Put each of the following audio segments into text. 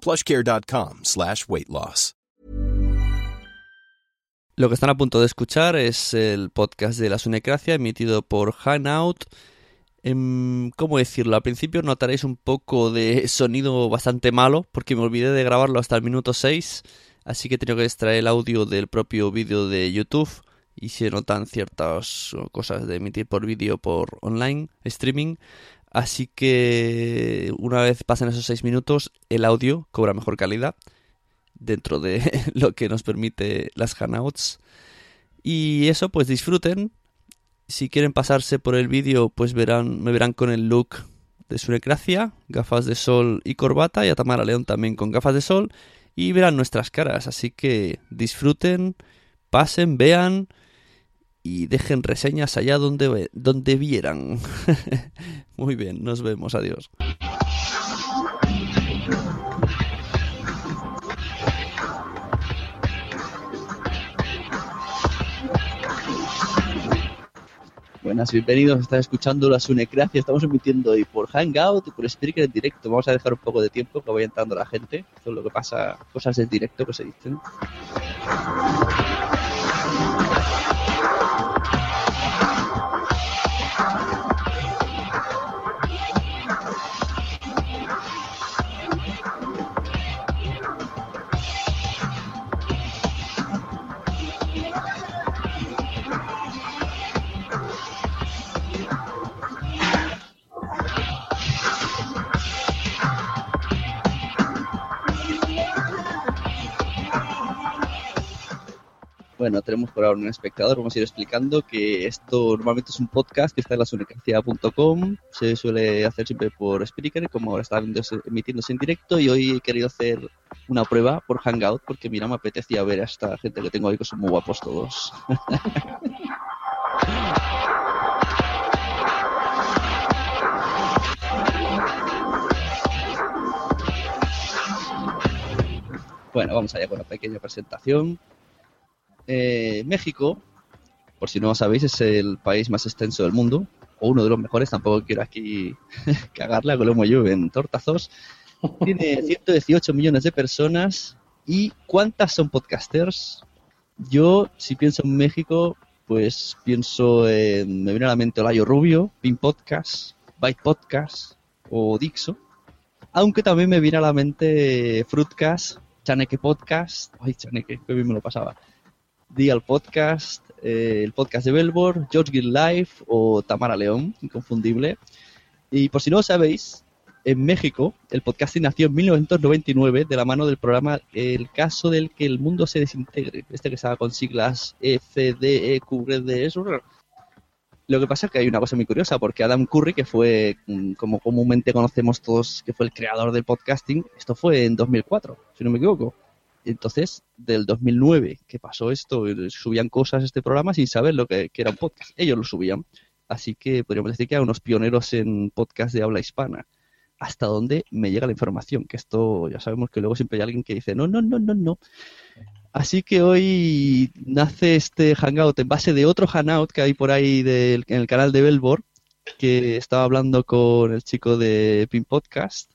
plushcare.com slash weight loss. Lo que están a punto de escuchar es el podcast de la Sunecracia emitido por Hangout. Em, ¿Cómo decirlo? Al principio notaréis un poco de sonido bastante malo porque me olvidé de grabarlo hasta el minuto 6, así que he tenido que extraer el audio del propio vídeo de YouTube y se notan ciertas cosas de emitir por vídeo por online, streaming. Así que una vez pasen esos 6 minutos, el audio cobra mejor calidad dentro de lo que nos permite las Hangouts. Y eso, pues disfruten. Si quieren pasarse por el vídeo, pues verán, me verán con el look de Sunecracia, gafas de sol y corbata, y a Tamara León también con gafas de sol, y verán nuestras caras. Así que disfruten, pasen, vean y dejen reseñas allá donde, donde vieran. Muy bien, nos vemos, adiós. Buenas, bienvenidos. Están escuchando la Sunecracia. Estamos emitiendo hoy por Hangout y por Spreaker en directo. Vamos a dejar un poco de tiempo que vaya entrando la gente. Esto es lo que pasa, cosas del directo que se dicen. Bueno, tenemos por ahora un espectador. Vamos a ir explicando que esto normalmente es un podcast que está en la sunecracia.com. Se suele hacer siempre por Spreaker, como ahora está emitiéndose en directo. Y hoy he querido hacer una prueba por Hangout porque, mira, me apetecía ver a esta gente que tengo ahí que son muy guapos todos. bueno, vamos allá con la pequeña presentación. Eh, México, por si no lo sabéis, es el país más extenso del mundo, o uno de los mejores, tampoco quiero aquí cagarla, con lo yo en tortazos. Tiene 118 millones de personas. ¿Y cuántas son podcasters? Yo, si pienso en México, pues pienso en. Me viene a la mente Olayo Rubio, Pin Podcast, Byte Podcast o Dixo. Aunque también me viene a la mente Fruitcast, Chaneque Podcast, ay Chaneque, que bien me lo pasaba, Dial Podcast, eh, el podcast de Belbor, George Gill Life o Tamara León, inconfundible. Y por si no lo sabéis, en México el podcasting nació en 1999 de la mano del programa El caso del que el mundo se desintegre, este que estaba con siglas FDEQRDS. Lo que pasa es que hay una cosa muy curiosa, porque Adam Curry, que fue, mm, como comúnmente conocemos todos, que fue el creador del podcasting, esto fue en 2004, si no me equivoco. Entonces, del 2009 que pasó esto, subían cosas a este programa sin saber lo que, era un podcast. Ellos lo subían. Así que podríamos decir que eran unos pioneros en podcast de habla hispana. Hasta donde me llega la información, que esto ya sabemos que luego siempre hay alguien que dice, no, no, no, no, no. Así que hoy nace este Hangout en base de otro Hangout que hay por ahí del, en el canal de Belbor, que estaba hablando con el chico de Pin Podcast,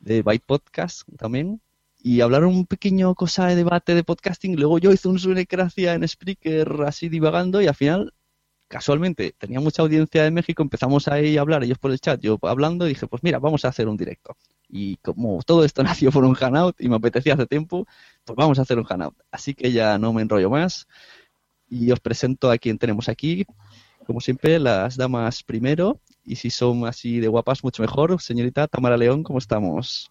de Byte Podcast también, y hablaron un pequeño cosa de debate de podcasting. Luego yo hice un Sunecracia en Spreaker así divagando y al final, casualmente, tenía mucha audiencia de México, empezamos ahí a hablar, ellos por el chat, yo hablando y dije, pues mira, vamos a hacer un directo. Y como todo esto nació por un Hangout y me apetecía hace tiempo, pues vamos a hacer un Hangout. Así que ya no me enrollo más y os presento a quien tenemos aquí. Como siempre, las damas primero y si son así de guapas, mucho mejor. Señorita Tamara León, ¿cómo estamos?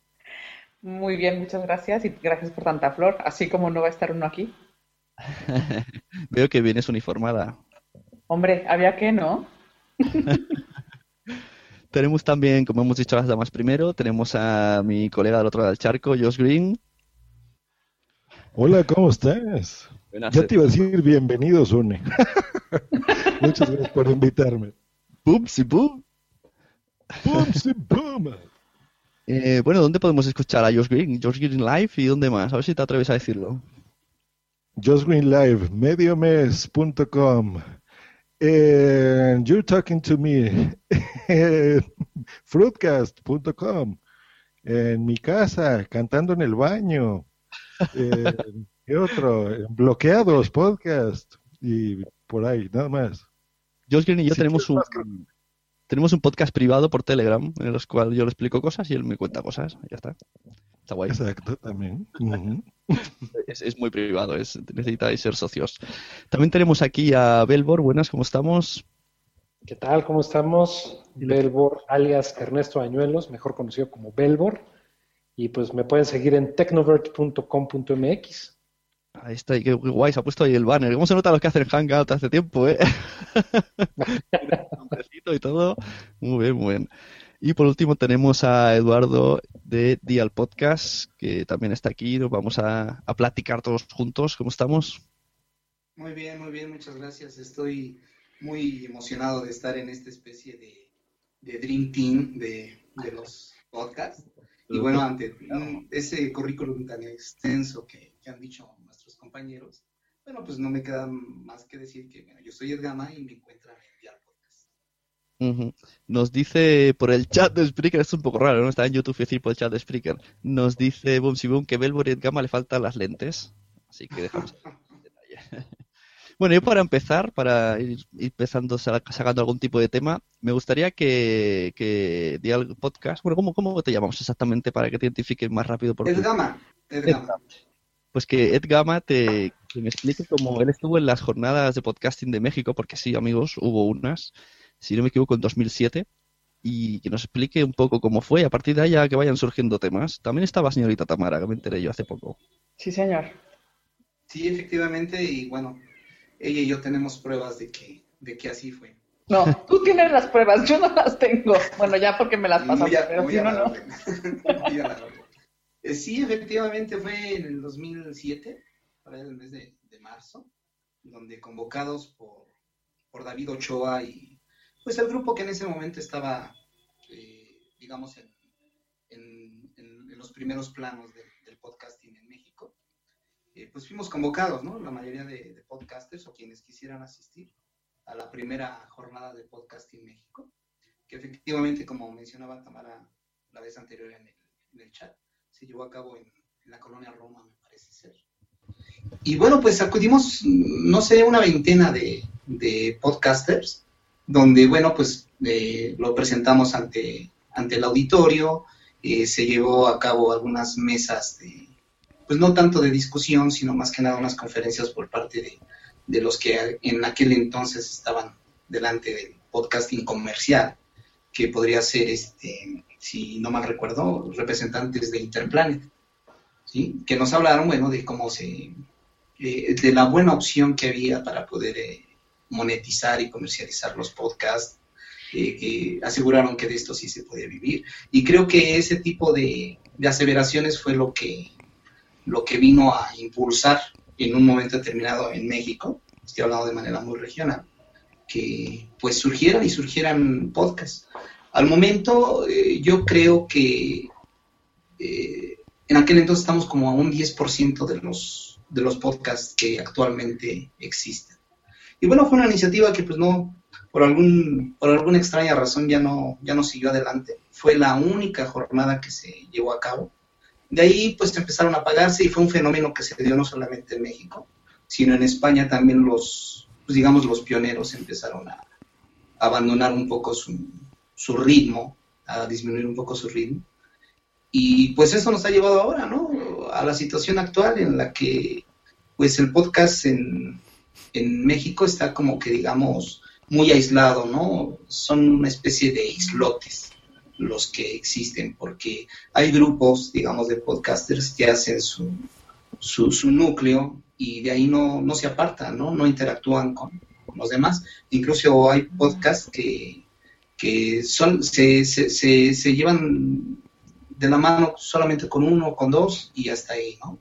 Muy bien, muchas gracias y gracias por tanta flor, así como no va a estar uno aquí. Veo que vienes uniformada. Hombre, había que, ¿no? tenemos también, como hemos dicho las damas primero, tenemos a mi colega del otro lado del charco, Josh Green. Hola, ¿cómo estás? Buenas ya te iba a decir bienvenido, Sune. Muchas gracias por invitarme. ¡Pum, si pum! ¡Pum, si pum! Eh, bueno, ¿dónde podemos escuchar a Josh Green? Josh Green Live y dónde más? A ver si te atreves a decirlo. Josh Green Live, mediomes.com. you're talking to me. Fruitcast.com. En mi casa, cantando en el baño. Eh, ¿Qué otro? Bloqueados, podcast. Y por ahí, nada más. Josh Green y yo tenemos un tenemos un podcast privado por Telegram en el cual yo le explico cosas y él me cuenta cosas. Ya está. Está guay. Exacto, también. es, muy privado, es, necesitáis ser socios. También tenemos aquí a Belbor. Buenas, ¿cómo estamos? ¿Qué tal? ¿Cómo estamos? Belbor, alias Ernesto Añuelos, mejor conocido como Belbor. Y pues me pueden seguir en tecnovert.com.mx. Ahí está, qué guay, se ha puesto ahí el banner. ¿Cómo se nota los que hacen Hangout hace tiempo, eh? y todo. Muy bien, muy bien. Y por último tenemos a Eduardo de Dial Podcast, que también está aquí. Nos vamos a, platicar todos juntos. ¿Cómo estamos? Muy bien, muy bien, muchas gracias. Estoy muy emocionado de estar en esta especie de, Dream Team de, los podcasts. Y bueno, ante ese currículum tan extenso que han dicho compañeros, bueno, pues no me queda más que decir que yo soy Edgama y me encuentran en Dial Podcast. Nos dice por el chat de Spreaker, es un poco raro, no está en YouTube decir por el chat de Spreaker, nos dice Boom Boom que Belbor y Edgama le faltan las lentes, así que dejamos el detalle. Bueno, yo para empezar, para ir, empezando sacando algún tipo de tema, me gustaría que, que Dial Podcast, bueno, ¿cómo, ¿cómo te llamamos exactamente para que te identifiques más rápido? Por Edgama. Edgama pues que Ed Gama te, me explique cómo él estuvo en las jornadas de podcasting de México, porque sí, amigos, hubo unas, si no me equivoco, en 2007, y que nos explique un poco cómo fue, a partir de ahí ya que vayan surgiendo temas. También estaba señorita Tamara, que me enteré yo hace poco. Sí, señor. Sí, efectivamente, y bueno, ella y yo tenemos pruebas de que, de que así fue. No, tú tienes las pruebas, yo no las tengo. Bueno, ya porque me las pasaste, pero si no, no. Eh, sí, efectivamente fue en el 2007, para el mes de, marzo, donde convocados por, por, David Ochoa y pues el grupo que en ese momento estaba, eh, digamos, en, los primeros planos del podcasting en México, eh, pues fuimos convocados, ¿no? La mayoría de, podcasters o quienes quisieran asistir a la primera jornada de podcasting México, que efectivamente, como mencionaba Tamara la vez anterior en el chat, se llevó a cabo en, la colonia Roma, me parece ser. Y bueno, pues acudimos, no sé, una veintena de, podcasters, donde, bueno, pues eh, lo presentamos ante, ante el auditorio, eh, se llevó a cabo algunas mesas de, pues no tanto de discusión, sino más que nada unas conferencias por parte de, de los que en aquel entonces estaban delante del podcasting comercial, que podría ser, este, si no mal recuerdo, representantes de Interplanet, ¿sí? que nos hablaron, bueno, de cómo se, eh, de la buena opción que había para poder eh, monetizar y comercializar los podcasts, eh, que aseguraron que de esto sí se podía vivir. Y creo que ese tipo de, de aseveraciones fue lo que, lo que vino a impulsar en un momento determinado en México, estoy hablando de manera muy regional, que pues surgieran y surgieran podcasts. Al momento eh, yo creo que eh, en aquel entonces estamos como a un 10% de los, de los podcasts que actualmente existen. Y bueno, fue una iniciativa que pues no, por, algún, por alguna extraña razón ya no, ya no siguió adelante. Fue la única jornada que se llevó a cabo. De ahí pues empezaron a pagarse y fue un fenómeno que se dio no solamente en México, sino en España también los, pues digamos, los pioneros empezaron a, abandonar un poco su, su ritmo, a disminuir un poco su ritmo. Y pues eso nos ha llevado ahora, ¿no? A la situación actual en la que pues el podcast en, en México está como que digamos muy aislado, ¿no? Son una especie de islotes los que existen, porque hay grupos, digamos, de podcasters que hacen su, su, su núcleo y de ahí no, no se apartan, ¿no? No interactúan con, con los demás. Incluso hay podcasts que, que son, se, se, se, llevan de la mano solamente con uno, con dos y hasta ahí, ¿no?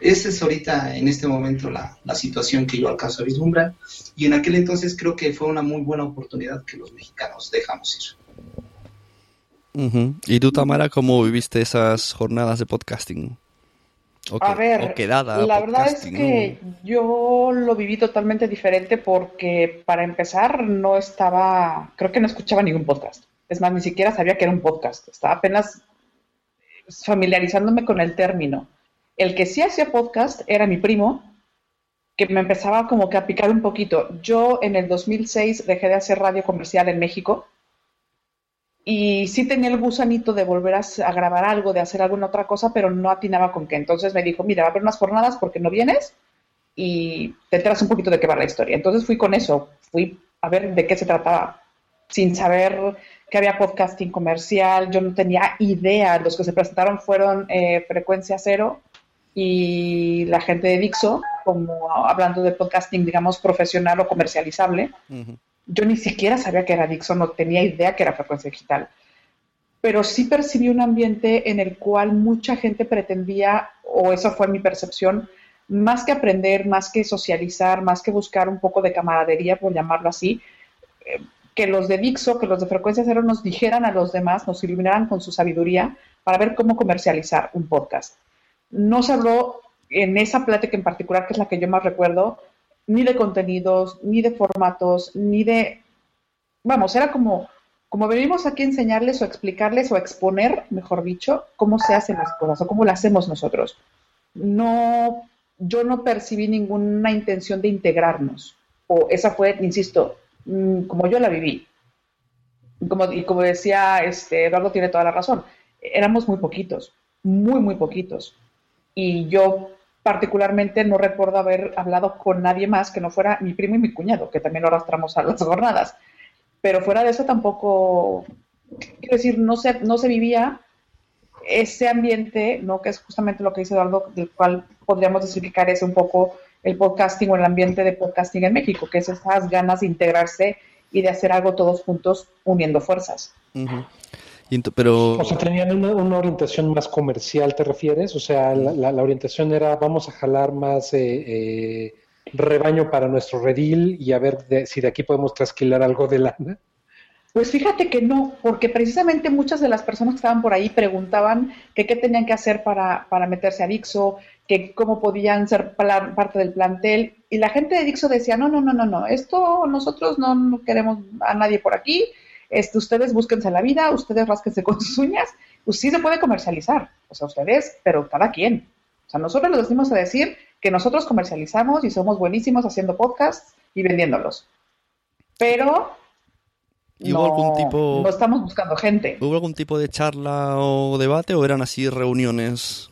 Esa es ahorita, en este momento, la, la, situación que yo alcanzo a vislumbrar. Y en aquel entonces creo que fue una muy buena oportunidad que los mexicanos dejamos ir. ¿Y tú, Tamara, cómo viviste esas jornadas de podcasting? A ver, o quedada, la verdad es que yo lo viví totalmente diferente porque para empezar no estaba, creo que no escuchaba ningún podcast. Es más, ni siquiera sabía que era un podcast. Estaba apenas familiarizándome con el término. El que sí hacía podcast era mi primo, que me empezaba como que a picar un poquito. Yo en el 2006 dejé de hacer radio comercial en México y sí tenía el gusanito de volver a, grabar algo, de hacer alguna otra cosa, pero no atinaba con qué. Entonces me dijo, mira, va a haber unas jornadas porque no vienes y te enteras un poquito de qué va la historia. Entonces fui con eso, fui a ver de qué se trataba, sin saber que había podcasting comercial, yo no tenía idea. Los que se presentaron fueron eh, Frecuencia Cero y la gente de Dixo, como hablando de podcasting, digamos, profesional o comercializable. Uh. Yo ni siquiera sabía que era Dixon, no tenía idea que era frecuencia digital. Pero sí percibí un ambiente en el cual mucha gente pretendía, o eso fue mi percepción, más que aprender, más que socializar, más que buscar un poco de camaradería, por llamarlo así, eh, que los de Dixo, que los de Frecuencia Cero nos dijeran a los demás, nos iluminaran con su sabiduría para ver cómo comercializar un podcast. No se habló en esa plática en particular, que es la que yo más recuerdo, ni de contenidos, ni de formatos, ni de... Vamos, era como, como venimos aquí a enseñarles o explicarles o exponer, mejor dicho, cómo se hacen las cosas o cómo las hacemos nosotros. No, yo no percibí ninguna intención de integrarnos. O esa fue, insisto, mm, como yo la viví. Como, y como decía este, Eduardo, tiene toda la razón. Éramos muy poquitos, muy, muy poquitos. Y yo particularmente no recuerdo haber hablado con nadie más que no fuera mi primo y mi cuñado, que también lo arrastramos a las jornadas. Pero fuera de eso tampoco, quiero decir, no se, no se vivía ese ambiente, ¿no? que es justamente lo que dice Eduardo, del cual podríamos que es un poco el podcasting o el ambiente de podcasting en México, que es esas ganas de integrarse y de hacer algo todos juntos uniendo fuerzas. Pero... O sea, tenían una, una, orientación más comercial, ¿te refieres? O sea, la, la, la orientación era vamos a jalar más eh, eh, rebaño para nuestro redil y a ver de, si de aquí podemos trasquilar algo de lana. Pues fíjate que no, porque precisamente muchas de las personas que estaban por ahí preguntaban que qué tenían que hacer para, para meterse a Dixo, que cómo podían ser plan, parte del plantel, y la gente de Dixo decía, no, no, no, no, no, esto nosotros no, no queremos a nadie por aquí, este, ustedes búsquense la vida, ustedes rásquense con sus uñas, pues sí se puede comercializar, o sea, ustedes, pero cada quien. O sea, nosotros les decimos a decir que nosotros comercializamos y somos buenísimos haciendo podcasts y vendiéndolos. Pero no, algún tipo, no estamos buscando gente. ¿Hubo algún tipo de charla o debate o eran así reuniones?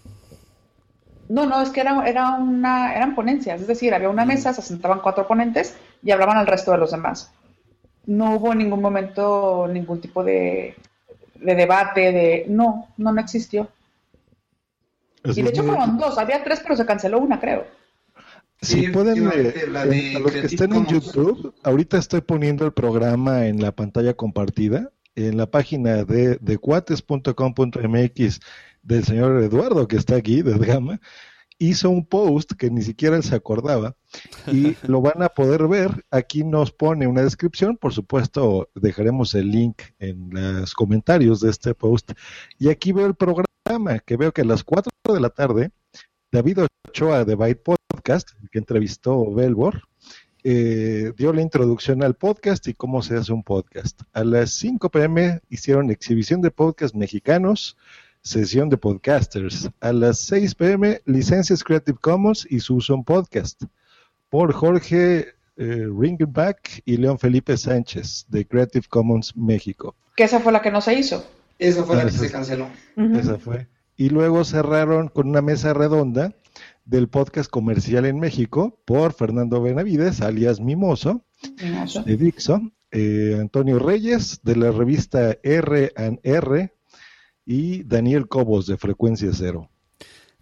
No, no, es que era, era una, eran ponencias, es decir, había una mesa, se sentaban cuatro ponentes y hablaban al resto de los demás. No hubo en ningún momento ningún tipo de, de debate, de... No, no, no existió. Y de hecho fueron dos, había tres, pero se canceló una, creo. Si Sí, pueden, eh, la eh, de a los que estén en. YouTube, ahorita estoy poniendo el programa en la pantalla compartida, en la página de, de cuates.com.mx del señor Eduardo, que está aquí, de Gama, hizo un post que ni siquiera él se acordaba y lo van a poder ver. Aquí nos pone una descripción, por supuesto dejaremos el link en los comentarios de este post. Y aquí veo el programa, que veo que a las 4 de la tarde, David Ochoa de Byte Podcast, que entrevistó Belbor, eh, dio la introducción al podcast y cómo se hace un podcast. A las 5 pm hicieron exhibición de podcast mexicanos, sesión de podcasters. A las 6 pm, licencias Creative Commons y su uso en podcast. Por Jorge eh, Ringenbach y León Felipe Sánchez de Creative Commons México. Que esa fue la que no se hizo. Esa fue la que se canceló. Esa fue. Y luego cerraron con una mesa redonda del podcast comercial en México por Fernando Benavides, alias Mimoso, Hermoso. de Dixon, eh, Antonio Reyes, de la revista R&R, y Daniel Cobos, de Frecuencia Cero.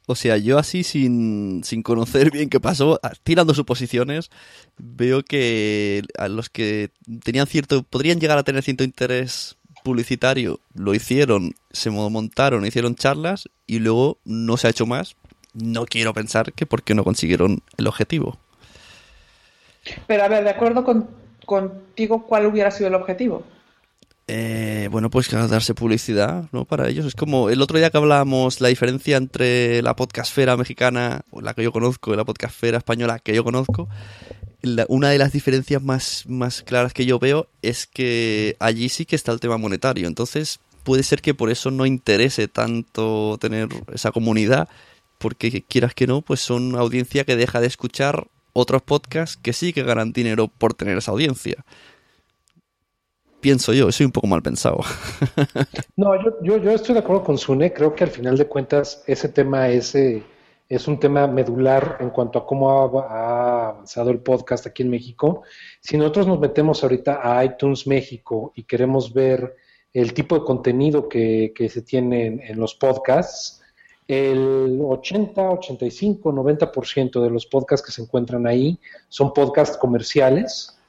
O sea, yo así sin, sin conocer bien qué pasó, tirando suposiciones, veo que a los que tenían cierto, podrían llegar a tener cierto interés publicitario, lo hicieron, se mo- montaron, hicieron charlas y luego no se ha hecho más. No quiero pensar que porque no consiguieron el objetivo. Pero a ver, de acuerdo con, contigo, ¿cuál hubiera sido el objetivo? Eh, bueno, pues darse publicidad, ¿no? Para ellos. Es como el otro día que hablábamos la diferencia entre la podcastfera mexicana, la que yo conozco, y la podcastfera española que yo conozco. la- una de las diferencias más, más claras que yo veo es que allí sí que está el tema monetario. Entonces, puede ser que por eso no interese tanto tener esa comunidad, porque quieras que no, pues son una audiencia que deja de escuchar otros podcasts que sí que ganan dinero por tener esa audiencia. Pienso yo, soy un poco mal pensado. No, yo, yo, yo estoy de acuerdo con Sune. Creo que al final de cuentas ese tema es, es un tema medular en cuanto a cómo ha, ha avanzado el podcast aquí en México. Si nosotros nos metemos ahorita a iTunes México y queremos ver el tipo de contenido que, que se tiene en, en los podcasts, el 80, 85, 90% de los podcasts que se encuentran ahí son podcasts comerciales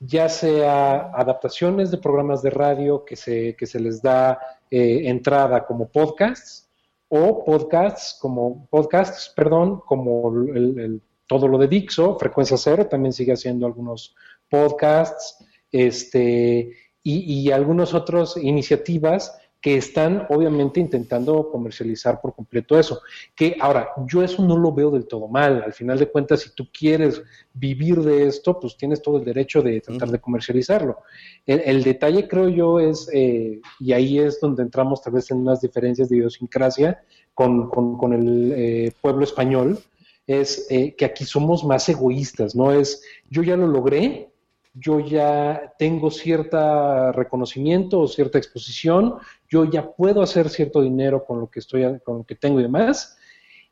ya sea adaptaciones de programas de radio que se, que se les da eh, entrada como podcasts o podcasts como podcasts, perdón, como el, todo lo de Dixo, Frecuencia Cero también sigue haciendo algunos podcasts, este, y, y algunas otras iniciativas que están obviamente intentando comercializar por completo eso. Que ahora, yo eso no lo veo del todo mal. Al final de cuentas, si tú quieres vivir de esto, pues tienes todo el derecho de tratar de comercializarlo. El, el detalle, creo yo, es, eh, y ahí es donde entramos tal vez en unas diferencias de idiosincrasia con, con, con el eh, pueblo español, es eh, que aquí somos más egoístas, ¿no? Es, yo ya lo logré, yo ya tengo cierto reconocimiento o cierta exposición, yo ya puedo hacer cierto dinero con lo que estoy, con lo que tengo y demás,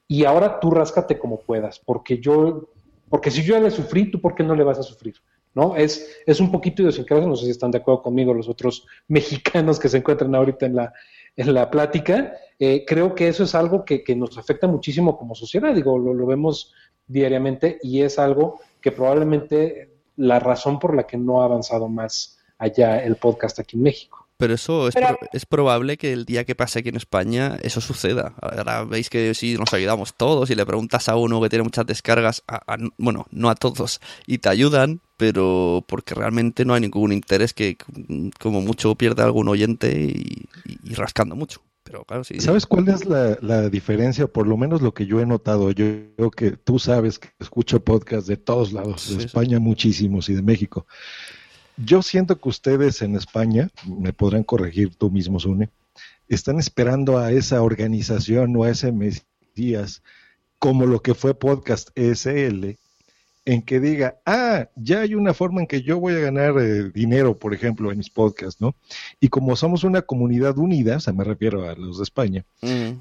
y ahora tú ráscate como puedas, porque yo, porque si yo ya le sufrí, tú por qué no le vas a sufrir, ¿no? Es, es un poquito idiosincrasia, no sé si están de acuerdo conmigo los otros mexicanos que se encuentran ahorita en la, en la plática, eh, creo que eso es algo que, que, nos afecta muchísimo como sociedad, digo, lo vemos diariamente y es algo que probablemente la razón por la que no ha avanzado más allá el podcast aquí en México. Pero eso es, Pero- pro- es probable que el día que pase aquí en España eso suceda. Ahora veis que si nos ayudamos todos y le preguntas a uno que tiene muchas descargas, a- a- bueno, no a todos, y te ayudan, pero porque realmente no hay ningún interés que como mucho pierda algún oyente y, y- y rascando mucho. Pero claro, sí. ¿Sabes cuál es la, la diferencia? Por lo menos lo que yo he notado, yo creo que tú sabes que escucho podcasts de todos lados, Sí, de sí. España muchísimos y de México. Yo siento que ustedes en España, me podrán corregir tú mismo, Sune, están esperando a esa organización o a ese Mesías como lo que fue Podcast ESL, en que diga, ah, ya hay una forma en que yo voy a ganar eh, dinero, por ejemplo, en mis podcasts, ¿no? Y como somos una comunidad unida, o sea, me refiero a los de España,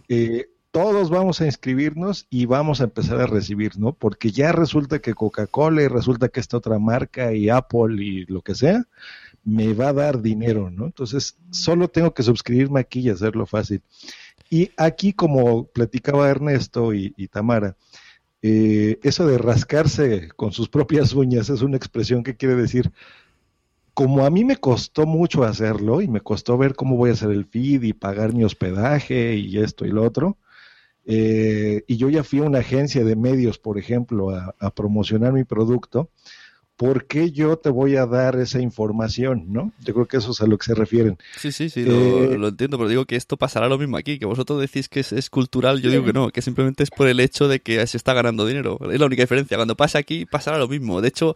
eh, todos vamos a inscribirnos y vamos a empezar a recibir, ¿no? Porque ya resulta que Coca-Cola y resulta que esta otra marca y Apple y lo que sea, me va a dar dinero, ¿no? Entonces, solo tengo que suscribirme aquí y hacerlo fácil. Y aquí, como platicaba Ernesto y, Tamara, eh, eso de rascarse con sus propias uñas es una expresión que quiere decir, como a mí me costó mucho hacerlo y me costó ver cómo voy a hacer el feed y pagar mi hospedaje y esto y lo otro, eh, y yo ya fui a una agencia de medios, por ejemplo, a promocionar mi producto, ¿por qué yo te voy a dar esa información? ¿no? Yo creo que eso es a lo que se refieren. Sí, sí, sí, lo, eh, entiendo, pero digo que esto pasará lo mismo aquí, que vosotros decís que es, cultural, yo digo que no, que simplemente es por el hecho de que se está ganando dinero. Es la única diferencia. Cuando pasa aquí, pasará lo mismo. De hecho,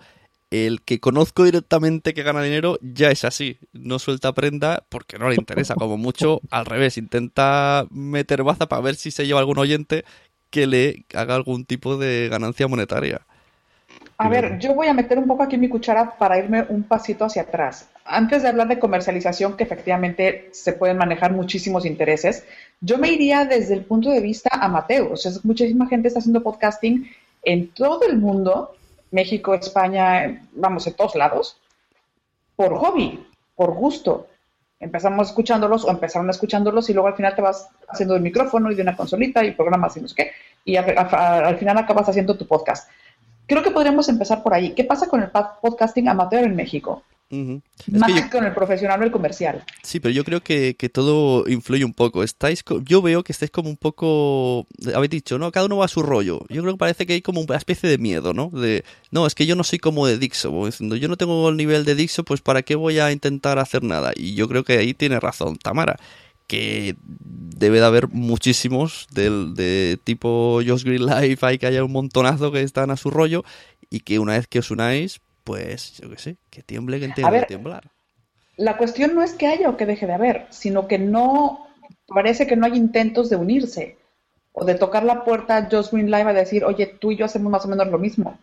el que conozco directamente que gana dinero ya es así. No suelta prenda porque no le interesa. Como mucho, al revés, intenta meter baza para ver si se lleva algún oyente que le haga algún tipo de ganancia monetaria. A ver, yo voy a meter un poco aquí mi cuchara para irme un pasito hacia atrás. Antes de hablar de comercialización, que efectivamente se pueden manejar muchísimos intereses, yo me iría desde el punto de vista amateur. O sea, muchísima gente está haciendo podcasting en todo el mundo, México, España, vamos, en todos lados, por hobby, por gusto. Empezamos escuchándolos o empezaron escuchándolos y luego al final te vas haciendo el micrófono y de una consolita y programas y no sé qué, y al final acabas haciendo tu podcast creo que podríamos empezar por ahí. ¿Qué pasa con el podcasting amateur en México? Más que, con el profesional o el comercial. Sí, pero yo creo que, todo influye un poco. Estáis, yo veo que estáis como un poco, habéis dicho, ¿no? Cada uno va a su rollo. Yo creo que parece que hay como una especie de miedo, ¿no? De, no, es que yo no soy como de Dixo. Diciendo, yo no tengo el nivel de Dixo, pues ¿para qué voy a intentar hacer nada? Y yo creo que ahí tiene razón Tamara que debe de haber muchísimos del, de tipo Just Green Life, hay que haya un montonazo que están a su rollo y que una vez que os unáis, pues yo qué sé, que tiemble que tenga que temblar. La cuestión no es que haya o que deje de haber, sino que no, parece que no hay intentos de unirse o de tocar la puerta a Just Green Live a decir, oye, tú y yo hacemos más o menos lo mismo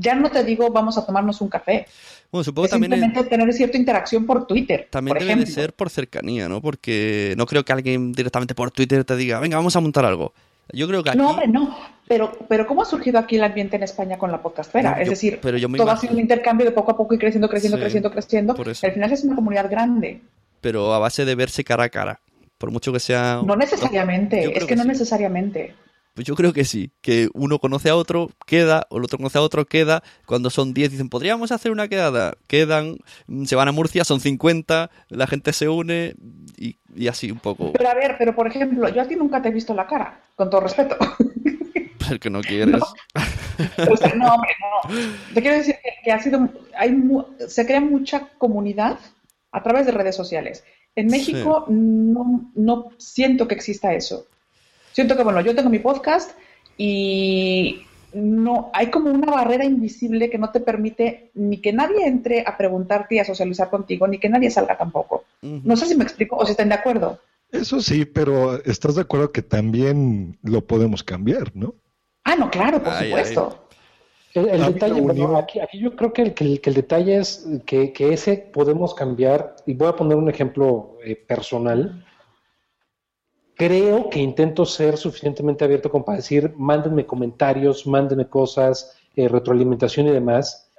ya no te digo vamos a tomarnos un café. Bueno, supongo también simplemente tener cierta interacción por Twitter. También debe de ser por cercanía, ¿no? Porque no creo que alguien directamente por Twitter te diga, venga, vamos a montar algo. Yo creo que aquí... No, hombre, no. Pero, pero ¿cómo ha surgido aquí el ambiente en España con la podcastera? es decir, todo ha sido un intercambio de poco a poco y creciendo, creciendo, creciendo, creciendo. Al final es una comunidad grande. Pero a base de verse cara a cara. Por mucho que sea... No necesariamente, es que, no necesariamente. Pues yo creo que sí, que uno conoce a otro, queda, o el otro conoce a otro, queda. Cuando son 10 dicen, podríamos hacer una quedada. Quedan, mm, se van a Murcia, son 50, la gente se une y, así un poco. Pero a ver, pero por ejemplo, yo a ti nunca te he visto la cara, con todo respeto. que no quieres. No, hombre, no. Te quiero decir que, ha sido, hay, se crea mucha comunidad a través de redes sociales. En México no, no siento que exista eso. Siento que, bueno, yo tengo mi podcast y no hay como una barrera invisible que no te permite ni que nadie entre a preguntarte y a socializar contigo, ni que nadie salga tampoco. No sé si me explico o si están de acuerdo. Eso sí, pero estás de acuerdo que también lo podemos cambiar, ¿no? Ah, no, claro, por supuesto. El, detalle, aquí, yo creo que el, que el, detalle es que, ese podemos cambiar, y voy a poner un ejemplo eh, personal creo que intento ser suficientemente abierto como para decir, mándenme comentarios, mándenme cosas, eh, retroalimentación y demás.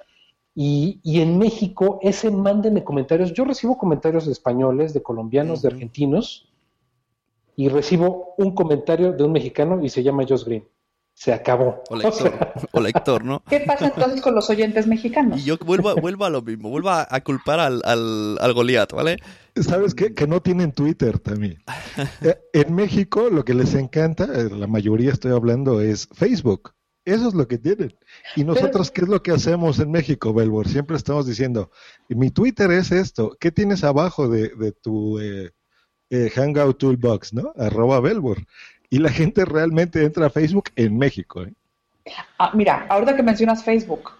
Y, en México, ese mándenme comentarios, yo recibo comentarios de españoles, de colombianos, de argentinos, y recibo un comentario de un mexicano y se llama Josh Green. Se acabó. O lector, ¿no? ¿Qué pasa entonces con los oyentes mexicanos? Y yo vuelvo, a lo mismo, vuelvo a, culpar al, al, al Goliat, ¿vale? ¿Sabes qué? Que no tienen Twitter también. Eh, en México lo que les encanta, eh, la mayoría estoy hablando, es Facebook. Eso es lo que tienen. Y nosotros, ¿qué es lo que hacemos en México, Belbor? Siempre estamos diciendo, mi Twitter es esto. ¿Qué tienes abajo de, tu eh, Hangout Toolbox, no? Arroba Belbor. Y la gente realmente entra a Facebook en México. Ah, mira, ahorita que mencionas Facebook,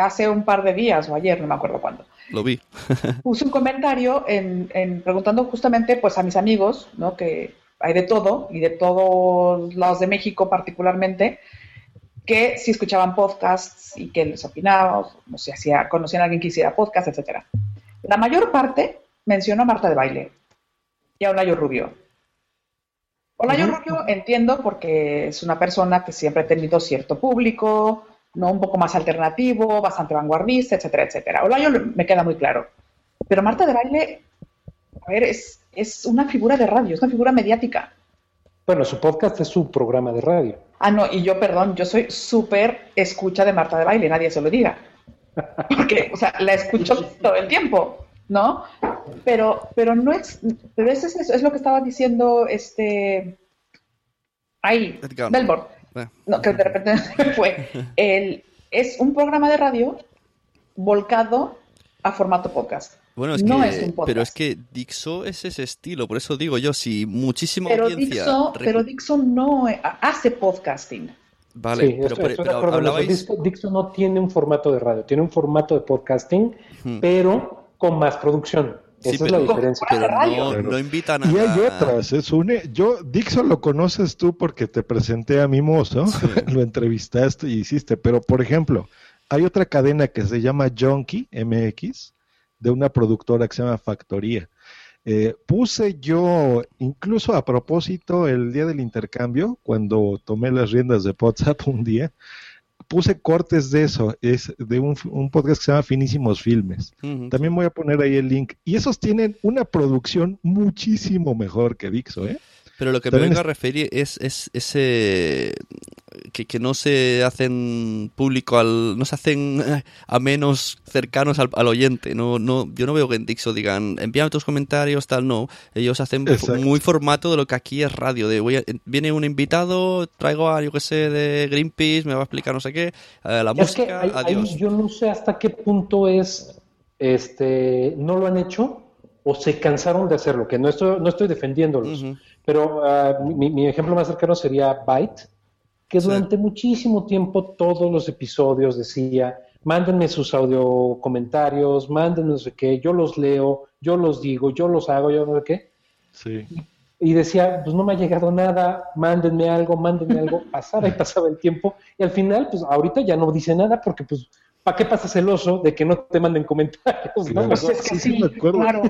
hace un par de días o ayer, no me acuerdo cuándo, lo vi. Puse un comentario en, preguntando justamente pues a mis amigos, ¿no? Que hay de todo y de todos lados de México particularmente, que si escuchaban podcasts y que les opinaba, o si hacía, conocían a alguien que hiciera podcast, etcétera. La mayor parte mencionó a Marta de Baile y a Olayo Rubio. Olayo Rubio entiendo porque es una persona que siempre ha tenido cierto público, no un poco más alternativo, bastante vanguardista, etcétera, etcétera. Olayo me queda muy claro. Pero Marta de Baile, a ver, es, es una figura de radio, es una figura mediática. Bueno, su podcast es su programa de radio. Ah, no, y yo, perdón, yo soy súper escucha de Marta de Baile, nadie se lo diga. Porque, o sea, la escucho todo el tiempo, ¿no? Pero, pero no es, pero es, es, es lo que estaba diciendo este, ahí, Edgar. Belfort. Eh. No, que de repente fue. El, es un programa de radio volcado a formato podcast. Bueno, es no que, es un podcast. pero es que Dixo es ese estilo, por eso digo yo, si muchísima Pero audiencia... Dixo, pero Dixo no eh, hace podcasting. Vale, sí, pero, estoy, hablabais... Dixo, Dixo no tiene un formato de radio, tiene un formato de podcasting, Hmm. pero con más producción. Sí, Esa pero, es la diferencia. no, no invitan a... Y hay otras, es une. Yo, Dixon lo conoces tú porque te presenté a Mimoso, lo entrevistaste y hiciste, pero por ejemplo, hay otra cadena que se llama Junkie MX, de una productora que se llama Factoría. Eh, puse yo, incluso a propósito, el día del intercambio, cuando tomé las riendas de WhatsApp un día, puse cortes de eso, es de un, un podcast que se llama Finísimos Filmes. También voy a poner ahí el link. Y esos tienen una producción muchísimo mejor que Dixo, ¿eh? Pero lo que me vengo a es- referir es, es ese que, que no se hacen público al, no se hacen a menos cercanos al, al oyente. No, no, yo no veo que en Dixo digan envíame tus comentarios, tal, no. Ellos hacen Exacto. muy formato de lo que aquí es radio. De voy a- viene un invitado, traigo a yo que sé de Greenpeace, me va a explicar no sé qué, eh, la Es que música, ahí adiós. yo no sé hasta qué punto es, este, no lo han hecho o se cansaron de hacerlo, que no estoy, no estoy defendiéndolos, Ujú. Pero ah, mi, mi ejemplo más cercano sería Byte, que Sí. durante muchísimo tiempo todos los episodios decía, mándenme sus audio comentarios, mándenme no sé qué, yo los leo, yo los digo, yo los hago, yo no sé qué, Sí. y decía, pues no me ha llegado nada, mándenme algo, mándenme algo, pasaba y pasaba el tiempo, y al final, pues ahorita ya no dice nada porque pues, ¿para qué pasas el oso de que no te manden comentarios? no? Claro. Pues es que Sí, sí, sí, me acuerdo. claro.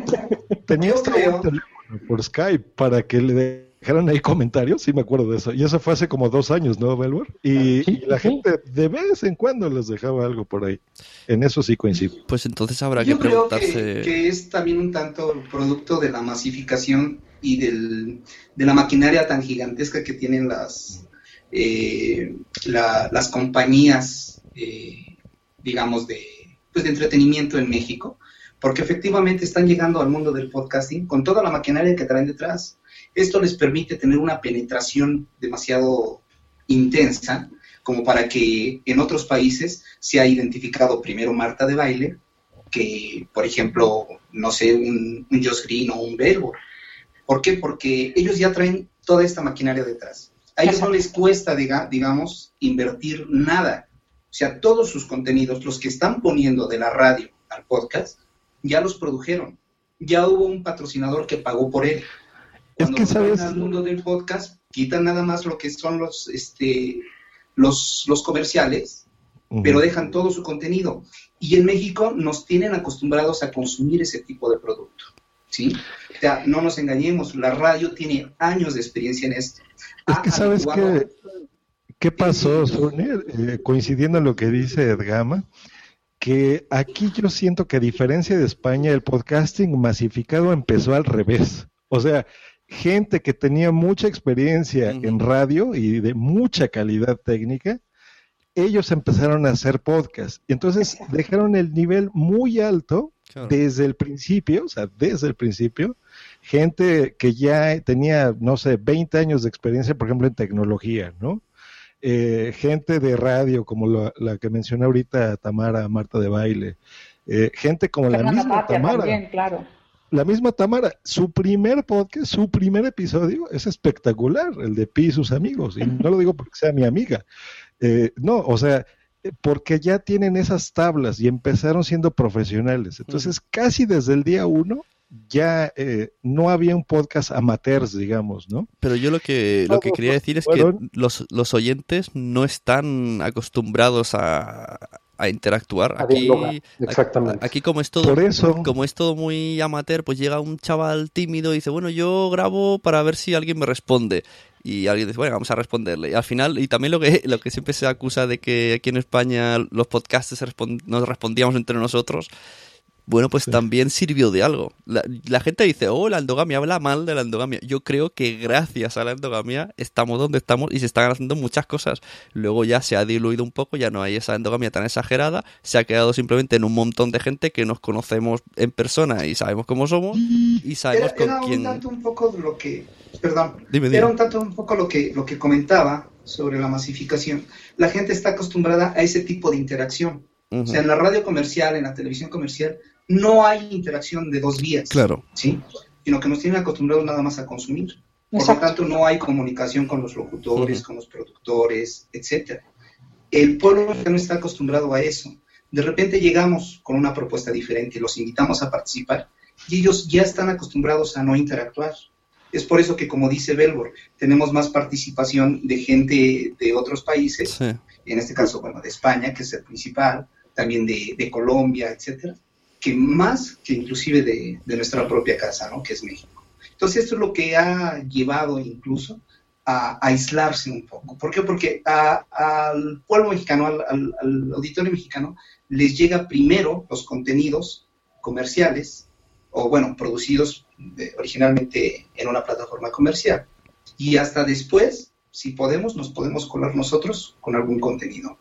Tenía Yo hasta creo- un teléfono por Skype para que le dejaran ahí comentarios, sí me acuerdo de eso. Y eso fue hace como dos años, ¿no? Y, Sí, y la sí. gente de vez en cuando les dejaba algo por ahí. En eso sí coincido. Pues entonces habrá Yo que creo preguntarse. que, que es también un tanto producto de la masificación y del, de la maquinaria tan gigantesca que tienen las, eh, la- las compañías, eh, digamos, de, pues, de entretenimiento en México, porque efectivamente están llegando al mundo del podcasting con toda la maquinaria que traen detrás. Esto les permite tener una penetración demasiado intensa como para que en otros países se ha identificado primero Marta de baile que, por ejemplo, no sé, un, un Josh Green o un Belbor. ¿Por qué? Porque ellos ya traen toda esta maquinaria detrás. A ellos no les cuesta, diga- digamos, invertir nada. O sea, todos sus contenidos, los que están poniendo de la radio al podcast, ya los produjeron. Ya hubo un patrocinador que pagó por él. Es Cuando que, lo traen ¿sabes? al mundo del podcast, quitan nada más lo que son los, este, los, los comerciales pero dejan todo su contenido. Y en México nos tienen acostumbrados a consumir ese tipo de producto. ¿sí? O sea, no nos engañemos, la radio tiene años de experiencia en esto. Es que sabes que ¿Qué pasó? Eh, coincidiendo en lo que dice Edgama, que aquí yo siento que a diferencia de España, el podcasting masificado empezó al revés. O sea, gente que tenía mucha experiencia en radio y de mucha calidad técnica, ellos empezaron a hacer podcast. Entonces dejaron el nivel muy alto Claro. desde el principio, o sea, desde el principio, gente que ya tenía, no sé, 20 años de experiencia, por ejemplo, en tecnología, ¿no? Eh, gente de radio, como la, la que mencioné ahorita Tamara, Marta de Baile, eh, gente como la misma Tapia Tamara, también, claro. la misma Tamara, su primer podcast, su primer episodio es espectacular, el de Pi y sus amigos, y no lo digo porque sea mi amiga, eh, no, o sea, eh, porque ya tienen esas tablas y empezaron siendo profesionales, entonces casi desde el día uno ya eh, no había un podcast amateurs, digamos, ¿no? Pero yo lo que, lo que quería decir es que los, los oyentes no están acostumbrados a, a interactuar. A Aquí, exactamente. aquí como es todo, Por eso, como es todo muy amateur, pues llega un chaval tímido y dice, bueno, yo grabo para ver si alguien me responde. Y alguien dice, bueno, vamos a responderle. Y al final, y también lo que, lo que siempre se acusa de que aquí en España los podcasts nos respondíamos entre nosotros, bueno, pues también sirvió de algo. La, la gente dice, oh, la endogamia, habla mal de la endogamia. Yo creo que gracias a la endogamia estamos donde estamos y se están haciendo muchas cosas. Luego ya se ha diluido un poco, ya no hay esa endogamia tan exagerada, se ha quedado simplemente en un montón de gente que nos conocemos en persona y sabemos cómo somos y sabemos Era, con era un quién... tanto un poco lo que, perdón, Dime, dime. era un tanto un poco lo que, lo que comentaba sobre la masificación. La gente está acostumbrada a ese tipo de interacción. Ujú. O sea, en la radio comercial, en la televisión comercial, no hay interacción de dos vías. Claro. ¿Sí? Sino que nos tienen acostumbrados nada más a consumir. Por Exacto. lo tanto, no hay comunicación con los locutores, con los productores, etcétera. El pueblo ya no está acostumbrado a eso. De repente llegamos con una propuesta diferente, los invitamos a participar y ellos ya están acostumbrados a no interactuar. Es por eso que, como dice Belbor, tenemos más participación de gente de otros países, Sí. en este caso, bueno, de España, que es el principal, también de, de Colombia, etcétera, que más que inclusive de, nuestra propia casa, ¿no? Que es México. Entonces, esto es lo que ha llevado incluso a, aislarse un poco. ¿Por qué? Porque al pueblo mexicano, al auditorio mexicano, les llega primero los contenidos comerciales, o bueno, producidos eh, originalmente en una plataforma comercial. Y hasta después, si podemos, nos podemos colar nosotros con algún contenido.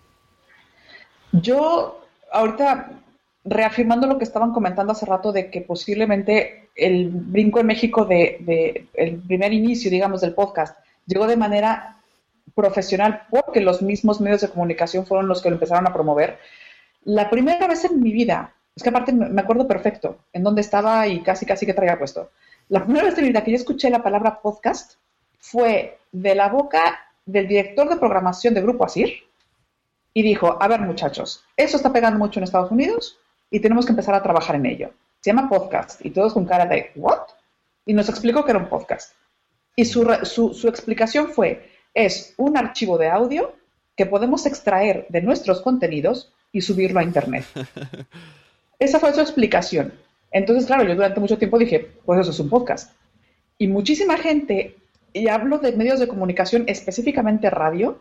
Yo, ahorita, reafirmando lo que estaban comentando hace rato de que posiblemente el brinco en México de, el primer inicio, digamos, del podcast llegó de manera profesional porque los mismos medios de comunicación fueron los que lo empezaron a promover. La primera vez en mi vida, es que aparte me me acuerdo perfecto en dónde estaba y casi casi que traía puesto. La primera vez en mi vida que yo escuché la palabra podcast fue de la boca del director de programación de Grupo Asir, y dijo, a ver muchachos, eso está pegando mucho en Estados Unidos y tenemos que empezar a trabajar en ello. Se llama podcast y todos con cara de, ¿what? Y nos explicó que era un podcast. Y su, su, su explicación fue, es un archivo de audio que podemos extraer de nuestros contenidos y subirlo a Internet. Esa fue su explicación. Entonces, claro, yo durante mucho tiempo dije, pues eso es un podcast. Y muchísima gente, y hablo de medios de comunicación, específicamente radio,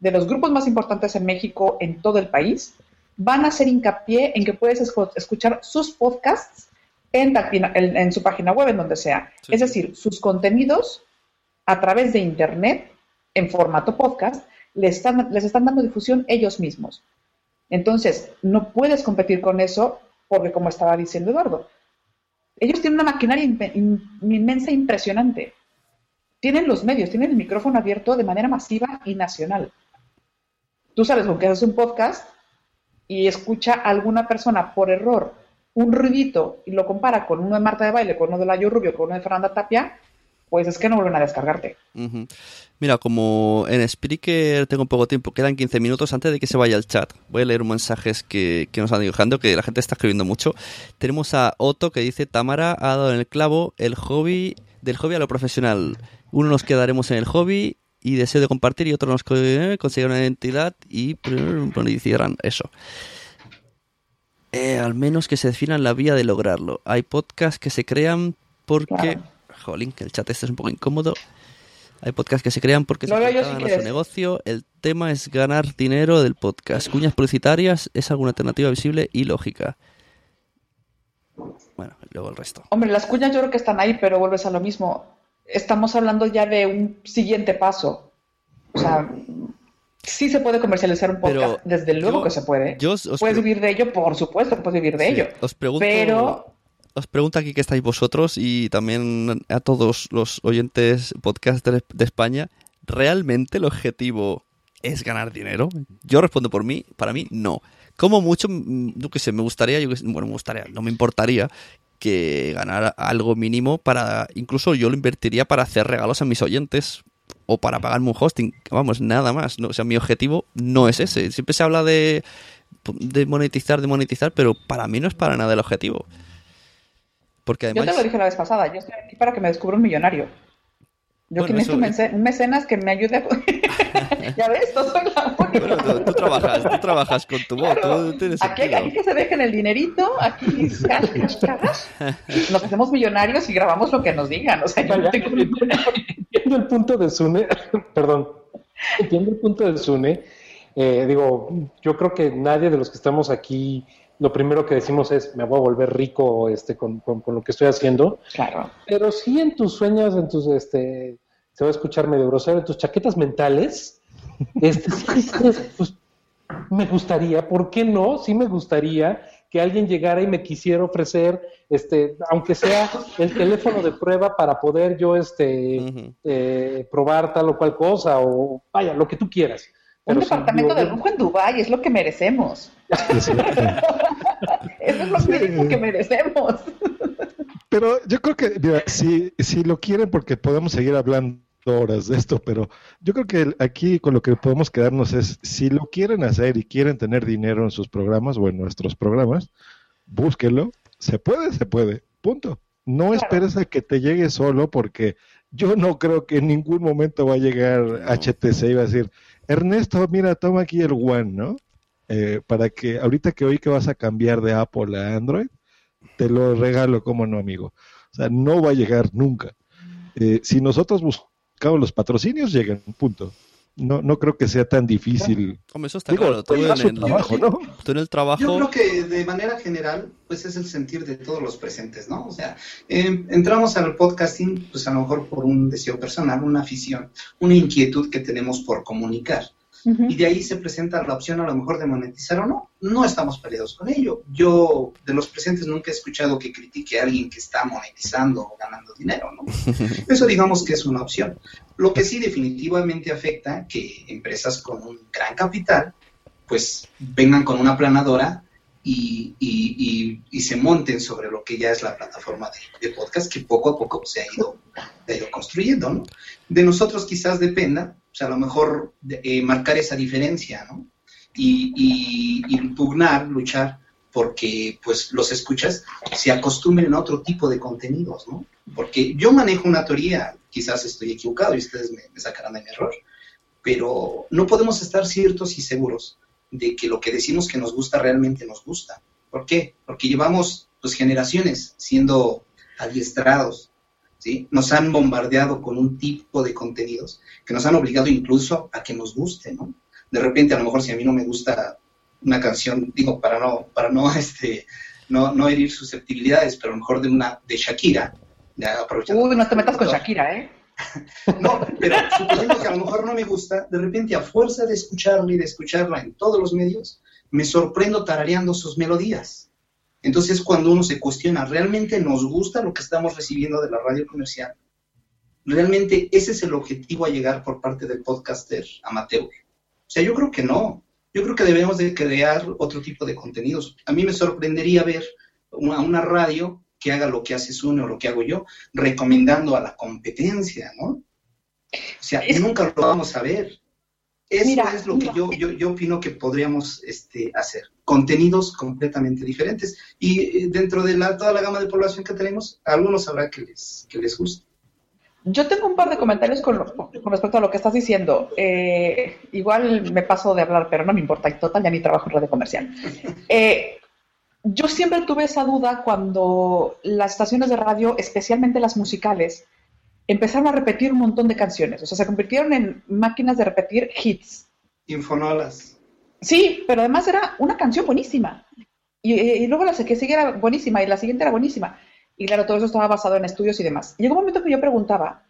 de los grupos más importantes en México, en todo el país, van a hacer hincapié en que puedes escu- escuchar sus podcasts en, en- en su página web, en donde sea. Sí, es decir, sus contenidos a través de Internet, en formato podcast, les están, les están dando difusión ellos mismos. Entonces, no puedes competir con eso porque, como estaba diciendo Eduardo, ellos tienen una maquinaria inme- in- inmensa, impresionante. Tienen los medios, tienen el micrófono abierto de manera masiva y nacional. Tú sabes con que haces un podcast y escucha a alguna persona por error un ruidito y lo compara con uno de Marta de Baile, con uno de Layo Rubio, con uno de Fernanda Tapia, pues es que no vuelven a descargarte. Mira, como en Spreaker tengo poco tiempo, quedan 15 minutos antes de que se vaya el chat. Voy a leer mensajes que, que nos han dibujando, que la gente está escribiendo mucho. Tenemos a Otto que dice, Tamara ha dado en el clavo el hobby, del hobby a lo profesional. Uno nos quedaremos en el hobby y deseo de compartir y otro nos eh, conseguir una identidad y hicieran eso. Eh, al menos que se definan la vía de lograrlo. Hay podcasts que se crean porque... Claro. Jolín, que el chat este es un poco incómodo. Hay podcasts que se crean porque se a su negocio. El tema es ganar dinero del podcast. Cuñas publicitarias es alguna alternativa visible y lógica. Bueno, y luego el resto. Hombre, las cuñas yo creo que están ahí, pero vuelves a lo mismo. Estamos hablando ya de un siguiente paso. O sea, sí se puede comercializar un podcast, Pero desde luego yo- que se puede. yo puedes vivir de ello, por supuesto, puedes vivir de Sí, ello. Os pregunto, Pero os pregunto aquí que estáis vosotros y también a todos los oyentes podcast de, de España. ¿Realmente el objetivo es ganar dinero? Yo respondo por mí, para mí no. Como mucho, mm, yo qué sé, me gustaría, yo qué sé, bueno, me gustaría, no me importaría que ganara algo mínimo para, incluso yo lo invertiría para hacer regalos a mis oyentes o para pagarme un hosting, vamos, nada más. No, o sea, mi objetivo no es ese. Siempre se habla de, de monetizar, de monetizar, pero para mí no es para nada el objetivo. Porque yo además... te lo dije la vez pasada, yo estoy aquí para que me descubra un millonario. Yo Bueno, que necesito eso- un mece- un mecenas que me ayude a... ya ves, no soy la única. Bueno, tú, tú trabajas, tú trabajas con tu voz, Claro. tú tienes Aquí, que se dejen el dinerito, aquí nos hacemos millonarios y grabamos lo que nos digan. O sea, yo no tengo ninguna- Entiendo el punto de Sune, perdón, entiendo el punto de Sune. Eh, digo, yo creo que nadie de los que estamos aquí, lo primero que decimos es, me voy a volver rico este, con, con- con lo que estoy haciendo. Claro. Pero sí en tus sueños, en tus, este, se va a escuchar medio grosero, en tus chaquetas mentales, este, pues, me gustaría, ¿por qué no? Sí me gustaría que alguien llegara y me quisiera ofrecer, este, aunque sea el teléfono de prueba para poder yo, este, eh, probar tal o cual cosa, o vaya, lo que tú quieras. Un Pero sí, departamento de lujo en Dubái es lo que merecemos. Eso es lo mínimo que merecemos. Pero yo creo que, mira, si, si lo quieren, porque podemos seguir hablando horas de esto, pero yo creo que aquí con lo que podemos quedarnos es, si lo quieren hacer y quieren tener dinero en sus programas o en nuestros programas, búsquenlo. Se puede, se puede. Punto. No esperes a que te llegue solo porque yo no creo que en ningún momento va a llegar HTC y va a decir, Ernesto, mira, toma aquí el One, ¿no? Eh, para que ahorita que oí que vas a cambiar de Apple a Android, te lo regalo, como no, amigo. O sea, no va a llegar nunca. Eh, si nosotros buscamos los patrocinios, llegan, punto. No, no creo que sea tan difícil. Hombre, eso está Digo, claro. Tú pues, en, el, trabajo, ¿no? tú en el Yo trabajo. creo que de manera general, pues es el sentir de todos los presentes, ¿no? O sea, eh, entramos al podcasting, pues a lo mejor por un deseo personal, una afición, una inquietud que tenemos por comunicar. Y de ahí se presenta la opción a lo mejor de monetizar o no. No estamos peleados con ello. Yo de los presentes nunca he escuchado que critique a alguien que está monetizando o ganando dinero, ¿no? Eso digamos que es una opción. Lo que sí definitivamente afecta que empresas con un gran capital pues vengan con una planadora y, y- y- se monten sobre lo que ya es la plataforma de, de podcast que poco a poco se ha ido, se ha ido construyendo, ¿no? De nosotros quizás dependa, a lo mejor eh, marcar esa diferencia, ¿no? Y, y- y impugnar, luchar porque pues los escuchas se acostumbren a otro tipo de contenidos, ¿no? Porque yo manejo una teoría, quizás estoy equivocado y ustedes me, me sacarán de mi error, pero no podemos estar ciertos y seguros de que lo que decimos que nos gusta realmente nos gusta. ¿Por qué? Porque llevamos pues, generaciones siendo adiestrados, ¿sí? Nos han bombardeado con un tipo de contenidos que nos han obligado incluso a que nos guste, ¿no? De repente, a lo mejor si a mí no me gusta una canción, digo, para no, para no, este, no, no herir susceptibilidades, pero a lo mejor de una, de Shakira, ya aprovechando. Uy, no te metas con Shakira, ¿eh? No, pero suponiendo que a lo mejor no me gusta, de repente a fuerza de escucharla y de escucharla en todos los medios, me sorprendo tarareando sus melodías. Entonces cuando uno se cuestiona, ¿realmente nos gusta lo que estamos recibiendo de la radio comercial? ¿Realmente ese es el objetivo a llegar por parte del podcaster amateur? O sea, yo creo que no. Yo creo que debemos de crear otro tipo de contenidos. A mí me sorprendería ver una, una radio que haga lo que hace Sune o lo que hago yo, recomendando a la competencia, ¿no? O sea, Es- nunca lo vamos a ver. Eso Mira, es lo que yo, yo, yo opino que podríamos este, hacer. Contenidos completamente diferentes. Y eh, dentro de la, toda la gama de población que tenemos, a algunos habrá que les, que les guste. Yo tengo un par de comentarios con, respecto a lo que estás diciendo. Eh, igual me paso de hablar, pero no me importa. En total, ya ni trabajo en radio comercial. Eh, yo siempre tuve esa duda cuando las estaciones de radio, especialmente las musicales, empezaron a repetir un montón de canciones. O sea, se convirtieron en máquinas de repetir hits. Infonolas. Sí, pero además era una canción buenísima. Y, y luego la que sigue era buenísima y la siguiente era buenísima. Y claro, todo eso estaba basado en estudios y demás. Y llegó un momento que yo preguntaba,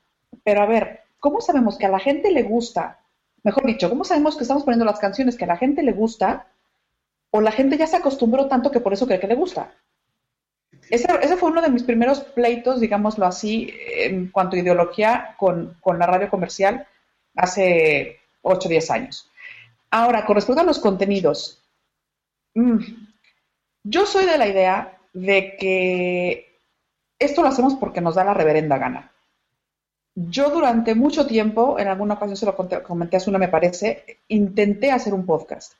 pero a ver, ¿cómo sabemos que a la gente le gusta? Mejor dicho, ¿cómo sabemos que estamos poniendo las canciones que a la gente le gusta? O la gente ya se acostumbró tanto que por eso cree que le gusta. Ese, fue uno de mis primeros pleitos, digámoslo así, en cuanto a ideología con, la radio comercial hace 8 o 10 años. Ahora, con respecto a los contenidos, mm, yo soy de la idea de que esto lo hacemos porque nos da la reverenda gana. Yo durante mucho tiempo, en alguna ocasión se lo comenté a Suna, me parece, intenté hacer un podcast.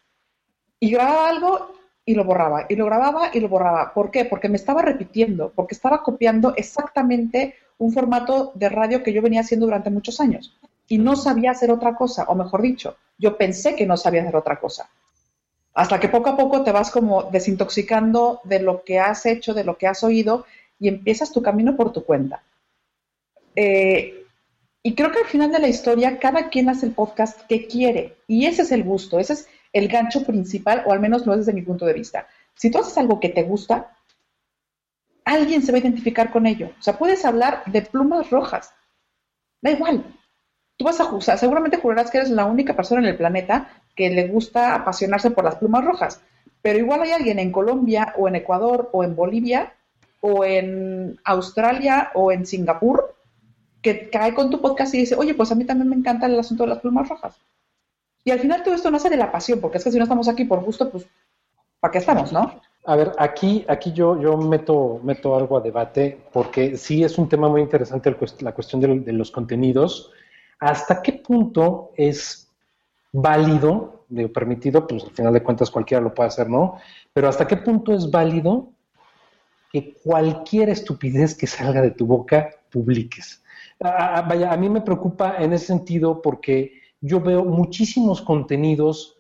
Y grababa algo y lo borraba, y lo grababa y lo borraba. ¿Por qué? Porque me estaba repitiendo, porque estaba copiando exactamente un formato de radio que yo venía haciendo durante muchos años. Y no sabía hacer otra cosa, o mejor dicho, yo pensé que no sabía hacer otra cosa. Hasta que poco a poco te vas como desintoxicando de lo que has hecho, de lo que has oído y empiezas tu camino por tu cuenta. Eh, y creo que al final de la historia cada quien hace el podcast que quiere y ese es el gusto, ese es el gancho principal o al menos no es desde mi punto de vista. Si tú haces algo que te gusta, alguien se va a identificar con ello. O sea, puedes hablar de plumas rojas. Da igual. Tú vas a juzgar, seguramente jurarás que eres la única persona en el planeta que le gusta apasionarse por las plumas rojas. Pero igual hay alguien en Colombia o en Ecuador o en Bolivia o en Australia o en Singapur que cae con tu podcast y dice, oye, pues a mí también me encanta el asunto de las plumas rojas. Y al final todo esto nace de la pasión, porque es que si no estamos aquí por gusto, pues, ¿para qué estamos, no? A ver, aquí, aquí yo, yo meto, meto algo a debate, porque sí es un tema muy interesante la cuestión de, los contenidos. ¿Hasta qué punto es válido, de permitido, pues al final de cuentas cualquiera lo puede hacer, ¿no? Pero ¿hasta qué punto es válido que cualquier estupidez que salga de tu boca publiques? vaya, a mí me preocupa en ese sentido porque yo veo muchísimos contenidos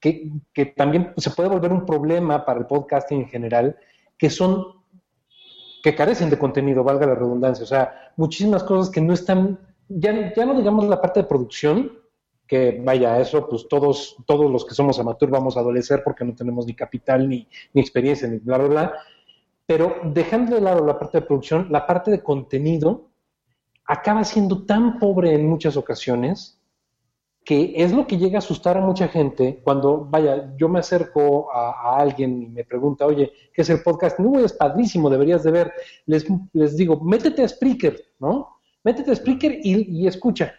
que, también se puede volver un problema para el podcasting en general, que son, que carecen de contenido, valga la redundancia. O sea, muchísimas cosas que no están, ya, ya no digamos la parte de producción, que vaya, eso pues todos, todos los que somos amateur vamos a adolecer porque no tenemos ni capital, ni, ni experiencia, ni bla, bla, bla. Pero dejando de lado la parte de producción, la parte de contenido acaba siendo tan pobre en muchas ocasiones que es lo que llega a asustar a mucha gente cuando, vaya, yo me acerco a, alguien y me pregunta, oye, ¿qué es el podcast? No, es padrísimo, deberías de ver. Les, les digo, métete a Spreaker, ¿no? Métete a Spreaker y, escucha.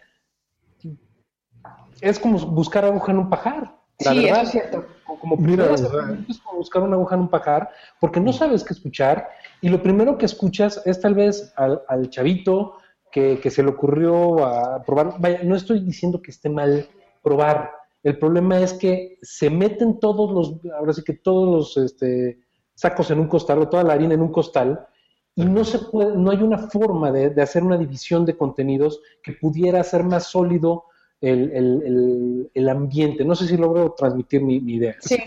Es como buscar aguja en un pajar. La sí, verdad, eso es cierto. Como Mira, es como buscar una aguja en un pajar, porque no sabes qué escuchar, y lo primero que escuchas es tal vez al, al chavito, que, se le ocurrió a probar. Vaya, no estoy diciendo que esté mal probar. El problema es que se meten todos los, ahora sí que todos los este, sacos en un costal o toda la harina en un costal y no se puede, no hay una forma de, hacer una división de contenidos que pudiera hacer más sólido el, ambiente. No sé si logro transmitir mi, idea. Sí.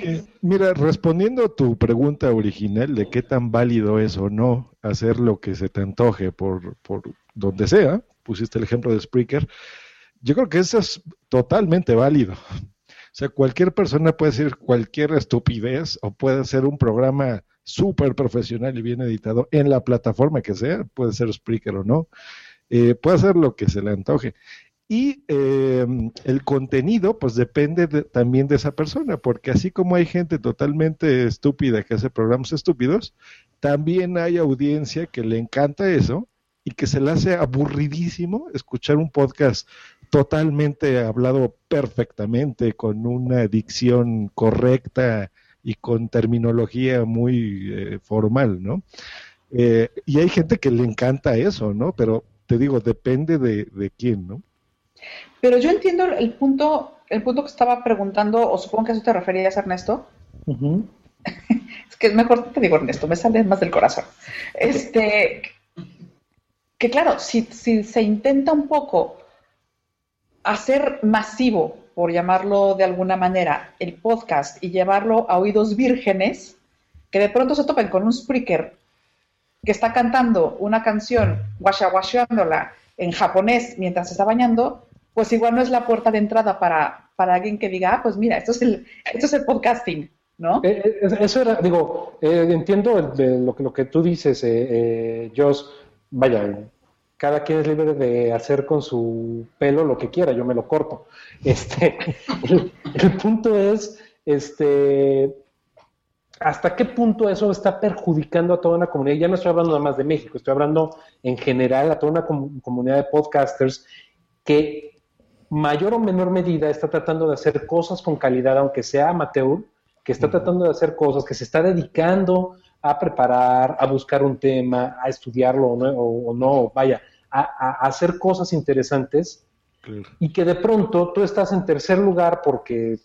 mira, respondiendo a tu pregunta original de qué tan válido es o no hacer lo que se te antoje por, por donde sea, pusiste el ejemplo de Spreaker, yo creo que eso es totalmente válido. O sea, cualquier persona puede decir cualquier estupidez o puede hacer un programa súper profesional y bien editado en la plataforma que sea, puede ser Spreaker o no, eh, puede hacer lo que se le antoje. Y eh, el contenido, pues depende también de esa persona, porque así como hay gente totalmente estúpida que hace programas estúpidos, también hay audiencia que le encanta eso y que se le hace aburridísimo escuchar un podcast totalmente hablado perfectamente, con una dicción correcta y con terminología muy eh, formal, ¿no? Eh, y hay gente que le encanta eso, ¿no? Pero te digo, depende de, quién, ¿no? Pero yo entiendo el punto, el punto que estaba preguntando, o supongo que a eso te referías, Ernesto. es que es mejor te digo, Ernesto, me sale más del corazón. Este, que claro, si, se intenta un poco hacer masivo, por llamarlo de alguna manera, el podcast y llevarlo a oídos vírgenes, que de pronto se topen con un speaker que está cantando una canción, washawashándola en japonés mientras se está bañando, pues igual no es la puerta de entrada para, para alguien que diga, ah, pues mira, esto es el, esto es el podcasting, ¿no? Eh, eh, eso era, digo, eh, entiendo lo, que, lo que tú dices, eh, Joss, vaya, cada quien es libre de hacer con su pelo lo que quiera, yo me lo corto. Este, el, punto es, este, hasta qué punto eso está perjudicando a toda una comunidad. Ya no estoy hablando nada más de México, estoy hablando en general a toda una comunidad de podcasters que mayor o menor medida está tratando de hacer cosas con calidad, aunque sea amateur, que está tratando de hacer cosas, que se está dedicando a preparar, a buscar un tema, a estudiarlo o no, o, no vaya, a, hacer cosas interesantes. Y que de pronto tú estás en tercer lugar porque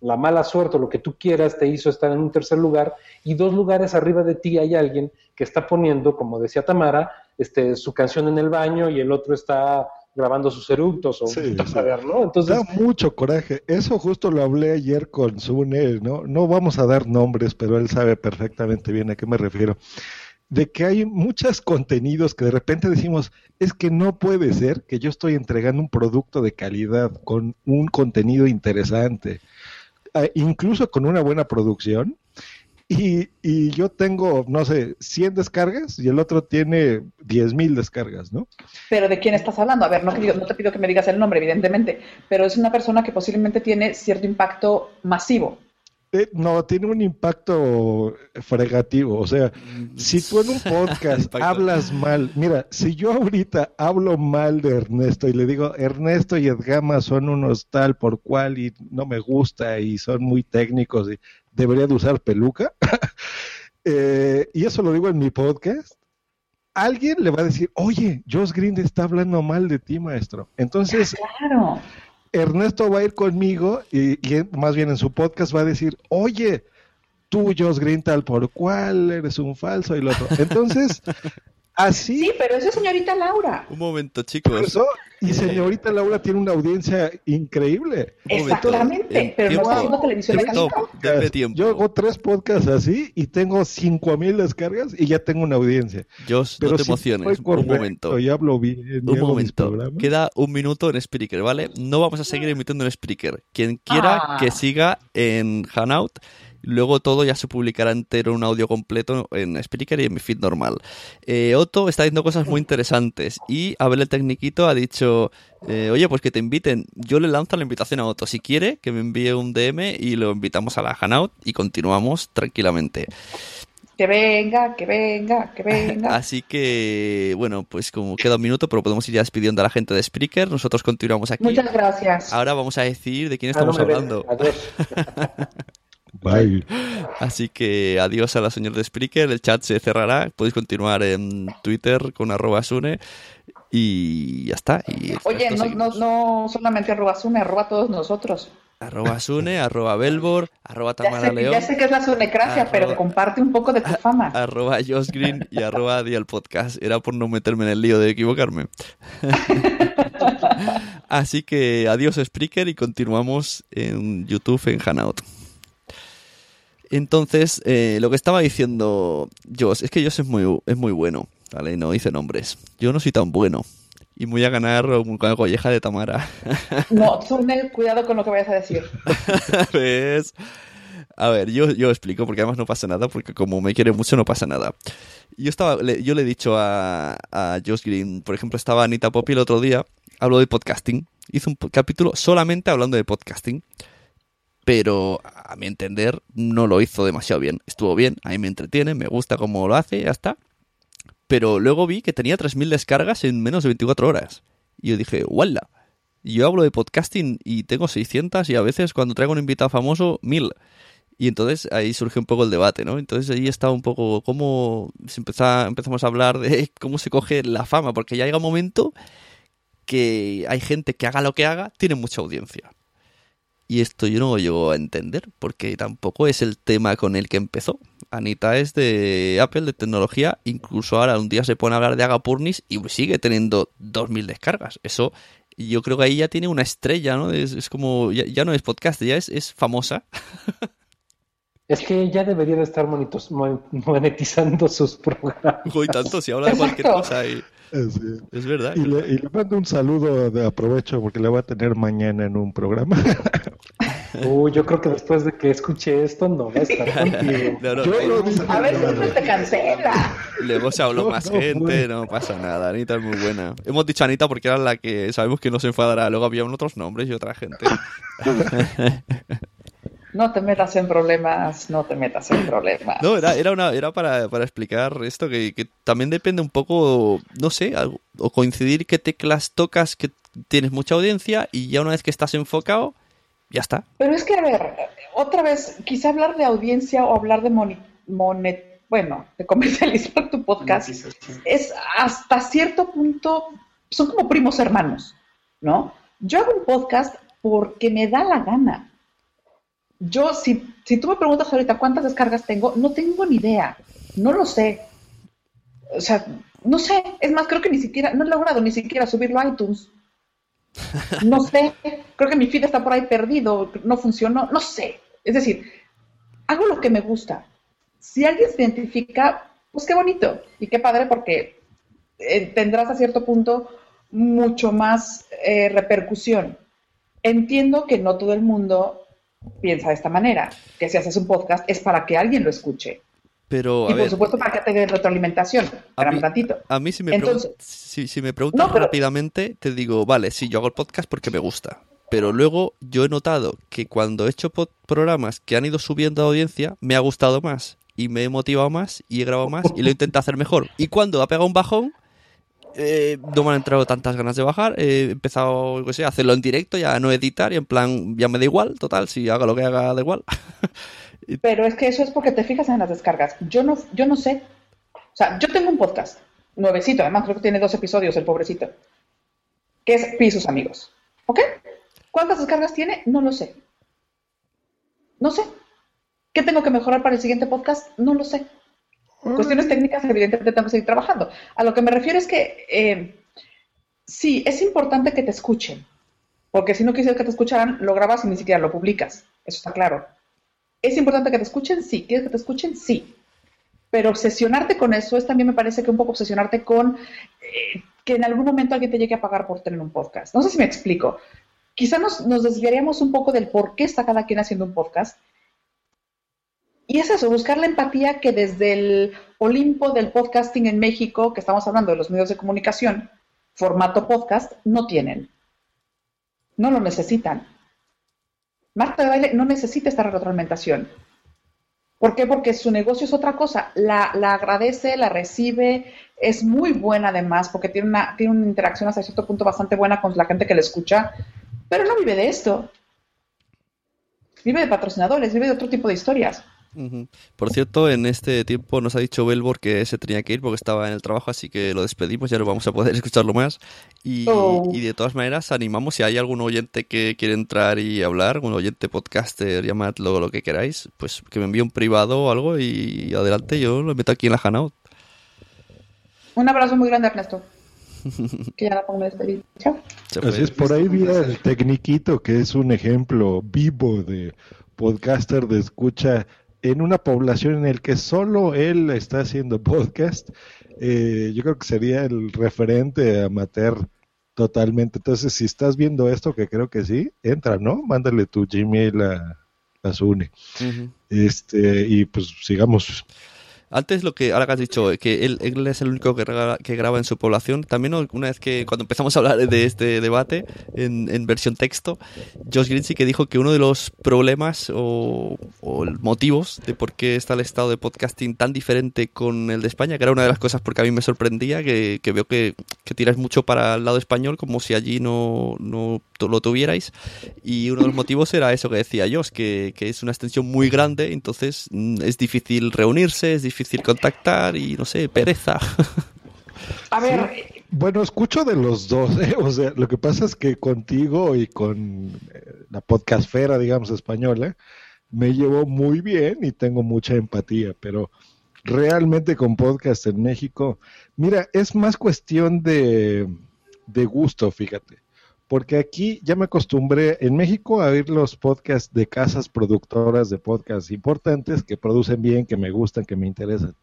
la mala suerte o lo que tú quieras te hizo estar en un tercer lugar y dos lugares arriba de ti hay alguien que está poniendo, como decía Tamara, este, su canción en el baño y el otro está grabando sus eructos o Sí, saber, ¿no? Entonces, Da mucho coraje. Eso justo lo hablé ayer con Sune, ¿no? No vamos a dar nombres, pero él sabe perfectamente bien a qué me refiero. De que hay muchos contenidos que de repente decimos, es que no puede ser que yo estoy entregando un producto de calidad con un contenido interesante, eh, incluso con una buena producción, y, y yo tengo, no sé, 100 descargas y el otro tiene 10.000 descargas, ¿no? Pero ¿de quién estás hablando? A ver, no, no te pido que me digas el nombre, evidentemente, pero es una persona que posiblemente tiene cierto impacto masivo. Eh, no, tiene un impacto fregativo. O sea, si tú en un podcast hablas mal, mira, si yo ahorita hablo mal de Ernesto y le digo, Ernesto y Edgama son unos tal por cual y no me gusta y son muy técnicos y debería de usar peluca, eh, y eso lo digo en mi podcast, alguien le va a decir, oye, Josh Green está hablando mal de ti, maestro. Entonces, Claro. Ernesto va a ir conmigo y, más bien en su podcast va a decir, oye, tú, Josh Green, tal por cual, eres un falso y lo otro. Entonces, así Sí, pero eso es señorita Laura. Un momento, chicos. eso, y señorita Laura tiene una audiencia increíble. Exactamente, En pero no está haciendo televisión de tiempo. Yo hago tres podcasts así y tengo cinco mil descargas y ya tengo una audiencia. Josh, Pero no te si emociones. Un momento. Hablo bien. Un momento. Queda un minuto en Spreaker, ¿vale? No vamos a seguir emitiendo en Spreaker. Quien quiera Ah. que siga en Hanout. Luego todo ya se publicará entero, un audio completo en Spreaker y en mi feed normal. Eh, Otto está diciendo cosas muy interesantes y Abel el Tecniquito ha dicho, eh, oye, pues que te inviten. Yo le lanzo la invitación a Otto. Si quiere, que me envíe un DM y lo invitamos a la Hanout y continuamos tranquilamente. Que venga, que venga, que venga. Así que, bueno, pues como queda un minuto, pero podemos ir ya despidiendo a la gente de Spreaker. Nosotros continuamos aquí. Muchas gracias. Ahora vamos a decir de quién ah, estamos hablando. Adiós. Bye. Así que adiós a la señora de Spreaker. El chat se cerrará. Podéis continuar en Twitter con arroba Sune. Y ya está. Y Oye, no, no, no solamente arroba Sune, arroba a todos nosotros. Arroba Sune, arroba Belbor, arroba Ya Tamara sé, León, ya sé que es la sunecracia, Arroba- pero comparte un poco de tu fama. arroba Josh Green y arroba Dial Podcast. Era por no meterme en el lío de equivocarme. Así que adiós Spreaker y continuamos en YouTube en Hanout. Entonces, eh, lo que estaba diciendo Josh, es que Josh es muy, es muy bueno, ¿vale? No dice nombres. Yo no soy tan bueno. Y me voy a ganar una colleja de Tamara. No, Sune, cuidado con lo que vayas a decir. ¿Ves? A ver, yo, yo explico, porque además no pasa nada, porque como me quiere mucho no pasa nada. Yo estaba, le- yo le he dicho a, a Josh Green, por ejemplo, estaba Anita Poppy el otro día, habló de podcasting, hizo un capítulo solamente hablando de podcasting, pero a mi entender no lo hizo demasiado bien. Estuvo bien, a mí me entretiene, me gusta cómo lo hace, ya está. Pero luego vi que tenía 3.000 descargas en menos de 24 horas. Y yo dije, ¡wala! Yo hablo de podcasting y tengo 600 y a veces cuando traigo un invitado famoso, 1000. Y entonces ahí surge un poco el debate, ¿no? Entonces ahí está un poco cómo se empeza- empezamos a hablar de cómo se coge la fama, porque ya llega un momento que hay gente que haga lo que haga, tiene mucha audiencia. Y esto yo no lo llego a entender, porque tampoco es el tema con el que empezó. Anita es de Apple, de tecnología, incluso ahora un día se pone a hablar de Agapurnis y sigue teniendo 2.000 descargas. Eso yo creo que ahí ya tiene una estrella, ¿no? Es, es como, ya, ya no es podcast, ya es, es famosa. Es que ya debería de estar monetizando sus programas. Uy, tanto, si habla de cualquier cosa. y- Así. es verdad. Y le, y le mando un saludo de aprovecho porque le voy a tener mañana en un programa. Uy, yo creo que después de que escuche esto, no va a estar contigo. No, eh. A ver si no te cancela. Luego se habló No, más no, gente, fue. no pasa nada. Anita es muy buena. Hemos dicho Anita porque era la que sabemos que no se enfadará. Luego había otros nombres y otra gente. No te metas en problemas, no te metas en problemas. No, era, era, una, era para, para explicar esto que, que también depende un poco, no sé, algo- o coincidir qué teclas tocas que tienes mucha audiencia y ya una vez que estás enfocado, ya está. Pero es que, a ver, otra vez, quizá hablar de audiencia o hablar de monet, bueno, de comercializar tu podcast es hasta cierto punto, son como primos hermanos, ¿no? Yo hago un podcast porque me da la gana. Yo, si, si tú me preguntas ahorita cuántas descargas tengo, no tengo ni idea, no lo sé. O sea, no sé, es más, creo que ni siquiera, no he logrado ni siquiera subirlo a iTunes. No sé, creo que mi feed está por ahí perdido, no funcionó, no sé. Es decir, hago lo que me gusta. Si alguien se identifica, pues qué bonito y qué padre porque eh, tendrás a cierto punto mucho más eh, repercusión. Entiendo que no todo el mundo piensa de esta manera, que si haces un podcast es para que alguien lo escuche. Pero, y por supuesto para que te dé retroalimentación. A mí, A mí si me, Entonces, si, me preguntas rápidamente, te digo, vale, sí, yo hago el podcast porque me gusta. Pero luego yo he notado que cuando he hecho programas que han ido subiendo a audiencia, me ha gustado más y me he motivado más y he grabado más y lo intento hacer mejor. Y cuando ha pegado un bajón, eh, no me han entrado tantas ganas de bajar. He empezado, a hacerlo en directo, ya no editar y en plan, ya me da igual, total, si haga lo que haga, da igual. Pero es que eso es porque te fijas en las descargas. Yo no, yo no sé. O sea, yo tengo un podcast, nuevecito, además creo que tiene dos episodios, el pobrecito, que es Pisos Amigos. ¿Ok? ¿Cuántas descargas tiene? No lo sé. No sé. ¿Qué tengo que mejorar para el siguiente podcast? No lo sé. Cuestiones técnicas, evidentemente, tengo que seguir trabajando. A lo que me refiero es que eh, sí, es importante que te escuchen. Porque si no quisieras que te escucharan, lo grabas y ni siquiera lo publicas. Eso está claro. ¿Es importante que te escuchen? Sí. ¿Quieres que te escuchen? Sí. Pero obsesionarte con eso es también, me parece que un poco obsesionarte con eh, que en algún momento alguien te llegue a pagar por tener un podcast. No sé si me explico. Quizá nos, nos desviaríamos un poco del por qué está cada quien haciendo un podcast y es eso, buscar la empatía que desde el Olimpo del podcasting en México, que estamos hablando de los medios de comunicación, formato podcast, no tienen. No lo necesitan. Marta de Baile no necesita esta retroalimentación. ¿Por qué? Porque su negocio es otra cosa. La, agradece, la recibe, es muy buena además, porque tiene una, tiene una interacción hasta cierto punto bastante buena con la gente que le escucha, pero no vive de esto. Vive de patrocinadores, vive de otro tipo de historias. Por cierto, en este tiempo nos ha dicho Belbor que se tenía que ir porque estaba en el trabajo, así que lo despedimos, ya no vamos a poder escucharlo más. Y, oh. y de todas maneras, animamos si hay algún oyente que quiere entrar y hablar, algún oyente podcaster, llamadlo lo que queráis, pues que me envíe un privado o algo y adelante, yo lo meto aquí en la Hanout. Un abrazo muy grande, Ernesto. que ya la pongo despedir. Chao. Así es, por ahí vi el Tecniquito, que es un ejemplo vivo de podcaster de escucha en una población en el que solo él está haciendo podcast, eh, yo creo que sería el referente amateur totalmente. Entonces, si estás viendo esto, que creo que sí, entra, ¿no? Mándale tu Gmail a, a Sune. Este, y pues sigamos antes lo que ahora que has dicho, que él, es el único que graba, que graba en su población, también una vez que cuando empezamos a hablar de este debate en, versión texto, Josh Green sí que dijo que uno de los problemas o, motivos de por qué está el estado de podcasting tan diferente con el de España, que era una de las cosas porque a mí me sorprendía, que, veo que, que, tiras mucho para el lado español como si allí no, no lo tuvierais, y uno de los motivos era eso que decía Josh, que, que es una extensión muy grande, entonces mm, es difícil reunirse, es difícil difícil contactar y no sé, pereza. A ver. Bueno, escucho de los dos, ¿eh? o sea, lo que pasa es que contigo y con eh, la podcastfera, digamos, española, me llevo muy bien y tengo mucha empatía, pero realmente con podcast en México, mira, es más cuestión de, de gusto, fíjate porque aquí ya me acostumbré en México a oír los podcasts de casas productoras de podcasts importantes que producen bien, que me gustan, que me interesan.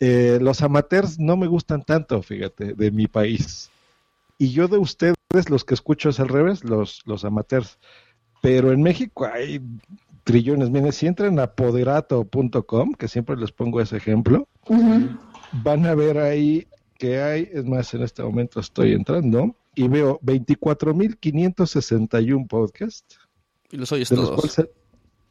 Eh, los amateurs no me gustan tanto, fíjate, de mi país. Y yo de ustedes, los que escucho es al revés, los, los amateurs. Pero en México hay trillones. Miren, si entran a poderato.com, que siempre les pongo ese ejemplo, van a ver ahí que hay, es más, en este momento estoy entrando, y veo 24.561 podcasts. Y los oyes todos.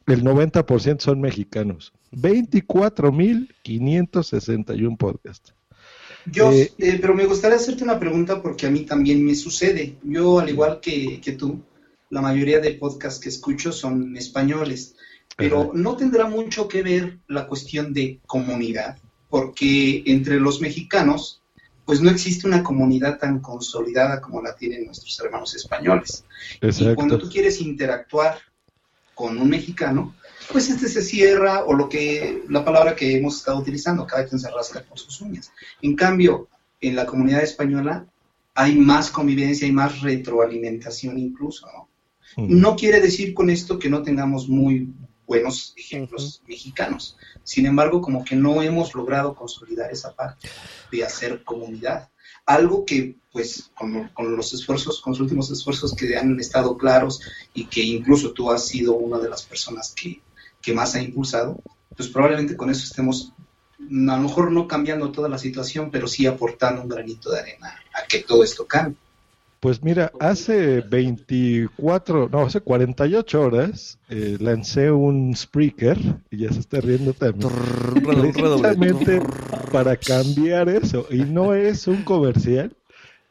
el 90% son mexicanos. 24.561 podcasts. Yo, eh, eh, pero me gustaría hacerte una pregunta porque a mí también me sucede. Yo, al igual que, que tú, la mayoría de podcasts que escucho son españoles, pero no tendrá mucho que ver la cuestión de comunidad, porque entre los mexicanos pues no existe una comunidad tan consolidada como la tienen nuestros hermanos españoles. Y cuando tú quieres interactuar con un mexicano, pues este se cierra o lo que la palabra que hemos estado utilizando, cada quien se rasca con sus uñas. En cambio, en la comunidad española hay más convivencia, hay más retroalimentación incluso, ¿no? Mm. No quiere decir con esto que no tengamos muy buenos ejemplos mexicanos. Sin embargo, como que no hemos logrado consolidar esa parte de hacer comunidad. Algo que, pues, con, con los esfuerzos, con los últimos esfuerzos que han estado claros y que incluso tú has sido una de las personas que, que más ha impulsado, pues probablemente con eso estemos a lo mejor no cambiando toda la situación, pero sí aportando un granito de arena a que todo esto cambie. Pues mira, hace 24, no, hace 48 horas eh, lancé un Spreaker, y ya se está riendo también, precisamente para cambiar eso. Y no es un comercial,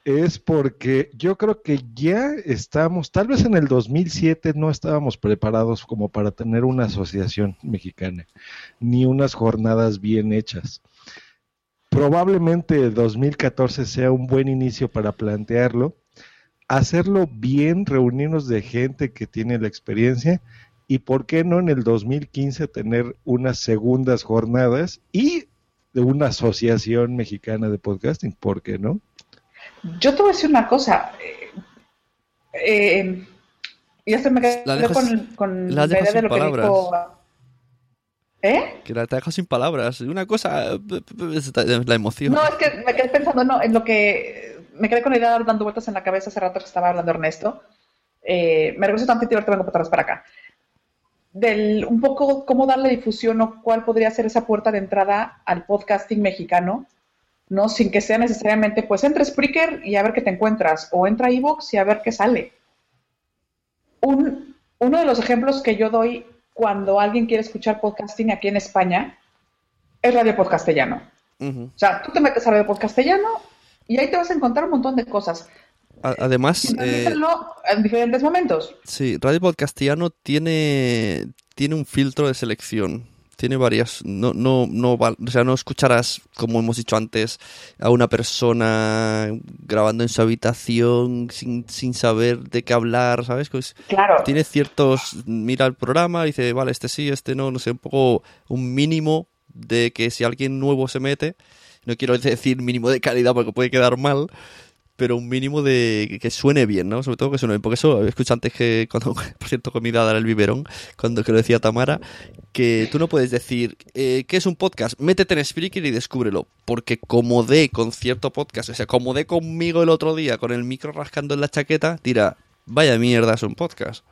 es porque yo creo que ya estamos, tal vez en el 2007 no estábamos preparados como para tener una asociación mexicana, ni unas jornadas bien hechas. Probablemente 2014 sea un buen inicio para plantearlo, hacerlo bien, reunirnos de gente que tiene la experiencia y por qué no en el 2015 tener unas segundas jornadas y de una asociación mexicana de podcasting, ¿por qué no? Yo te voy a decir una cosa. Eh, eh, ya se me quedó La dejas- con, con la idea de lo que palabras. dijo. ¿Eh? Que la te dejo sin palabras. Una cosa, es la emoción. No, es que me quedé pensando no, en lo que. Me quedé con la idea dando vueltas en la cabeza hace rato que estaba hablando Ernesto. Eh, me regreso tantito y ahorita vengo para atrás para acá. Del un poco cómo darle difusión o cuál podría ser esa puerta de entrada al podcasting mexicano, ¿no? Sin que sea necesariamente, pues entra Spreaker y a ver qué te encuentras, o entra Evox y a ver qué sale. Un, uno de los ejemplos que yo doy cuando alguien quiere escuchar podcasting aquí en España es Radio Podcastellano. Ujú. O sea, tú te metes a Radio Podcastellano y ahí te vas a encontrar un montón de cosas. Además, eh, en diferentes momentos. sí, Radio Podcastiano tiene, tiene un filtro de selección. Tiene varias. No, no, no, o sea, no escucharás, como hemos dicho antes, a una persona grabando en su habitación sin, sin saber de qué hablar, ¿sabes? Pues Claro. tiene ciertos. Mira el programa y dice, vale, este sí, este no, no sé, un poco un mínimo de que si alguien nuevo se mete, no quiero decir mínimo de calidad porque puede quedar mal, pero un mínimo de que- suene bien, ¿no? Sobre todo que suene bien, porque eso, escuché antes que, cuando, por cierto, comí dar el biberón, cuando que lo decía Tamara, que tú no puedes decir, eh, ¿qué es un podcast? Métete en Spreaker y descúbrelo, porque como dé con cierto podcast, o sea, como dé conmigo el otro día con el micro rascando en la chaqueta, dirá, vaya mierda, es un podcast.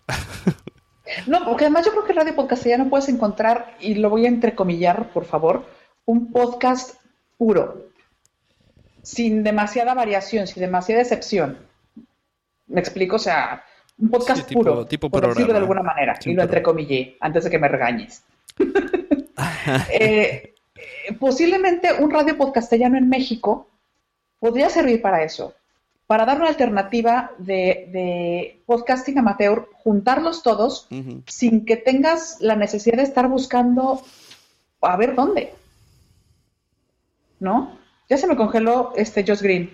No, porque además yo creo que Radio Podcastellano puedes encontrar, y lo voy a entrecomillar, por favor, un podcast puro, sin demasiada variación, sin demasiada excepción. ¿Me explico? O sea, un podcast Sí, tipo- puro, tipo por decirlo de programa. alguna manera, y lo programa. entrecomillé, antes de que me regañes. Eh, posiblemente un radio podcastellano en México podría servir para eso, para dar una alternativa de, de podcasting amateur, juntarlos todos sin que tengas la necesidad de estar buscando a ver dónde. ¿No? Ya se me congeló este Josh Green.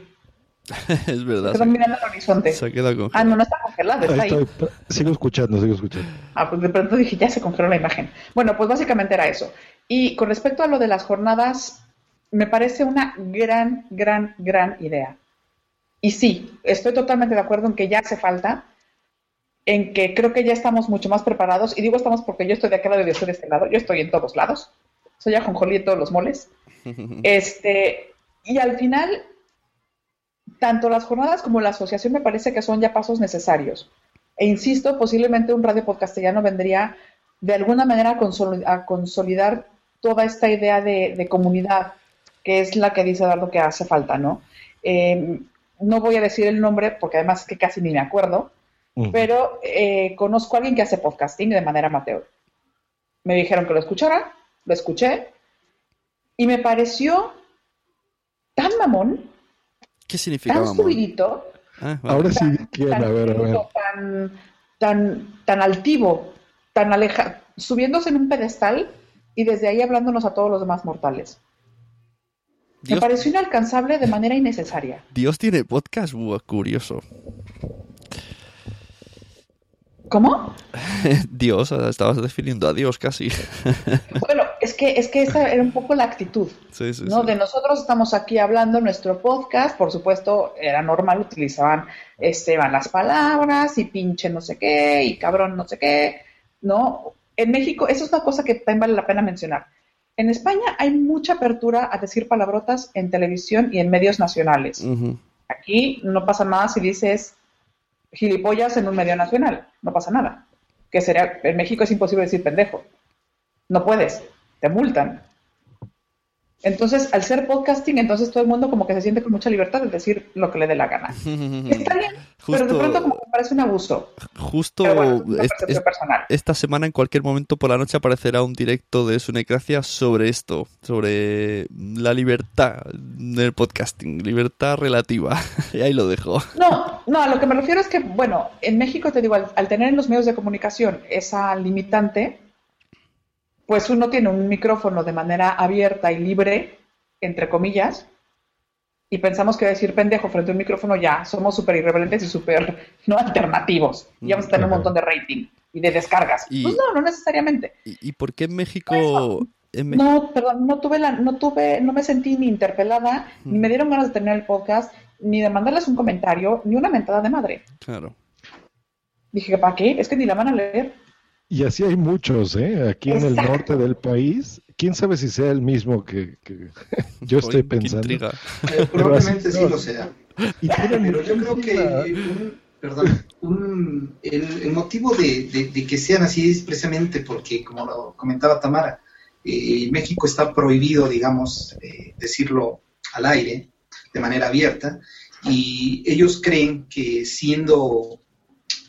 es verdad. Quedó mirando al horizonte. Se, se ha quedado con... Ah, no, no está congelado, está Ahí ahí. estoy. Sigo escuchando, sigo escuchando. Ah, pues de pronto dije, ya se congeló la imagen. Bueno, pues básicamente era eso. Y con respecto a lo de las jornadas, me parece una gran, gran, gran idea. Y sí, estoy totalmente de acuerdo en que ya hace falta, en que creo que ya estamos mucho más preparados. Y digo estamos porque yo estoy de aquel lado y yo estoy de este lado. Yo estoy en todos lados. Soy ajonjolí en todos los moles. Este, y al final, tanto las jornadas como la asociación me parece que son ya pasos necesarios. E insisto, posiblemente un radio podcastellano vendría de alguna manera a, consoli- a consolidar toda esta idea de, de comunidad, que es la que dice Eduardo que hace falta, ¿no? Eh, no voy a decir el nombre porque además es que casi ni me acuerdo, pero eh, conozco a alguien que hace podcasting de manera amateur. Me dijeron que lo escuchara, lo escuché, y me pareció tan mamón, ¿Qué significa, tan mamón? subidito, Ah, vale. Ahora sí, ¿quién? A ver, a ver. tan, tan, tan altivo, tan aleja, subiéndose en un pedestal y desde ahí hablándonos a todos los demás mortales. Me pareció inalcanzable de manera innecesaria. Dios tiene podcast, Buah, curioso. ¿Cómo? Dios, estabas definiendo a Dios casi. Bueno, es que, es que esa era un poco la actitud, Sí, sí, ¿no? sí. De nosotros estamos aquí hablando nuestro podcast, por supuesto, era normal, utilizaban este, van las palabras y pinche no sé qué y cabrón no sé qué, ¿no? En México, eso es una cosa que también vale la pena mencionar. En España hay mucha apertura a decir palabrotas en televisión y en medios nacionales. Aquí no pasa nada si dices gilipollas en un medio nacional, no pasa nada. Que sería, en México es imposible decir pendejo. No puedes, te multan. Entonces, al ser podcasting, entonces todo el mundo como que se siente con mucha libertad de decir lo que le dé la gana. Está bien, pero de pronto como que parece un abuso. Justo bueno, es esta semana, en cualquier momento por la noche, aparecerá un directo de Sunecracia sobre esto, sobre la libertad del podcasting, libertad relativa. y ahí lo dejo. No, no, a lo que me refiero es que, bueno, en México te digo, al, al tener en los medios de comunicación esa limitante, pues uno tiene un micrófono de manera abierta y libre, entre comillas, y pensamos que decir pendejo frente a un micrófono ya somos súper irreverentes y súper no alternativos. Y vamos a tener un montón de rating y de descargas. Y- Pues no, no necesariamente. ¿Y, y por qué en México... en No, perdón, no tuve la, no tuve, no me sentí ni interpelada, ni me dieron ganas de terminar el podcast, ni de mandarles un comentario, ni una mentada de madre. Claro. Dije, ¿para qué? Es que ni la van a leer. Y así hay muchos, ¿eh? Aquí en el norte del país. ¿Quién sabe si sea el mismo que, que yo estoy pensando? Eh, probablemente así sí no. lo sea. Y Pero yo creo que un- perdón, un- el, el motivo de, de- de que sean así es precisamente porque, como lo comentaba Tamara, eh, México está prohibido, digamos, eh, decirlo al aire de manera abierta y ellos creen que siendo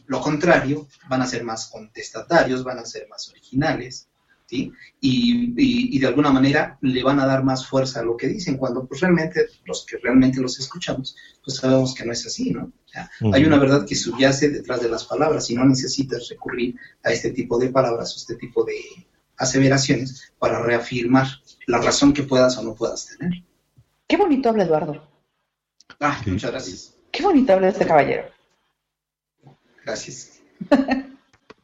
lo contrario van a ser más contestatarios, van a ser más originales, ¿sí? Y, y- y de alguna manera le van a dar más fuerza a lo que dicen, cuando pues realmente los que realmente los escuchamos, pues sabemos que no es así, ¿no? O sea, Hay una verdad que subyace detrás de las palabras y no necesitas recurrir a este tipo de palabras o este tipo de aseveraciones para reafirmar la razón que puedas o no puedas tener. Qué bonito habla Eduardo. Ah, Sí. muchas gracias. Qué bonito habla este caballero. Gracias.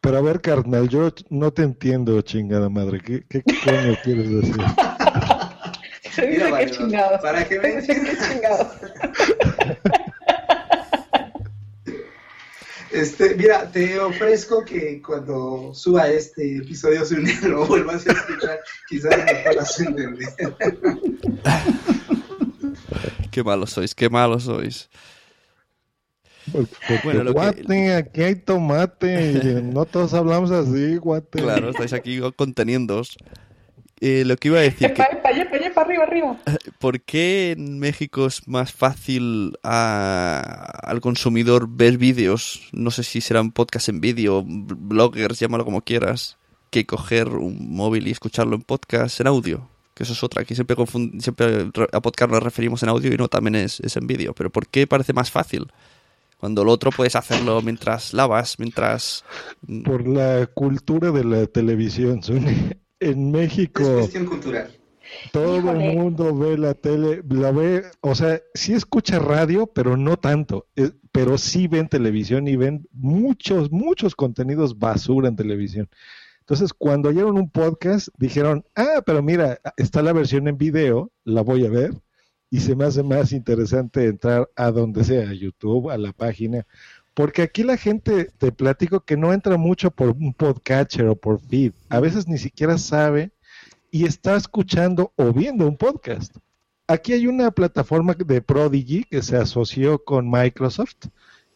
Pero a ver, carnal, yo no te entiendo, chingada madre. ¿Qué, qué coño quieres decir? Se dice Mira, que Mario, chingados. para que Se veas. dice que chingados. Este, mira, te ofrezco que cuando suba este episodio se une, lo vuelvas a escuchar, quizás me puedas entender. Qué malos sois, qué malos sois. Porque, Bueno, lo que- guate, aquí hay tomate. no todos hablamos así, guate. Claro, estáis aquí conteniéndoos. Eh, lo que iba a decir, que, Epa, epa, epa, epa, arriba, arriba. ¿por qué en México es más fácil a- al consumidor ver vídeos? No sé si serán podcast en vídeo, bloggers, llámalo como quieras, que coger un móvil y escucharlo en podcast en audio. Que eso es otra, aquí siempre, confund- siempre re- a podcast nos referimos en audio y no también es, es en vídeo. Pero ¿por qué parece más fácil? Cuando lo otro puedes hacerlo mientras lavas, mientras... Por la cultura de la televisión, Zuni. En Es México, cuestión cultural. todo Híjole. el mundo ve la tele, la ve, o sea, sí escucha radio, pero no tanto. eh, pero sí ven televisión y ven muchos, muchos contenidos basura en televisión. Entonces, cuando oyeron un podcast, dijeron, ah, pero mira, está la versión en video, la voy a ver. Y se me hace más interesante entrar a donde sea, a YouTube, a la página. Porque aquí la gente, te platico que no entra mucho por un podcatcher o por feed. A veces ni siquiera sabe y está escuchando o viendo un podcast. Aquí hay una plataforma de Prodigy que se asoció con Microsoft,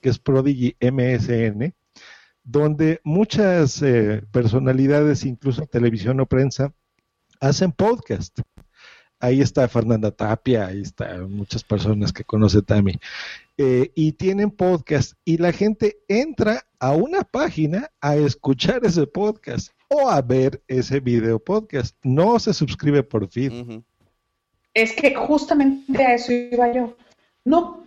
que es Prodigy MSN, donde muchas eh, personalidades, incluso televisión o prensa, hacen podcast. Ahí está Fernanda Tapia, ahí están muchas personas que conoce Tami. Eh, y tienen podcast y la gente entra a una página a escuchar ese podcast o a ver ese video podcast. No se suscribe por feed. Ujú. Es que justamente a eso iba yo. No,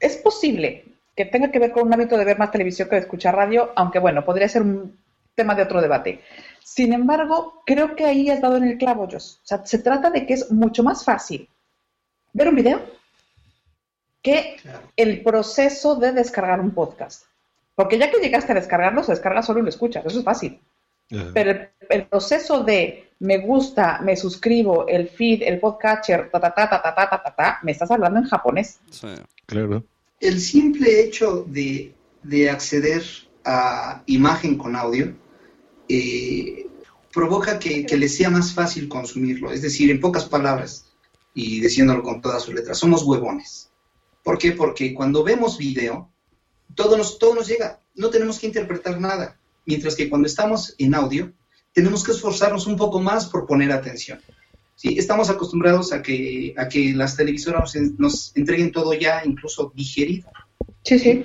es posible que tenga que ver con un hábito de ver más televisión que de escuchar radio, aunque bueno, podría ser un tema de otro debate. Sin embargo, creo que ahí has dado en el clavo, Jos. O sea, se trata de que es mucho más fácil ver un video que Claro. el proceso de descargar un podcast. Porque ya que llegaste a descargarlo, se descarga solo y lo escuchas. Eso es fácil. Pero el, el proceso de me gusta, me suscribo, el feed, el podcatcher, ta, ta, ta, ta, ta, ta, ta, ta, ta, me estás hablando en japonés. Sí. Claro. El simple hecho de, de acceder a imagen con audio eh, provoca que, que les sea más fácil consumirlo. Es decir, en pocas palabras, y diciéndolo con todas sus letras, somos huevones. ¿Por qué? Porque cuando vemos video, todo nos, llega, no tenemos que interpretar nada. Mientras que cuando estamos en audio, tenemos que esforzarnos un poco más por poner atención. ¿sí? Estamos acostumbrados a que, a que las televisoras nos, nos entreguen todo ya incluso digerido. Sí, sí.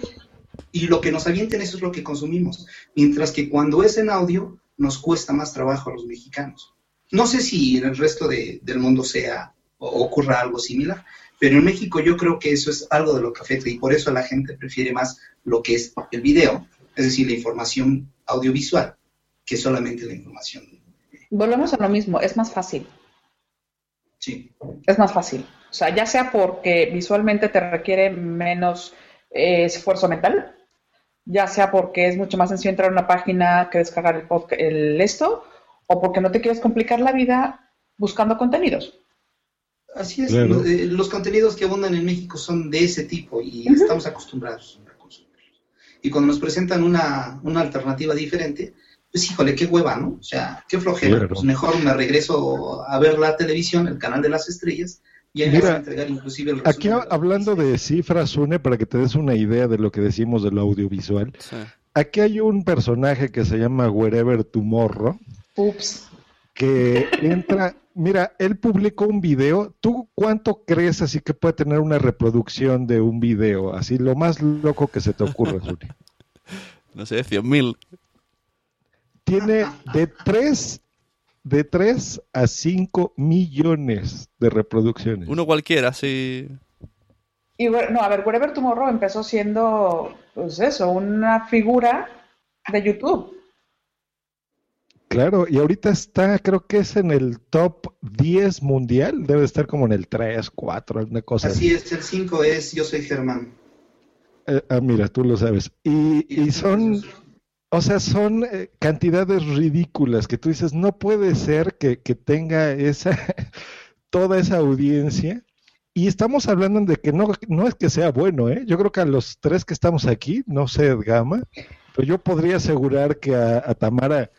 Y lo que nos avienten, eso es lo que consumimos. Mientras que cuando es en audio, nos cuesta más trabajo a los mexicanos. No sé si en el resto de- del mundo sea o ocurra algo similar, pero en México yo creo que eso es algo de lo que afecta y por eso la gente prefiere más lo que es el video, es decir, la información audiovisual, que solamente la información. Volvemos a lo mismo, es más fácil. Sí. Es más fácil. O sea, ya sea porque visualmente te requiere menos eh, esfuerzo mental, ya sea porque es mucho más sencillo entrar a una página que descargar el, podca- el esto, o porque no te quieres complicar la vida buscando contenidos. Así es, Claro. eh, los contenidos que abundan en México son de ese tipo y estamos acostumbrados a consumirlos. Y cuando nos presentan una, una alternativa diferente, pues híjole, qué hueva, ¿no? O sea, qué flojera. Claro. Pues mejor me regreso a ver la televisión, el canal de las estrellas, y ahí Mira, vas a entregar inclusive el Aquí hablando noticia. de cifras, Une, para que te des una idea de lo que decimos del audiovisual, Sí. aquí hay un personaje que se llama Wherever Tomorrow, Ups. que entra, mira, él publicó un video, ¿tú cuánto crees así que puede tener una reproducción de un video? Así lo más loco que se te ocurra, Zuli. No sé, 100.000. Tiene de 3 de 3 a 5 millones de reproducciones. Uno cualquiera, sí. Y bueno, no, a ver, Wherever Tomorrow empezó siendo, pues eso, una figura de YouTube. Claro, y ahorita está, creo que es en el top 10 mundial, debe estar como en el 3, 4, alguna cosa Así así. es, el 5 es Yo soy Germán. Eh, ah, mira, tú lo sabes. Y, y son, o sea, son eh, cantidades ridículas que tú dices, no puede ser que, que tenga esa, toda esa audiencia. Y estamos hablando de que no, no es que sea bueno, ¿eh? Yo creo que a los tres que estamos aquí, no sé, Gama, pero yo podría asegurar que a, a Tamara,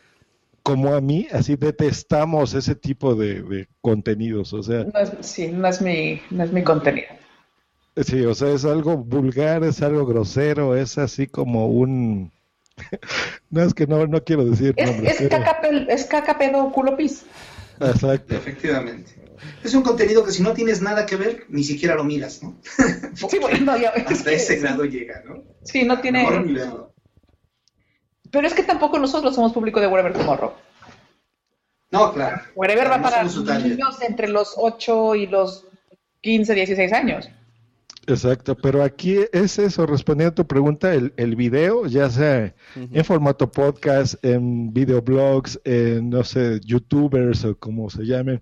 como a mí, así detestamos ese tipo de, de contenidos. O sea, No es, sí, no es mi, no es mi contenido. Sí, o sea, es algo vulgar, es algo grosero, es así como un... No, es que no, no quiero decir Es, nombres, es, pero- caca, pel- es caca pedo culo pis. Exacto. Efectivamente. Es un contenido que si no tienes nada que ver, ni siquiera lo miras, ¿no? Sí, bueno, ya- es Hasta que- ese grado llega, ¿no? Sí, no tiene. Pero es que tampoco nosotros somos público de Wherever Tomorrow. No, claro. Wherever va No para niños entre los 8 y los 15, 16 años. Exacto, pero aquí es eso, respondiendo a tu pregunta, el, el video, ya sea en formato podcast, en videoblogs, en, no sé, youtubers o como se llamen,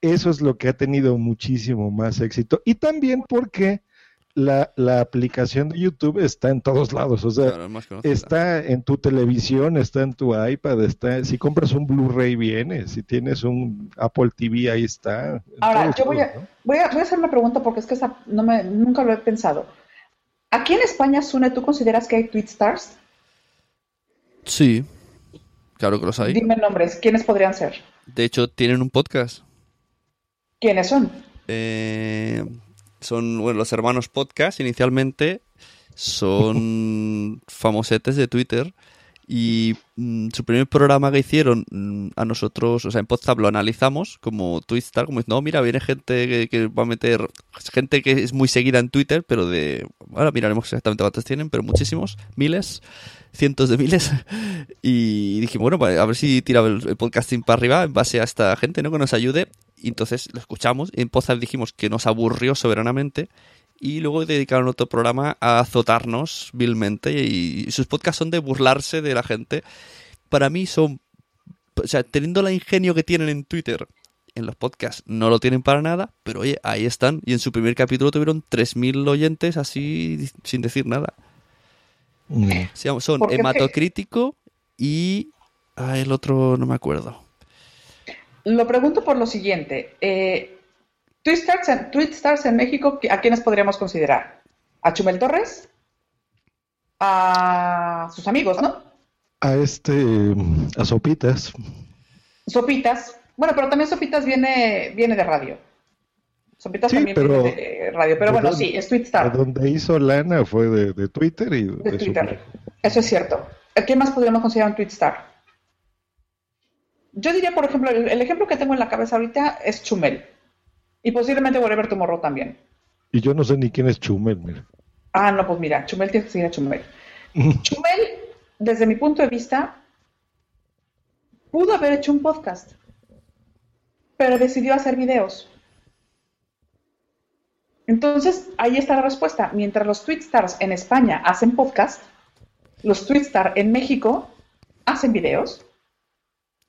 eso es lo que ha tenido muchísimo más éxito. Y también porque la, la aplicación de YouTube está en todos lados, o sea, Claro, está en tu televisión, está en tu iPad, está, si compras un Blu-ray viene, si tienes un Apple TV ahí está. Ahora, yo voy lados, a, ¿no? voy, a, voy a hacer una pregunta porque es que esa no me, nunca lo he pensado. Aquí en España, Sune, ¿tú consideras que hay tweet stars? Sí, claro que los hay. Dime nombres, ¿quiénes podrían ser? De hecho, tienen un podcast. ¿Quiénes son? Eh, son, bueno, los hermanos podcast inicialmente son famosetes de Twitter y mm, su primer programa que hicieron mm, a nosotros, o sea, en Podzap lo analizamos como Twitter, como no, mira, viene gente que, que va a meter, gente que es muy seguida en Twitter, pero de, ahora miraremos exactamente cuántos tienen, pero muchísimos, miles, cientos de miles, y dijimos, bueno, a ver si tira el, el podcasting para arriba en base a esta gente, ¿no? Que nos ayude, y entonces lo escuchamos, y en Podzap dijimos que nos aburrió soberanamente, y luego dedicaron otro programa a azotarnos vilmente y sus podcasts son de burlarse de la gente. Para mí son, o sea, teniendo el ingenio que tienen en Twitter, en los podcasts no lo tienen para nada, pero oye, ahí están y en su primer capítulo tuvieron 3.000 oyentes así sin decir nada. Son. Hematocrítico y Ah, el otro no me acuerdo. Lo pregunto por lo siguiente. Eh, Twitstars, en, Twitstars en México, ¿a quiénes podríamos considerar? ¿A Chumel Torres? A sus amigos, ¿no? A este, a Sopitas. Sopitas. Bueno, pero también Sopitas viene, viene de radio. Sopitas Sí, también pero- viene de radio. Pero bueno, ¿de sí, es A Twitstar. donde hizo lana fue de, de Twitter y de, Twitter. Eso es cierto. ¿A quién más podríamos considerar un Twitstar? Yo diría, por ejemplo, el, el ejemplo que tengo en la cabeza ahorita es Chumel. Y posiblemente Whatever Tomorrow también. Y yo no sé ni quién es Chumel, mira. Ah, no, pues mira, Chumel tiene que seguir a Chumel. Chumel, desde mi punto de vista, pudo haber hecho un podcast, pero decidió hacer videos. Entonces, ahí está la respuesta. Mientras los Twitstars en España hacen podcast, los Twitstar en México hacen videos.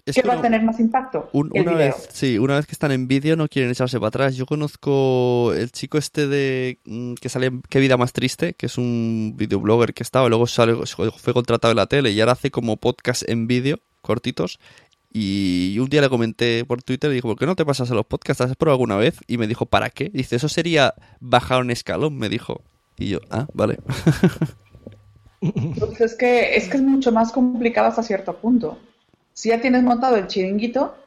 Es ¿Qué que va no- a tener más impacto? un- el una video. vez, sí, una vez que están en vídeo no quieren echarse para atrás. Yo conozco el chico este de mm, que sale en Qué vida más triste, que es un videoblogger que estaba, luego sale- fue contratado en la tele y ahora hace como podcast en vídeo, cortitos. Y un día le comenté por Twitter y dijo, ¿por qué no te pasas a los podcasts? ¿Has probado alguna vez? Y me dijo, ¿para qué? Dice, eso sería bajar un escalón, me dijo. Y yo, ah, vale. Pues es que, es que es mucho más complicado hasta cierto punto. Si ya tienes montado el chiringuito,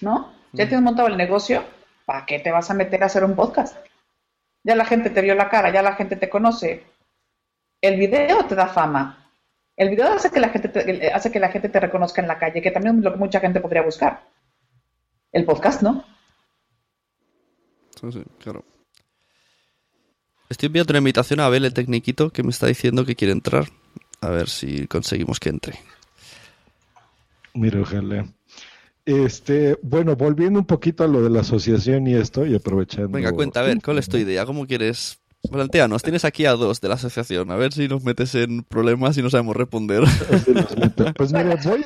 ¿no? Ya tienes montado el negocio, ¿para qué te vas a meter a hacer un podcast? Ya la gente te vio la cara, ya la gente te conoce. El video te da fama. El video hace que la gente te, hace que la gente te reconozca en la calle, que también es lo que mucha gente podría buscar. El podcast, ¿no? Sí, sí, claro. Estoy enviando una invitación a Abel, el tecniquito, que me está diciendo que quiere entrar. A ver si conseguimos que entre. Mira, ojalá. Este, bueno, volviendo un poquito a lo de la asociación y esto, y aprovechando. Venga, cuenta, a ver, ¿cuál es tu idea? ¿Cómo quieres...? Planteanos, tienes aquí a dos de la asociación. A ver si nos metes en problemas y no sabemos responder. Pues mira, voy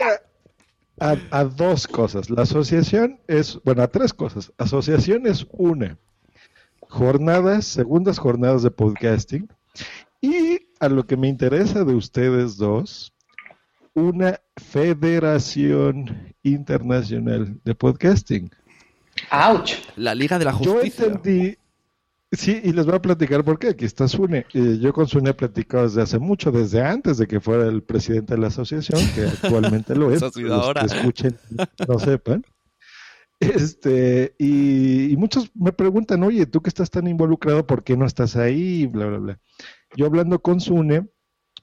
a, a, a dos cosas. La asociación es, bueno, a tres cosas. Asociación es una. Jornadas, segundas jornadas de podcasting. Y a lo que me interesa de ustedes dos, una federación internacional de podcasting. ¡Auch! La Liga de la Yo Justicia. entendí, sí, y les voy a platicar por qué. Aquí está Sune. Eh, yo con Sune he platicado desde hace mucho, desde antes de que fuera el presidente de la asociación, que actualmente lo es. Eso ha sido los ahora. que escuchen no sepan. Este, y, y muchos me preguntan, oye, tú que estás tan involucrado, ¿por qué no estás ahí? Bla, bla, bla. Yo hablando con Sune,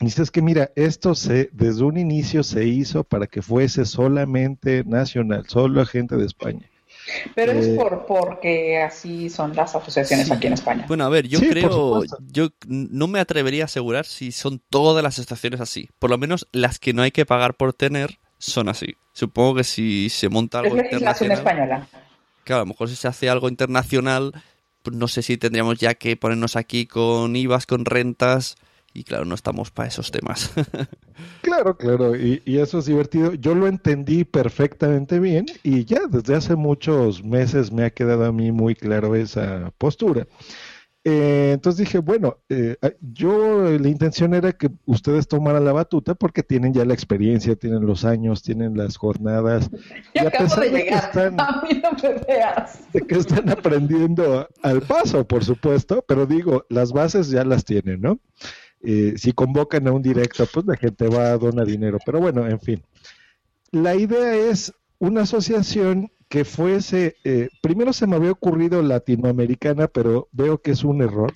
dices que mira, esto se, desde un inicio se hizo para que fuese solamente nacional, solo gente de España. Pero es Eh, por porque así son las asociaciones Sí. aquí en España. Bueno, a ver, yo Sí, creo, yo no me atrevería a asegurar si son todas las estaciones así. Por lo menos las que no hay que pagar por tener son así. Supongo que si se monta es algo legislación internacional, española. claro, a lo mejor si se hace algo internacional, pues no sé si tendríamos ya que ponernos aquí con IVAs, con rentas, y claro, no estamos para esos temas. Claro, claro, y, y eso es divertido. Yo lo entendí perfectamente bien y ya desde hace muchos meses me ha quedado a mí muy claro esa postura. Eh, entonces dije, bueno, eh, yo la intención era que ustedes tomaran la batuta porque tienen ya la experiencia, tienen los años, tienen las jornadas. Y Yo a acabo pesar de de que llegar. están- A mí no me veas. de que están aprendiendo al paso, por supuesto, pero digo, las bases ya las tienen, ¿no? Eh, si convocan a un directo, pues la gente va a donar dinero, pero bueno, en fin. La idea es una asociación que fuese, eh, primero se me había ocurrido latinoamericana, pero veo que es un error,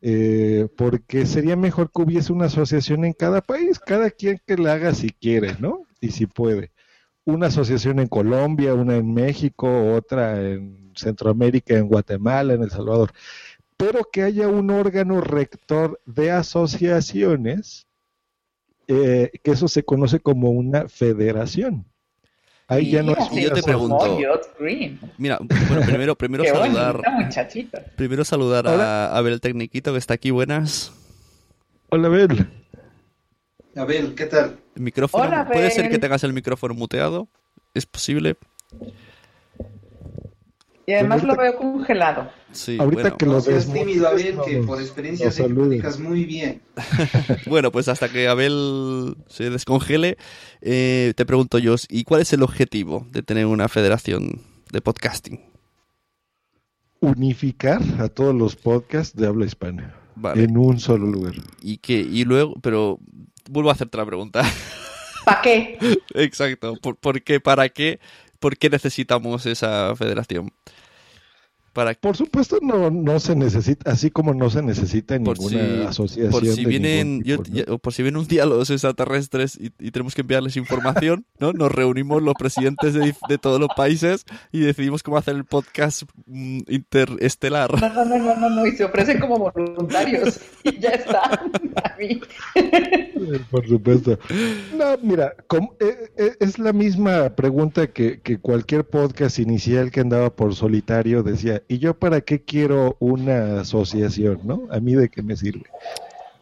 eh, porque sería mejor que hubiese una asociación en cada país, cada quien que la haga si quiere, ¿no? Y si puede una asociación en Colombia, una en México, otra en Centroamérica, en Guatemala, en El Salvador, pero que haya un órgano rector de asociaciones, eh, que eso se conoce como una federación. Ahí ya no es yo te pregunto-. Mira, bueno, primero, primero Qué saludar, bonito, primero saludar a Abel el Tecniquito que está aquí, buenas. Hola, Bel. Abel, ¿qué tal? El micrófono, Hola, puede ser Abel. que tengas el micrófono muteado, es posible. Y además lo veo congelado. Sí, Ahorita bueno. que lo seas desmontes, tímido, Abel, no que por experiencia nos sé que saludes. platicas muy bien. Bueno, pues hasta que Abel se descongele, eh, te pregunto yo, ¿y cuál es el objetivo de tener una federación de podcasting? Unificar a todos los podcasts de habla hispana Vale. en un solo lugar. Y que, y luego, pero vuelvo a hacerte la pregunta. ¿Para qué? Exacto. ¿Por, por qué? ¿Para qué? ¿Por qué necesitamos esa federación? Para Por supuesto, no, no se necesita, así como no se necesita Por ninguna si- asociación. por si de vienen ningún tipo, yo- ¿no? ya- por si vienen un día los extraterrestres y, y tenemos que enviarles información, ¿no? Nos reunimos los presidentes de, de todos los países y decidimos cómo hacer el podcast mm, interestelar. No, no, no, no, no, no, y se ofrecen como voluntarios y ya está. A mí. Por supuesto. No, mira, como- eh, eh, es la misma pregunta que, que cualquier podcast inicial que andaba por solitario decía, ¿y yo para qué quiero una asociación? ¿No? ¿A mí de qué me sirve?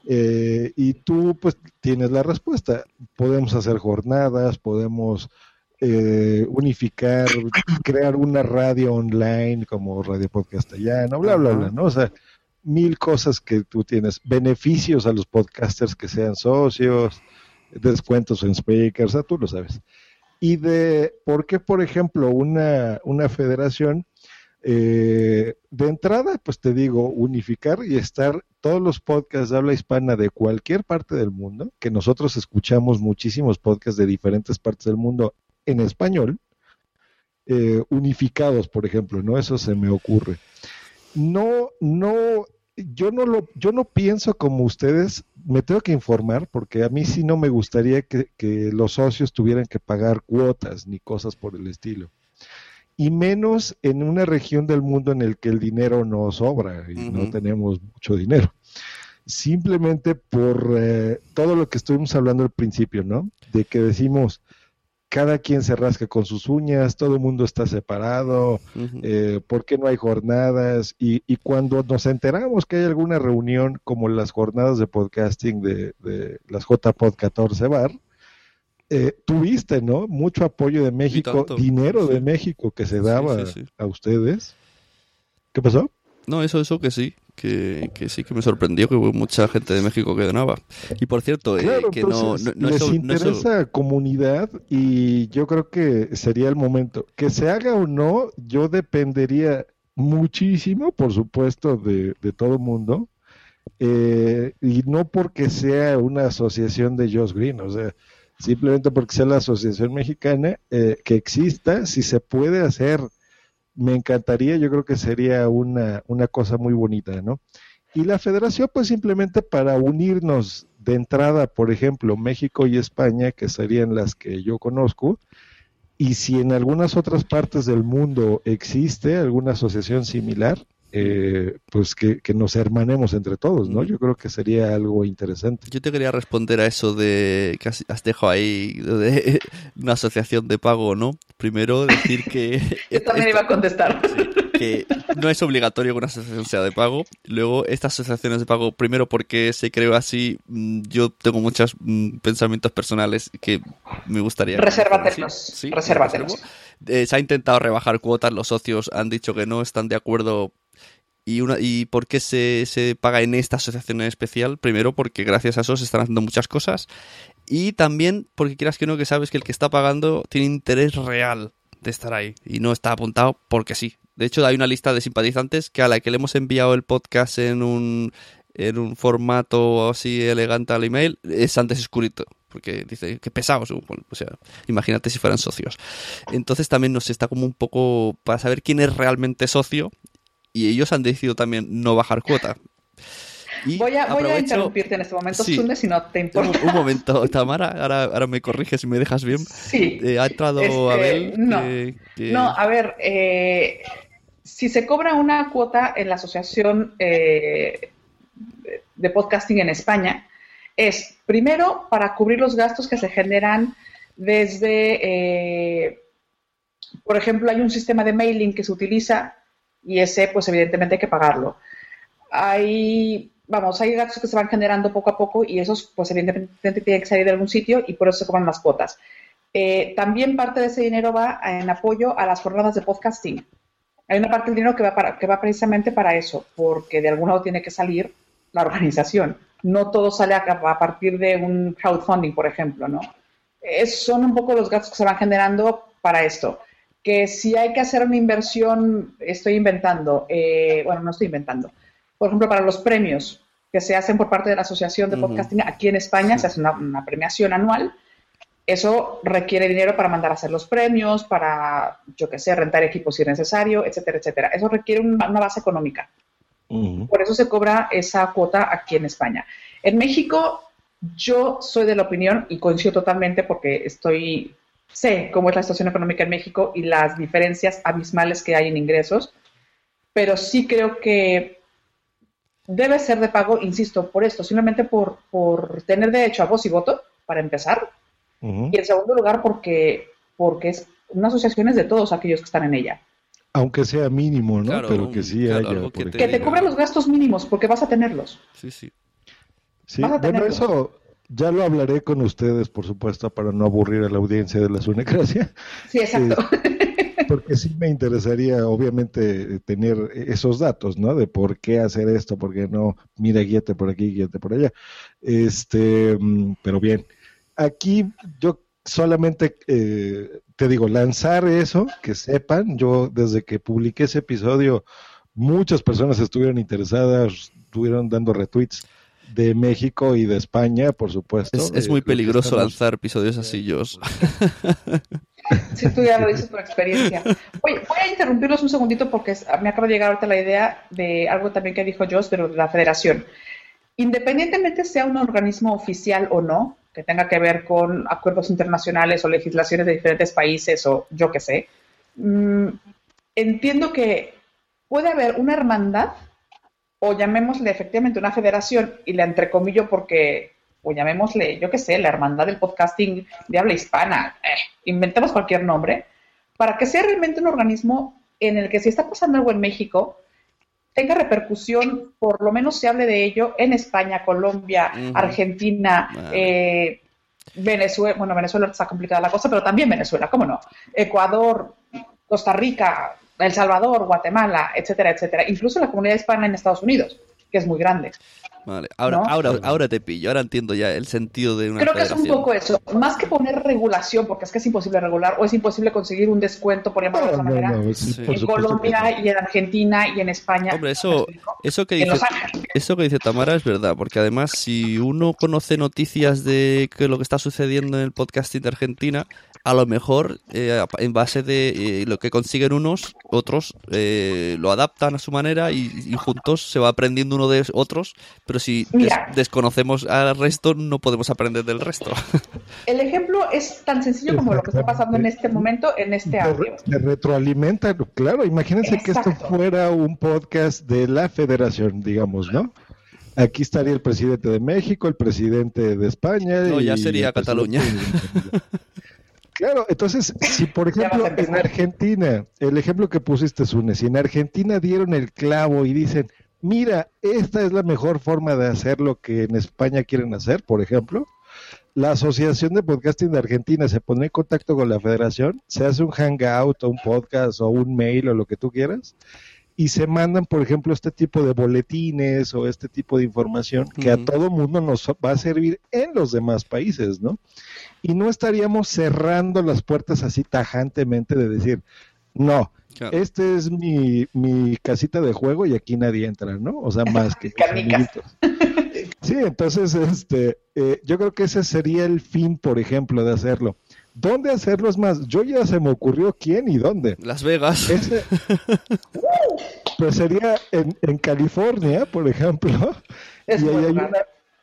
Eh, y tú pues tienes la respuesta. Podemos hacer jornadas, podemos eh, unificar, crear una radio online como Radio Podcastellano, bla, bla, bla, ¿no? O sea, mil cosas que tú tienes, beneficios a los podcasters que sean socios, descuentos en speakers, o sea, tú lo sabes. Y de por qué, por ejemplo, una, una federación, eh, de entrada, pues te digo, unificar y estar todos los podcasts de habla hispana de cualquier parte del mundo, que nosotros escuchamos muchísimos podcasts de diferentes partes del mundo en español, eh, unificados, por ejemplo, ¿no? Eso se me ocurre. No, no, yo no lo, yo no pienso como ustedes, me tengo que informar, porque a mí sí no me gustaría que, que los socios tuvieran que pagar cuotas ni cosas por el estilo. Y menos en una región del mundo en el que el dinero no sobra y no tenemos mucho dinero. Simplemente por eh, todo lo que estuvimos hablando al principio, ¿no? De que decimos, cada quien se rasca con sus uñas, todo el mundo está separado, eh, por qué no hay jornadas y, y cuando nos enteramos que hay alguna reunión como las jornadas de podcasting de, de las JPod 14 Bar, eh, tuviste, ¿no? Mucho apoyo de México, dinero de. México que se daba sí, sí. a ustedes. ¿Qué pasó? No, eso, eso que sí, que, que sí que me sorprendió que hubo mucha gente de México que donaba. Y por cierto, eh, que no, entonces, no, no les eso- no interesa eso- comunidad y yo creo que sería el momento. Que se haga o no, yo dependería muchísimo, por supuesto, de, de todo el mundo. eh, y no porque sea una asociación de Josh Green, o sea, simplemente porque sea la asociación mexicana eh, que exista, si se puede hacer, me encantaría, yo creo que sería una, una cosa muy bonita, ¿no? Y la federación, pues simplemente para unirnos de entrada, por ejemplo, México y España, que serían las que yo conozco, y si en algunas otras partes del mundo existe alguna asociación similar, eh, pues que, que nos hermanemos entre todos, ¿no? Yo creo que sería algo interesante. Yo te quería responder a eso de que has, has dejado ahí de una asociación de pago, ¿no? Primero decir que Yo también iba a contestar. que no es obligatorio que una asociación sea de pago. Luego, estas asociaciones de pago, primero porque se creó así, mm, yo tengo muchos mm, pensamientos personales que me gustaría... Resérvatelos. Sí, resérvatelos. Eh, se ha intentado rebajar cuotas, los socios han dicho que no están de acuerdo. ¿Y, una, ¿Y por qué se, se paga en esta asociación en especial? Primero porque gracias a eso se están haciendo muchas cosas y también porque quieras que no, que sabes que el que está pagando tiene interés real de estar ahí y no está apuntado porque sí. De hecho, hay una lista de simpatizantes que a la que le hemos enviado el podcast en un, en un formato así elegante al email es antes escurito. Porque dice que pesados. O sea, imagínate si fueran socios. Entonces también nos está como un poco para saber quién es realmente socio. Y ellos han decidido también no bajar cuota. Y Voy a, voy a interrumpirte en este momento, Sí. Sune, si no te un, importa. un momento, Tamara, ahora, ahora me corriges y me dejas bien. Sí. Eh, ha entrado Este, Abel. no. que- que- No, a ver, eh, si se cobra una cuota en la asociación eh, de podcasting en España, es primero para cubrir los gastos que se generan desde, eh, por ejemplo, hay un sistema de mailing que se utiliza y ese, pues evidentemente hay que pagarlo. Hay, vamos, hay gastos que se van generando poco a poco y esos, pues evidentemente tienen que salir de algún sitio y por eso se cobran las cuotas. Eh, también parte de ese dinero va en apoyo a las jornadas de podcasting. Hay una parte del dinero que va, para, que va precisamente para eso, porque de algún lado tiene que salir la organización. No todo sale a, a partir de un crowdfunding, por ejemplo, ¿no? Es, son un poco los gastos que se van generando para esto. Que si hay que hacer una inversión, estoy inventando, eh, bueno, no estoy inventando. Por ejemplo, para los premios que se hacen por parte de la Asociación de. Podcasting aquí en España, se hace una, una premiación anual. Eso requiere dinero para mandar a hacer los premios, para, yo qué sé, rentar equipos si es necesario, etcétera, etcétera. Eso requiere un- una base económica. Por eso se cobra esa cuota aquí en España. En México, yo soy de la opinión y coincido totalmente porque estoy, sé cómo es la situación económica en México y las diferencias abismales que hay en ingresos, pero sí creo que debe ser de pago, insisto, por esto, simplemente por, por tener derecho a voz y voto, para empezar, y en segundo lugar porque, porque es una asociación es de todos aquellos que están en ella. Aunque sea mínimo, ¿no? Claro, Pero que sí claro, haya. que te-. Que te cubran los gastos mínimos, porque vas a tenerlos. Sí, sí. Sí, Vas a bueno, eso ya lo hablaré con ustedes, por supuesto, para no aburrir a la audiencia de la Sunecracia, Sí, exacto. Porque sí me interesaría, obviamente, tener esos datos, ¿no? De por qué hacer esto, por qué no, mira, guíate por aquí, guíate por allá. Este, mm, pero bien, aquí yo solamente eh, te digo, lanzar eso, que sepan, yo desde que publiqué ese episodio, muchas personas estuvieron interesadas, estuvieron dando retweets de México y de España, por supuesto. Es, es muy peligroso estamos- lanzar episodios así, yo. Sí, tú ya lo dices por experiencia. Oye, voy a interrumpirlos un segundito porque me acaba de llegar ahorita la idea de algo también que dijo Joss, pero de la federación. Independientemente sea un organismo oficial o no, que tenga que ver con acuerdos internacionales o legislaciones de diferentes países o yo qué sé, mm, entiendo que puede haber una hermandad o llamémosle efectivamente una federación y la entrecomillo porque, o llamémosle, yo qué sé, la hermandad del podcasting de habla hispana, eh, inventemos cualquier nombre, para que sea realmente un organismo en el que si está pasando algo en México, tenga repercusión, por lo menos se hable de ello en España, Colombia. Argentina, eh, Venezuela, bueno, Venezuela está complicada la cosa, pero también Venezuela, ¿cómo no? Ecuador, Costa Rica, El Salvador, Guatemala, etcétera, etcétera. Incluso la comunidad hispana en Estados Unidos, que es muy grande. Vale, ahora, ¿No? ahora, ahora te pillo, ahora entiendo ya el sentido de una Creo que es un poco eso. Más que poner regulación, porque es que es imposible regular, o es imposible conseguir un descuento, por llamarlo de No, esa no, manera, no, sí, Sí. por en Colombia no. y en Argentina y en España. Hombre, ¿Me eso, eso que dice, eso que dice Tamara es verdad, porque además si uno conoce noticias de que lo que está sucediendo en el podcasting de Argentina, a lo mejor eh, en base de eh, lo que consiguen unos, otros eh, lo adaptan a su manera y, y juntos se va aprendiendo uno de otros, pero si des- desconocemos al resto no podemos aprender del resto. El ejemplo es tan sencillo como lo que está pasando en este momento en este Te, audio. re- te retroalimentan, claro, imagínense que esto Exacto. fuera un podcast de la federación, digamos, ¿no? Aquí estaría el presidente de México, el presidente de España. No, ya y sería Cataluña. de- Claro, entonces, si por ejemplo en. Argentina, el ejemplo que pusiste, Sune, si en Argentina dieron el clavo y dicen, mira, esta es la mejor forma de hacer lo que en España quieren hacer, por ejemplo, la Asociación de Podcasting de Argentina se pone en contacto con la federación, se hace un hangout o un podcast o un mail o lo que tú quieras, y se mandan, por ejemplo, este tipo de boletines o este tipo de información que a todo mundo nos va a servir en los demás países, ¿no? Y no estaríamos cerrando las puertas así tajantemente de decir, no, Claro. este es mi, mi casita de juego y aquí nadie entra, ¿no? O sea, más que. Sí, entonces, este, eh, yo creo que ese sería el fin, por ejemplo, de hacerlo. ¿Dónde hacerlo? Es más, yo ya se me ocurrió quién y dónde. Las Vegas. Ese, pues sería en, en California, por ejemplo, Es y ahí hay una,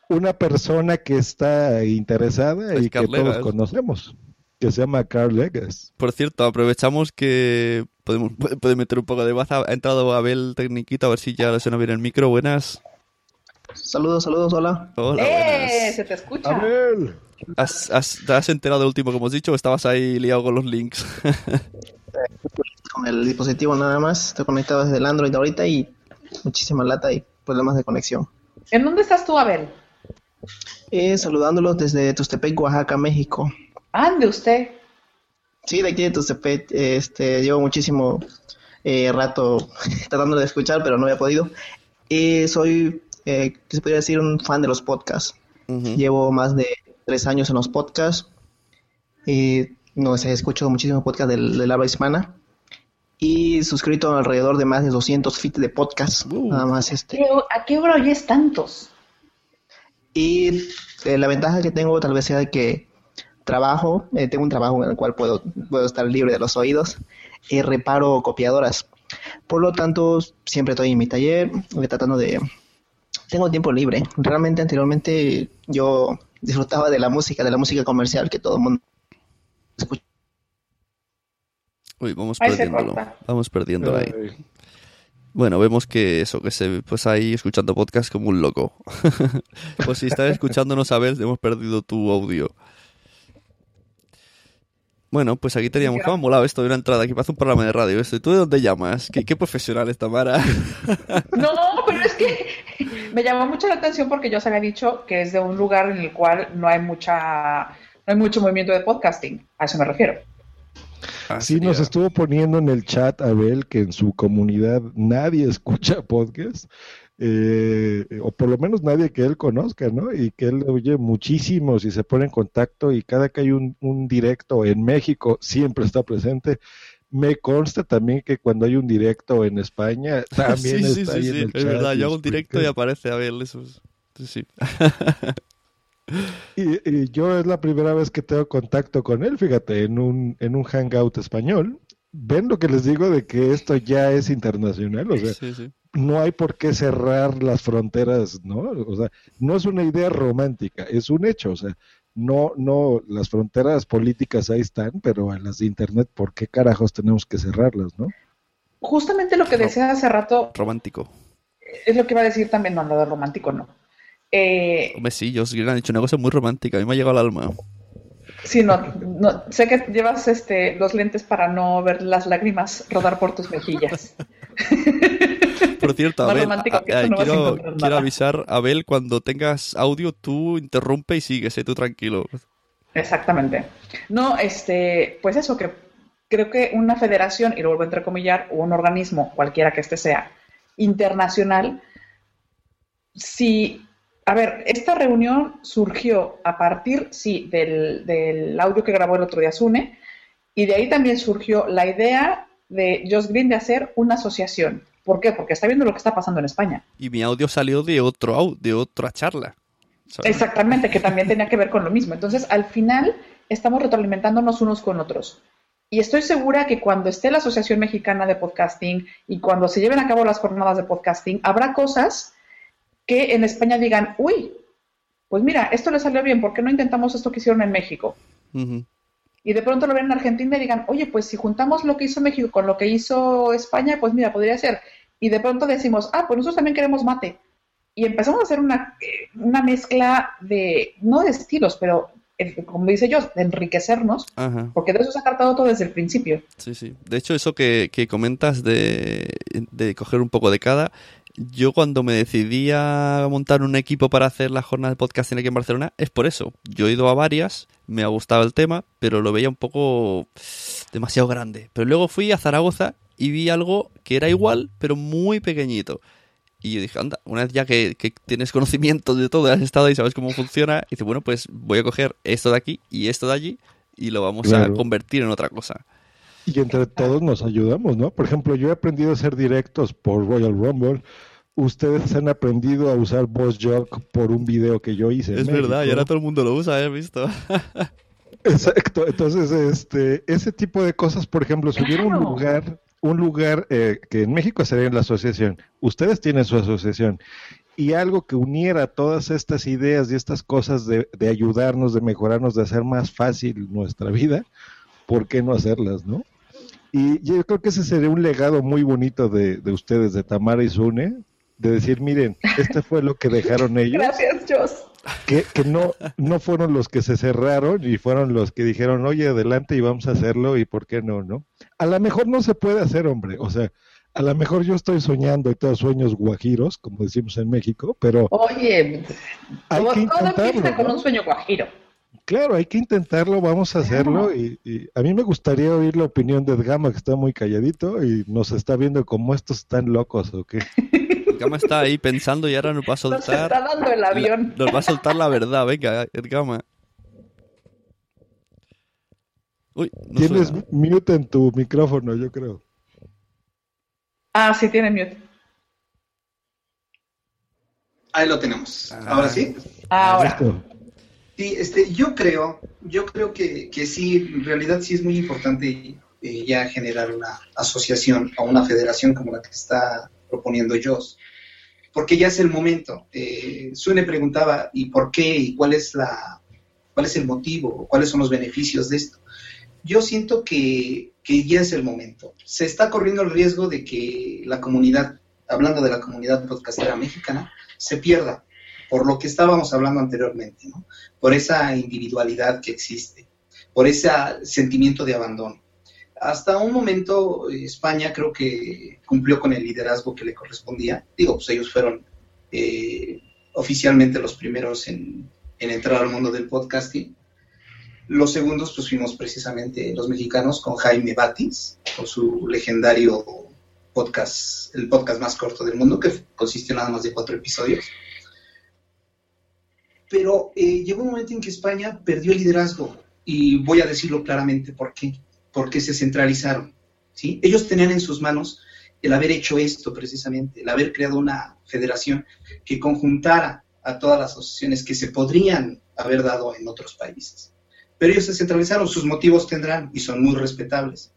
una persona que está interesada Es y que todos conocemos, que se llama Carl Legas. Por cierto, aprovechamos que podemos puede puede meter un poco de baza. Ha entrado Abel Tecniquito, a ver si ya le suena bien el micro. Buenas. Saludos, saludos, hola. Hola, ¡Eh! buenas. Se te escucha. Abel. ¿Has, has- te has enterado del último que hemos dicho o estabas ahí liado con los links? Con el dispositivo nada más, estoy conectado desde el Android ahorita y muchísima lata y problemas de conexión. ¿En dónde estás tú, Abel? Eh, saludándolos desde Tustepec, Oaxaca, México. Ande usted. Sí, de aquí de Tustepec, este, llevo muchísimo eh, rato tratando de escuchar, pero no había podido. Eh, soy, eh, ¿qué se podría decir? Un fan de los podcasts. Llevo más de tres años en los podcasts. Y no sé, escucho muchísimos podcasts del, del habla hispana. Y suscrito alrededor de más de 200 feeds de podcast. Uh. Nada más este. ¿A qué hora oyes tantos? Y eh, la ventaja que tengo tal vez sea de que trabajo, eh, tengo un trabajo en el cual puedo, puedo estar libre de los oídos y reparo copiadoras. Por lo tanto, siempre estoy en mi taller eh, tratando de... Tengo tiempo libre. Realmente anteriormente yo disfrutaba de la música, de la música comercial que todo el mundo escucha. Uy, vamos Ahí perdiéndolo. Vamos perdiéndolo ahí. Ay, Bueno, vemos que eso, que se pues ahí escuchando podcast como un loco. pues si estás escuchándonos a ver, hemos perdido tu audio. Bueno, pues aquí teníamos que me ha molado esto de una entrada aquí parece un programa de radio esto. ¿Y tú de dónde llamas? ¿Qué, qué profesional es Tamara? No, pero es que me llamó mucho la atención porque yo os había dicho que es de un lugar en el cual no hay mucha, no hay mucho movimiento de podcasting. A eso me refiero. Ah, Sí, sería- nos estuvo poniendo en el chat Abel que en su comunidad nadie escucha podcast, eh, o por lo menos nadie que él conozca, ¿no? Y que él oye muchísimos y se pone en contacto y cada que hay un, un directo en México siempre está presente. Me consta también que cuando hay un directo en España también sí, sí, está sí, ahí en sí, el es chat verdad. Yo hago un directo y aparece a ver eso. es- Sí, sí. Y, y yo es la primera vez que tengo contacto con él, fíjate, en un, en un hangout español. Ven lo que les digo de que esto ya es internacional, o sea, sí, sí. no hay por qué cerrar las fronteras, ¿no? O sea, no es una idea romántica, es un hecho, o sea, no, no, las fronteras políticas ahí están, pero a las de internet, ¿por qué carajos tenemos que cerrarlas, no? Justamente lo que decía hace rato Romántico. es lo que iba a decir también, no, lo de romántico no. Eh, Hombre, sí, yo os han dicho una cosa muy romántica. A mí me ha llegado al alma. Sí, no, no, sé que llevas este, los lentes para no ver las lágrimas rodar por tus mejillas. Por cierto, Abel, a- a- no vas a quiero, quiero avisar, Abel, cuando tengas audio, tú interrumpe y sigues, eh, tú tranquilo. Exactamente. No, este, pues eso, que creo que una federación, y lo vuelvo a entrecomillar, o un organismo, cualquiera que este sea, internacional, si, a ver, esta reunión surgió a partir, sí, del, del audio que grabó el otro día Sune, y de ahí también surgió la idea de Josh Green de hacer una asociación. ¿Por qué? Porque está viendo lo que está pasando en España. Y mi audio salió de otro de otra charla. ¿sabes? Exactamente, que también tenía que ver con lo mismo. Entonces, al final, estamos retroalimentándonos unos con otros. Y estoy segura que cuando esté la Asociación Mexicana de Podcasting y cuando se lleven a cabo las jornadas de podcasting, habrá cosas que en España digan, uy, pues mira, esto le salió bien, ¿por qué no intentamos esto que hicieron en México? Y de pronto lo ven en Argentina y digan, oye, pues si juntamos lo que hizo México con lo que hizo España, pues mira, podría ser. Y de pronto decimos, ah, pues nosotros también queremos mate. Y empezamos a hacer una, eh, una mezcla de, no de estilos, pero eh, como dice yo, de enriquecernos, Ajá. porque de eso se ha tratado todo desde el principio. Sí, sí. De hecho, eso que, que comentas de, de coger un poco de cada, yo cuando me decidí a montar un equipo para hacer la jornada de podcasting aquí en Barcelona, es por eso. Yo he ido a varias, me ha gustado el tema, pero lo veía un poco demasiado grande. Pero luego fui a Zaragoza y vi algo que era igual, pero muy pequeñito. Y yo dije, anda, una vez ya que, que tienes conocimiento de todo, has estado ahí, sabes cómo funciona, y dice, bueno, pues voy a coger esto de aquí y esto de allí y lo vamos Claro. a convertir en otra cosa. Y entre todos nos ayudamos, ¿no? Por ejemplo, yo he aprendido a hacer directos por Royal Rumble. Ustedes han aprendido a usar Boss Jock por un video que yo hice. en Es verdad, y ahora todo el mundo lo usa, ¿eh? ¿Has visto? Exacto. Entonces, este, ese tipo de cosas, por ejemplo, si hubiera un lugar, un lugar eh, que en México sería la asociación, ustedes tienen su asociación, y algo que uniera todas estas ideas y estas cosas de, de ayudarnos, de mejorarnos, de hacer más fácil nuestra vida, ¿por qué no hacerlas, no? Y yo creo que ese sería un legado muy bonito de, de ustedes, de Tamara y Sune, de decir, miren, este fue lo que dejaron ellos Gracias, Jos. que, que no, no fueron los que se cerraron y fueron los que dijeron, oye, adelante y vamos a hacerlo y por qué no, ¿no? A lo mejor no se puede hacer, hombre, o sea, a lo mejor yo estoy soñando y todos sueños guajiros, como decimos en México, pero Oye, hay todo, que todo empieza con ¿no? un sueño guajiro. Claro, hay que intentarlo, vamos a hacerlo. Y, y a mí me gustaría oír la opinión de Edgama, que está muy calladito y nos está viendo como estos están locos o qué. Edgama está ahí pensando y ahora nos va a Nos soltar. está dando el avión. Nos va a soltar la verdad, venga, Edgama. Uy, no Tienes suena. mute en tu micrófono, yo creo. Ah, sí, tiene mute. Ahí lo tenemos. Ahora sí. Ahora. Listo. Sí, este, yo creo, yo creo que, que sí, en realidad sí es muy importante eh, ya generar una asociación o una federación como la que está proponiendo Joss, porque ya es el momento. Eh, Sune preguntaba, ¿y por qué? ¿Y cuál es la, cuál es el motivo? ¿Cuáles son los beneficios de esto? Yo siento que, que ya es el momento. Se está corriendo el riesgo de que la comunidad, hablando de la comunidad podcastera mexicana, se pierda por lo que estábamos hablando anteriormente, por esa individualidad que existe, por ese sentimiento de abandono. Hasta un momento España creo que cumplió con el liderazgo que le correspondía. Digo, pues ellos fueron eh, oficialmente los primeros en, en entrar al mundo del podcasting. Los segundos, pues fuimos precisamente los mexicanos con Jaime Batis, con su legendario podcast, el podcast más corto del mundo, que consistió nada más de cuatro episodios pero eh, llegó un momento en que España perdió el liderazgo y voy a decirlo claramente por qué, porque se centralizaron, ¿sí? Ellos tenían en sus manos el haber hecho esto precisamente, el haber creado una federación que conjuntara a todas las asociaciones que se podrían haber dado en otros países. Pero ellos se centralizaron, sus motivos tendrán y son muy respetables,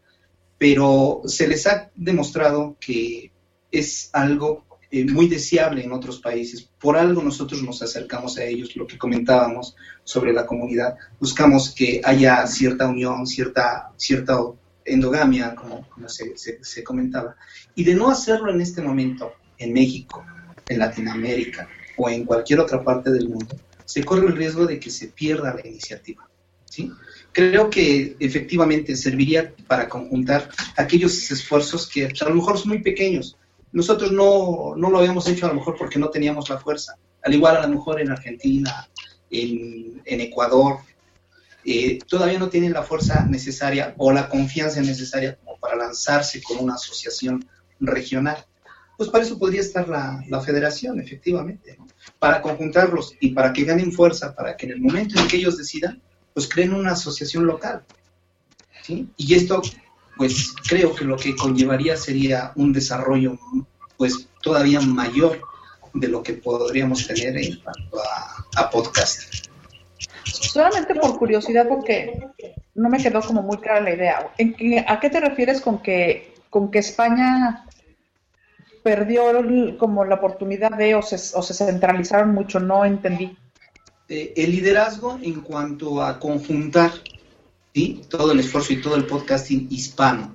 pero se les ha demostrado que es algo eh, muy deseable en otros países. Por algo nosotros nos acercamos a ellos, lo que comentábamos sobre la comunidad. Buscamos que haya cierta unión, cierta, cierta endogamia, como, como se, se, se comentaba. Y de no hacerlo en este momento, en México, en Latinoamérica o en cualquier otra parte del mundo, se corre el riesgo de que se pierda la iniciativa. ¿sí? Creo que efectivamente serviría para conjuntar aquellos esfuerzos que a lo mejor son muy pequeños, nosotros no, no, lo habíamos hecho a lo mejor porque no teníamos la fuerza. Al igual a lo mejor en Argentina, en, Ecuador, eh, todavía no tienen la fuerza necesaria o la confianza necesaria como para lanzarse con una asociación regional. Pues para eso podría estar la, la federación, efectivamente, ¿no? para conjuntarlos y para que ganen fuerza, para que en el momento en que ellos decidan, pues creen una asociación local. ¿sí? Y esto pues creo que lo que conllevaría sería un desarrollo pues todavía mayor de lo que podríamos tener en cuanto a, a podcast. Solamente por curiosidad, porque no me quedó como muy clara la idea. ¿En qué, ¿A qué te refieres con que, con que España perdió el, como la oportunidad de o se, o se centralizaron mucho? No entendí. Eh, el liderazgo en cuanto a conjuntar ¿sí? todo el esfuerzo y todo el podcasting hispano.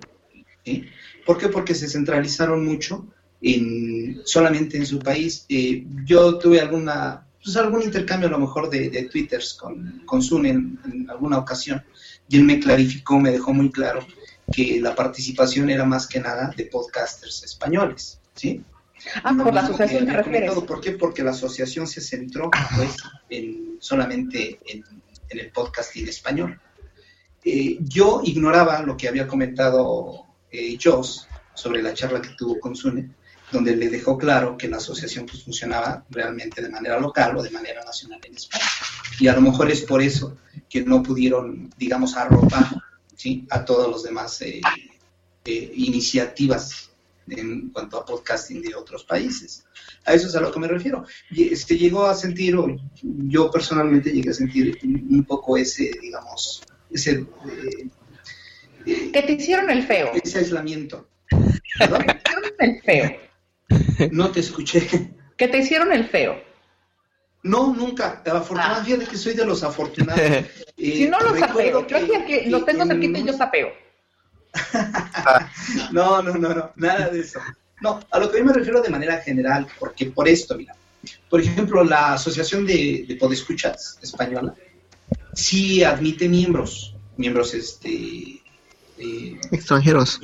¿sí? ¿Por qué? Porque se centralizaron mucho en, solamente en su país. Eh, yo tuve alguna, pues algún intercambio a lo mejor de, de twitters con, con Sun en, en, alguna ocasión y él me clarificó, me dejó muy claro que la participación era más que nada de podcasters españoles. ¿sí? Ah, por la asociación te refieres. ¿Por qué? Porque la asociación se centró pues, en, solamente en, en el podcasting español. Eh, yo ignoraba lo que había comentado eh, Joss sobre la charla que tuvo con Sune, donde le dejó claro que la asociación pues, funcionaba realmente de manera local o de manera nacional en España. Y a lo mejor es por eso que no pudieron, digamos, arropar ¿sí? a todos los demás eh, iniciativas en cuanto a podcasting de otros países. A eso es a lo que me refiero. Y este, llegó a sentir, o yo personalmente llegué a sentir un poco ese, digamos, ese... Eh, que te hicieron el feo. Ese aislamiento. ¿Perdón? Que te hicieron el feo. No te escuché. Que te hicieron el feo. No, nunca. Afortunadamente, ah. fíjate que soy de los afortunados. Eh, si no los sapeo, yo aquí, aquí lo tengo cerquita y yo sapeo. no, no, no, no, nada de eso. No, a lo que yo me refiero de manera general, porque por esto, mira, por ejemplo, la Asociación de, de Podescuchas Española sí admite miembros, miembros este eh, extranjeros.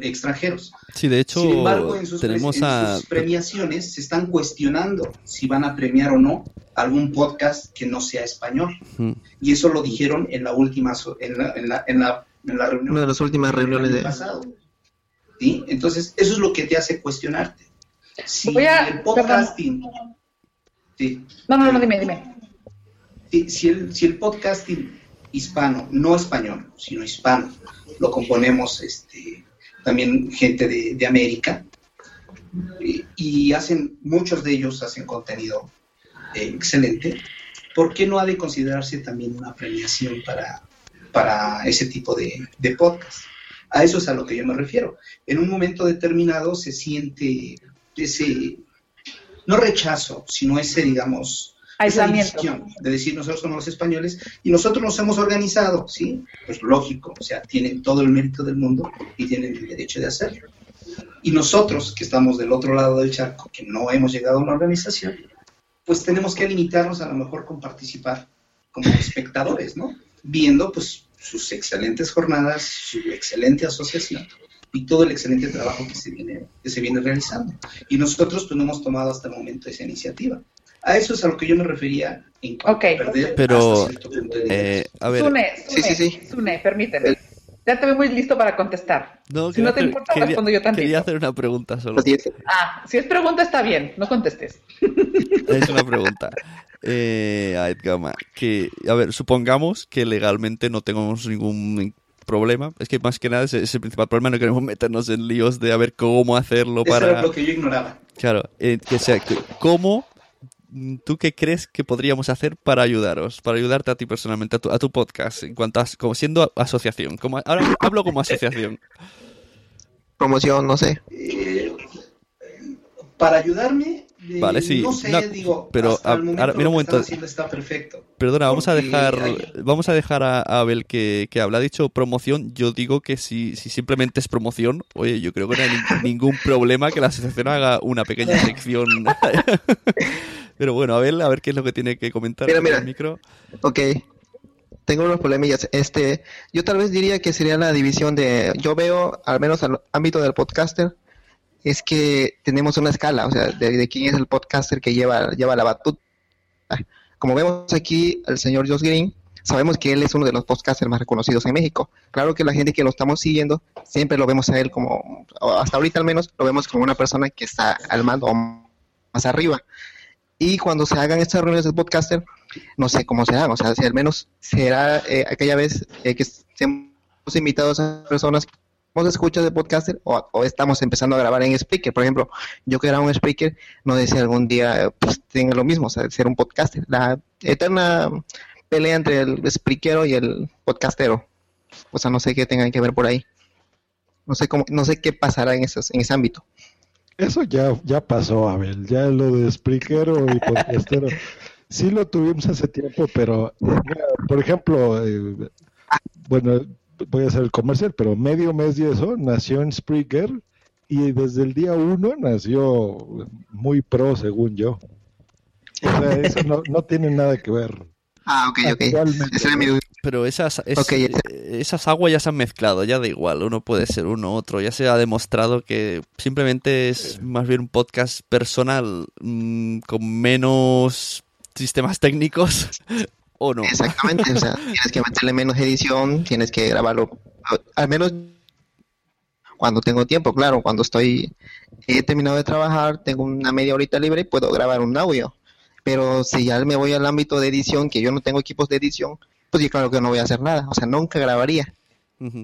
Extranjeros. Sí, de hecho, Sin embargo, en sus, tenemos en a... sus premiaciones se están cuestionando si van a premiar o no algún podcast que no sea español. Mm. Y eso lo dijeron en la última, en la, en la, en la, en la reunión. Una de las últimas reuniones del de... pasado. ¿Sí? Entonces, eso es lo que te hace cuestionarte. Si Voy a- el podcasting... Sí, No, no, no, dime, dime. Si, el, si el podcasting hispano, no español, sino hispano, lo componemos este, también gente de, América, y, hacen, muchos de ellos hacen contenido eh, excelente, ¿por qué no ha de considerarse también una premiación para, para ese tipo de, de podcast? A eso es a lo que yo me refiero. En un momento determinado se siente ese, no rechazo, sino ese, digamos, Aislamiento. división de decir nosotros somos los españoles y nosotros nos hemos organizado, ¿sí? Pues lógico, o sea, tienen todo el mérito del mundo y tienen el derecho de hacerlo. Y nosotros, que estamos del otro lado del charco, que no hemos llegado a una organización, pues tenemos que limitarnos a lo mejor con participar como espectadores, ¿no? Viendo pues sus excelentes jornadas, su excelente asociación y todo el excelente trabajo que se viene, que se viene realizando. Y nosotros pues no hemos tomado hasta el momento esa iniciativa. A eso es a lo que yo me refería en Ok. perder Pero, Eh, a ver, Sune, Sí, Sune, sí, sí. Sune, permíteme. Ya te veo muy listo para contestar. no, si no te importa, quería- respondo yo también. Quería hacer una pregunta solo. Es. Ah, si es pregunta está bien, no contestes. Es una pregunta. Eh, a Edgama, que, a ver, supongamos que legalmente no tengamos ningún problema. Es que más que nada ese es el principal problema. No queremos meternos en líos de a ver cómo hacerlo Eso era para. lo que yo ignoraba. Claro, eh, que sea, que- ¿cómo tú qué crees que podríamos hacer para ayudaros, para ayudarte a ti personalmente, a tu, a tu podcast, en cuanto a, como siendo asociación? Como, ahora hablo como asociación. Promoción, no sé. Eh, para ayudarme, Vale, sí, no sé, no, digo, pero, hasta a- el momento ahora, mira un lo que están momento. está perfecto. Perdona, vamos a dejar, hay- vamos a dejar a, Abel que, que habla. Ha dicho promoción. Yo digo que si, si simplemente es promoción, oye, yo creo que no hay nin- ningún problema que la asociación haga una pequeña sección. Pero bueno, Abel, a ver qué es lo que tiene que comentar Mira, mira. el micro. Ok. Tengo unos problemillas. Este, yo tal vez diría que sería la división de, yo veo, al menos al ámbito del podcaster, es que tenemos una escala, o sea, de, de quién es el podcaster que lleva, lleva la batuta. Como vemos aquí, el señor Josh Green, sabemos que él es uno de los podcasters más reconocidos en México. Claro que la gente que lo estamos siguiendo, siempre lo vemos a él como, hasta ahorita al menos, lo vemos como una persona que está al mando más arriba. Y cuando se hagan estas reuniones de podcaster, no sé cómo serán, o sea, si al menos será eh, aquella vez eh, que estemos invitados a personas escuchas de podcaster o, o estamos empezando a grabar en speaker, por ejemplo, yo que era un speaker, no deseo algún día eh, pues tenga lo mismo, o sea, ser un podcaster, la eterna pelea entre el speakero y el podcastero, o sea, no sé qué tengan que ver por ahí, no sé cómo, no sé qué pasará en esos, en ese ámbito. Eso ya, ya pasó, Abel. Ya lo de Spreakero y podcastero. Sí lo tuvimos hace tiempo, pero, eh, por ejemplo, eh, bueno, voy a hacer el comercial, pero medio mes y eso nació en Spreaker y desde el día uno nació muy pro, según yo. O sea, eso no, no tiene nada que ver. Ah, ok, ok. Actualmente, Ese era mi duda. Pero esas, es- esas aguas ya se han mezclado, ya da igual, uno puede ser uno otro, ya se ha demostrado que simplemente es más bien un podcast personal mm, con menos sistemas técnicos o no. Exactamente, o sea, tienes que meterle menos edición, tienes que grabarlo, al menos cuando tengo tiempo, claro, cuando estoy, he terminado de trabajar, tengo una media horita libre, puedo grabar un audio, pero si ya me voy al ámbito de edición, que yo no tengo equipos de edición, pues sí, claro que no voy a hacer nada, o sea, nunca grabaría,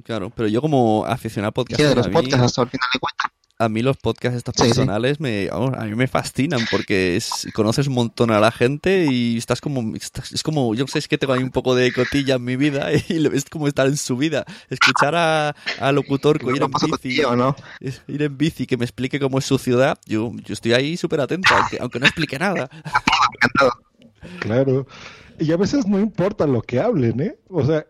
Claro, pero yo como aficionado siquiera de podcast, los mí, podcasts hasta el final de cuentas. A mí los podcasts estos Sí, sí. personales me, vamos, a mí me fascinan porque es- conoces un montón a la gente y estás como, estás- es como, yo no sé, es que tengo ahí un poco de cotilla en mi vida y lo- es como estar en su vida. Escuchar a, a locutor que ir en bici, ¿no? ir en bici que me explique cómo es su ciudad, yo, yo estoy ahí súper atento, aunque, aunque no explique nada. Claro. Y a veces no importa lo que hablen, ¿eh? O sea,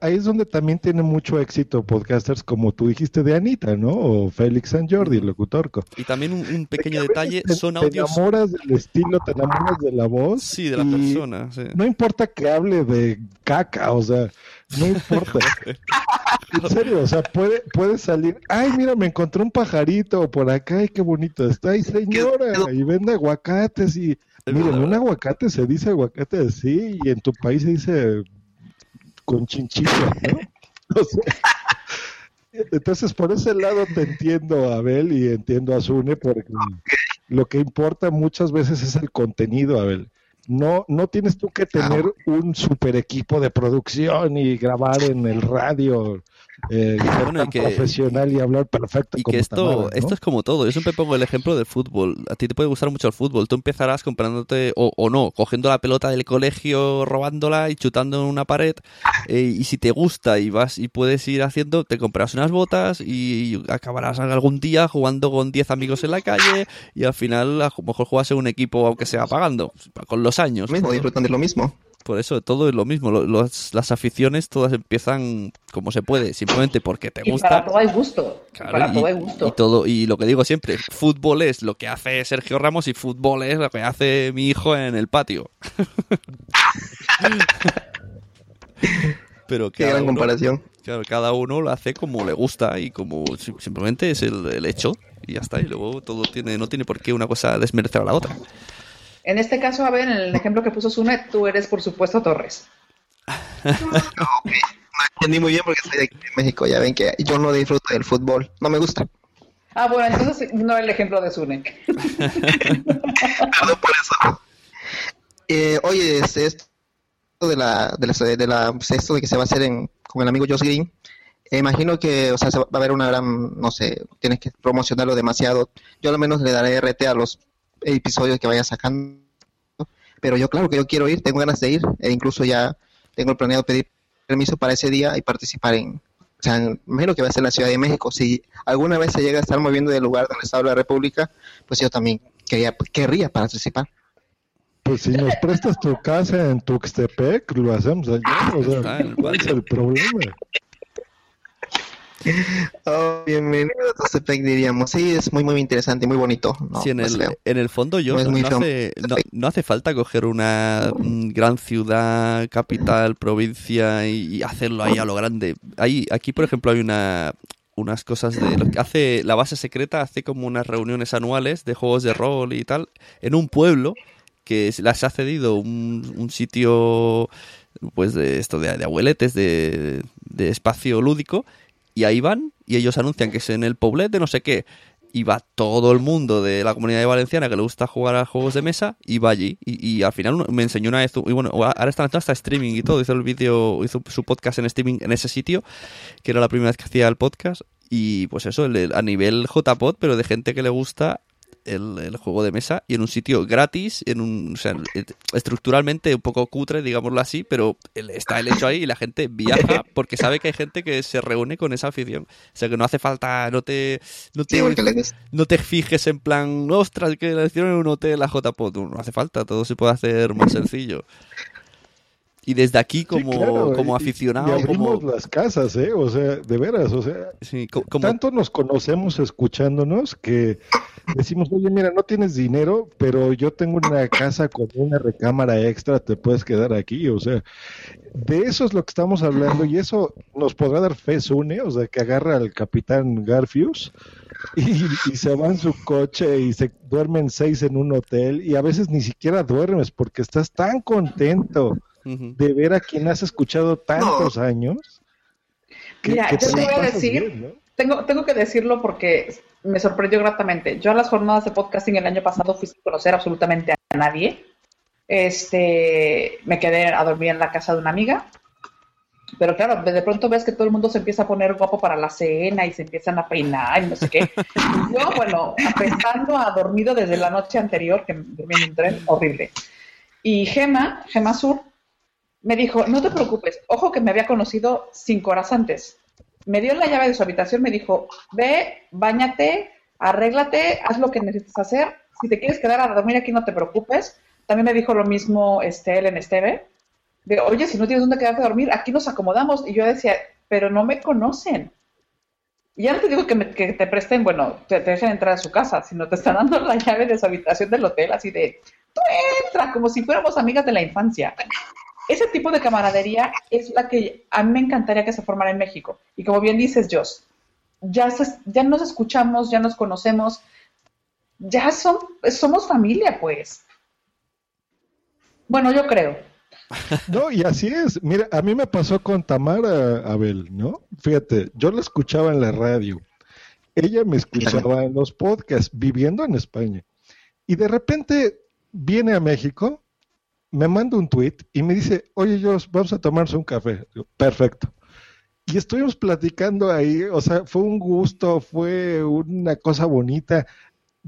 ahí es donde también tiene mucho éxito podcasters como tú dijiste de Anita, ¿no? O Félix San Jordi, el locutorco. Y también un, pequeño detalle, son audios... Te enamoras del estilo, te enamoras de la voz. Sí, de la persona, No importa que hable de caca, o sea, no importa. en serio, o sea, puede, puede salir, ay, mira, me encontré un pajarito por acá, ay, qué bonito está, ay, señora, y vende aguacates y... Miren, un aguacate se dice aguacate así y en tu país se dice con chinchilla, ¿no? entonces, por ese lado te entiendo, Abel, y entiendo a Zune, porque lo que importa muchas veces es el contenido, Abel. No, no tienes tú que tener un super equipo de producción y grabar en el radio eh, profesional y hablar perfecto. Y que esto, esto es como todo. Yo siempre pongo el ejemplo del fútbol. A ti te puede gustar mucho el fútbol. Tú empezarás comprándote, o, no, cogiendo la pelota del colegio, robándola y chutando en una pared. Eh, y si te gusta y vas y puedes ir haciendo, te compras unas botas y acabarás algún día jugando con 10 amigos en la calle y al final a lo mejor juegas en un equipo aunque sea pagando, con los años. Mismo, disfrutan de lo mismo. Por eso todo es lo mismo. las aficiones todas empiezan como se puede, simplemente porque te gusta. Y para todo hay gusto. para todo hay gusto. Y, todo, y lo que digo siempre, fútbol es lo que hace Sergio Ramos y fútbol es lo que hace mi hijo en el patio. Pero Qué gran comparación. Claro, cada uno lo hace como le gusta y como simplemente es el, el hecho y ya está. Y luego todo tiene, no tiene por qué una cosa desmerecer a la otra. En este caso, a ver, en el ejemplo que puso Sunet, tú eres, por supuesto, Torres. no, entendí muy bien porque estoy aquí en México. Ya ven que yo no disfruto del fútbol. No me gusta. Ah, bueno, entonces no el ejemplo de Sunet. Perdón por eso. Eh, oye, este, esto de la, de la, de la, pues, esto de que se va a hacer en, con el amigo Josh Green, eh, imagino que, o sea, va a haber una gran, no sé, tienes que promocionarlo demasiado. Yo al menos le daré RT a los episodios que vaya sacando. Pero yo, claro que yo quiero ir, tengo ganas de ir, e incluso ya tengo planeado pedir permiso para ese día y participar en. O sea, imagino que va a ser la Ciudad de México. Si alguna vez se llega a estar moviendo del lugar donde está la República, pues yo también quería, querría participar. Pues si nos prestas tu casa en Tuxtepec, lo hacemos allá. O sea, ¿cuál es el problema? Oh, bienvenido a Tostepec, diríamos. Sí, es muy, muy interesante, muy bonito. sí, en, el, en el fondo yo no, hace, falta coger una gran ciudad, capital, provincia y, hacerlo ahí a lo grande. Ahí, aquí, por ejemplo, hay una unas cosas de lo que hace la base secreta hace como unas reuniones anuales de juegos de rol y tal en un pueblo que las ha cedido un, un sitio pues de esto de, de abueletes de, de espacio lúdico y ahí van y ellos anuncian que es en el Poblet de no sé qué. Y va todo el mundo de la comunidad valenciana que le gusta jugar a juegos de mesa y va allí. Y, al final me enseñó una vez, y bueno, ahora está hasta streaming y todo. Hizo el vídeo, hizo su podcast en streaming en ese sitio, que era la primera vez que hacía el podcast. Y pues eso, a nivel JPod, pero de gente que le gusta el, juego de mesa y en un sitio gratis, en un, o sea, estructuralmente un poco cutre, digámoslo así, pero está el hecho ahí y la gente viaja porque sabe que hay gente que se reúne con esa afición. O sea que no hace falta, no te, no te, no te fijes en plan, ostras, que le hicieron en un hotel a JPOT. No hace falta, todo se puede hacer más sencillo. Y desde aquí, como, como aficionado. Y, abrimos las casas, ¿eh? O sea, de veras, o sea. Tanto nos conocemos escuchándonos que decimos, oye, mira, no tienes dinero, pero yo tengo una casa con una recámara extra, te puedes quedar aquí. O sea, de eso es lo que estamos hablando y eso nos podrá dar fe, Sune, o sea, que agarra al capitán Garfius. Y, y, se va en su coche y se duermen seis en un hotel y a veces ni siquiera duermes porque estás tan contento de ver a quien has escuchado tantos años. Mira, yo te voy a decir, tengo, tengo que decirlo porque me sorprendió gratamente. Yo a las jornadas de podcasting el año pasado fui sin conocer absolutamente a nadie. Este, me quedé a dormir en la casa de una amiga. Pero claro, de pronto ves que todo el mundo se empieza a poner guapo para la cena y se empiezan a peinar y no sé qué. Yo, bueno, pensando a dormido desde la noche anterior, que dormí en un tren horrible. Y Gema, Gema Sur, me dijo, no te preocupes, ojo que me había conocido cinco horas antes. Me dio la llave de su habitación, me dijo, ve, bañate, arréglate, haz lo que necesites hacer. Si te quieres quedar a dormir aquí, no te preocupes. También me dijo lo mismo este, Ellen Esteve. de, oye, si no tienes dónde quedarte a dormir, aquí nos acomodamos. Y yo decía, pero no me conocen. Y ya no te digo que, me- que te presten, bueno, te, te dejen entrar a su casa, sino te están dando la llave de su habitación del hotel, así de, tú entra, como si fuéramos amigas de la infancia. Ese tipo de camaradería es la que a mí me encantaría que se formara en México. Y como bien dices, Joss, ya, se- ya nos escuchamos, ya nos conocemos, ya son, somos familia, pues. Bueno, yo creo. No, y así es. Mira, a mí me pasó con Tamara Abel, ¿no? Fíjate, yo la escuchaba en la radio. Ella me escuchaba en los podcasts, viviendo en España. Y de repente viene a México, me manda un tweet y me dice, oye, Jos, vamos a tomarse un café. Perfecto. Y estuvimos platicando ahí, o sea, fue un gusto, fue una cosa bonita.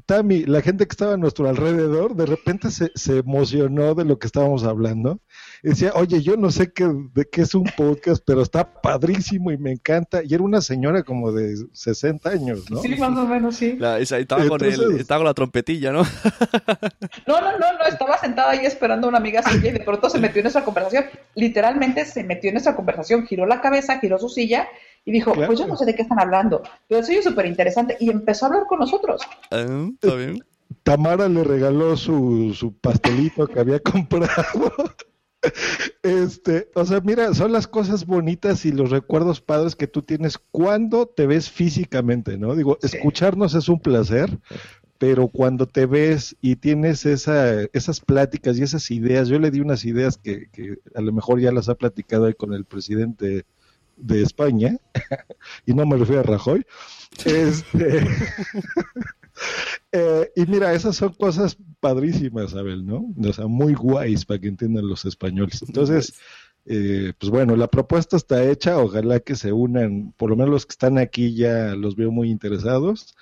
Tami, la gente que estaba a nuestro alrededor, de repente se, se emocionó de lo que estábamos hablando. Y decía, oye, yo no sé qué, de qué es un podcast, pero está padrísimo y me encanta. Y era una señora como de 60 años, ¿no? Sí, más o menos, sí. La- esa- estaba, con el, Entonces- estaba con la trompetilla, ¿no? No, no, no, no, estaba sentada ahí esperando a una amiga suya y de pronto se metió en nuestra conversación. Literalmente se metió en nuestra conversación, giró la cabeza, giró su silla y dijo, Claro. pues yo no sé de qué están hablando, pero eso es súper interesante y empezó a hablar con nosotros. Ah, Está bien. Tamara le regaló su, su pastelito que había comprado. Este, o sea, mira, son las cosas bonitas y los recuerdos padres que tú tienes cuando te ves físicamente, ¿no? Digo, Sí. escucharnos es un placer, pero cuando te ves y tienes esa, esas pláticas y esas ideas, yo le di unas ideas que, que a lo mejor ya las ha platicado ahí con el presidente de España, y no me refiero a Rajoy. Este, eh, y mira, esas son cosas padrísimas, Abel, ¿no? O sea, muy guays para que entiendan los españoles. Entonces, eh, pues bueno, la propuesta está hecha, ojalá que se unan, por lo menos los que están aquí ya los veo muy interesados,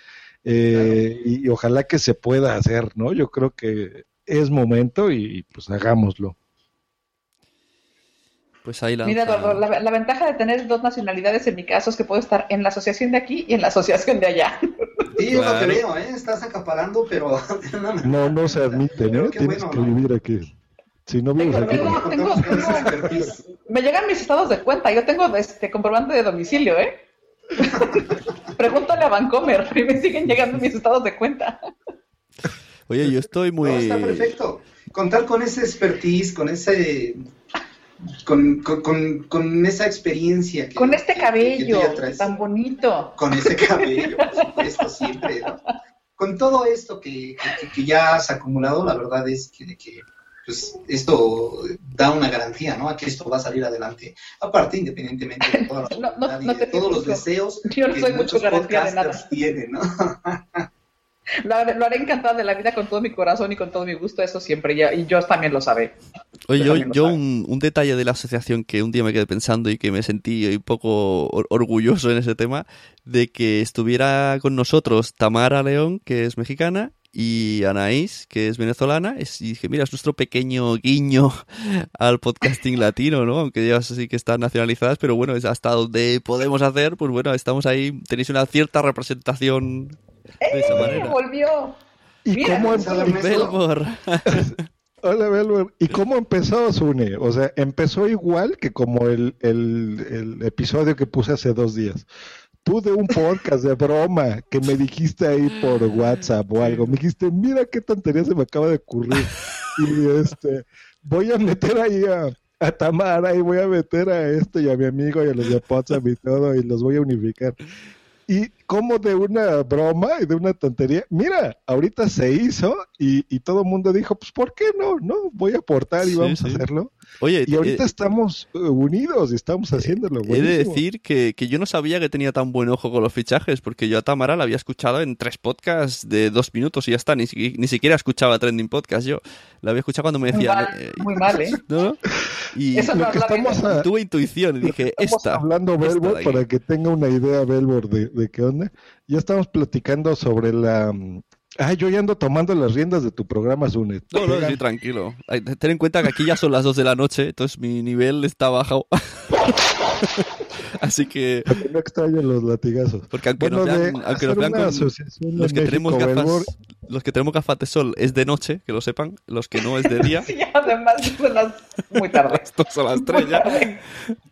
eh, y, y ojalá que se pueda hacer, ¿no? Yo creo que es momento y pues hagámoslo. Pues ahí la. Mira, Eduardo, la, la ventaja de tener dos nacionalidades en mi caso es que puedo estar en la asociación de aquí y en la asociación de allá. Sí, yo lo Claro. creo, ¿eh? Estás acaparando, pero No, no se admiten, Pero ¿eh? Tienes bueno, que ¿no? vivir aquí. Si no Tengo- aquí, tengo- no. Me llegan mis estados de cuenta, yo tengo este comprobante de domicilio, ¿eh? Pregúntale a Vancomer, y me siguen llegando mis estados de cuenta. Oye, yo estoy muy. No, está perfecto. Contar con ese expertise, con ese. Con, con, con, esa experiencia. que- Con este que- cabello que ya traes. tan bonito. Con ese cabello, por supuesto, siempre. ¿no? Con todo esto que, que- que ya has acumulado, la verdad es que, que, pues, esto da una garantía, ¿no? A que esto va a salir adelante. Aparte, independientemente de toda la No, no, no de todos los deseos Yo que soy mucho muchos garantía de nada. podcasters tienen, ¿no? Lo, haré- lo haré encantada de la vida con todo mi corazón y con todo mi gusto, eso siempre, ya, y yo también lo sabe. Oye, Yo yo, un, un detalle de la asociación que un día me quedé pensando y que me sentí un poco or- orgulloso en ese tema, de que estuviera con nosotros Tamara León, que es mexicana, y Anaís, que es venezolana, es- y dije, mira, es nuestro pequeño guiño al podcasting latino, ¿no? Aunque ellas sí que están nacionalizadas, pero bueno, es hasta donde podemos hacer, pues bueno, estamos ahí, tenéis una cierta representación de esa ¡Eh! manera. Volvió. ¿Y Mira, cómo, em-. Belmor. Hola, Belmer. ¿Y cómo empezó, Sune? O sea, empezó igual que como el, el, el episodio que puse hace dos días. Tú de un podcast de broma que me dijiste ahí por WhatsApp o algo, me dijiste, mira qué tontería se me acaba de ocurrir. Y este, voy a meter ahí a, a Tamara y voy a meter a esto y a mi amigo y a los de WhatsApp y todo y los voy a unificar. Y como de una broma y de una tontería, mira, ahorita se hizo y, y todo el mundo dijo, pues ¿por qué no? No, voy a aportar y Sí, vamos a hacerlo. Oye, Y ahorita eh, estamos eh, unidos y estamos haciéndolo. He de buenísimo. decir que, que yo no sabía que tenía tan buen ojo con los fichajes, porque yo a Tamara la había escuchado en tres podcasts de dos minutos y ya está, ni, ni siquiera escuchaba Trending Podcast yo. La había escuchado cuando me Muy decían... mal, eh, muy mal, ¿eh? Y Eso no Lo que estamos a- tuve intuición y dije, estamos esta. hablando Belbor para que tenga una idea Belbor de, de qué onda. Ya estamos platicando sobre la... Ay, yo ya ando tomando las riendas de tu programa, Zune. No, no, sí, tranquilo. Ay, Ten en cuenta que aquí ya son las dos de la noche, entonces mi nivel está bajado. Así que, Porque no extrañan los latigazos. porque aunque Bueno, nos vean, aunque nos vean con los que tenemos gafas, Belbor, los que tenemos gafas de sol es de noche, que lo sepan, los que no es de día. Sí, además son las muy tarde. Esto son las tres ya.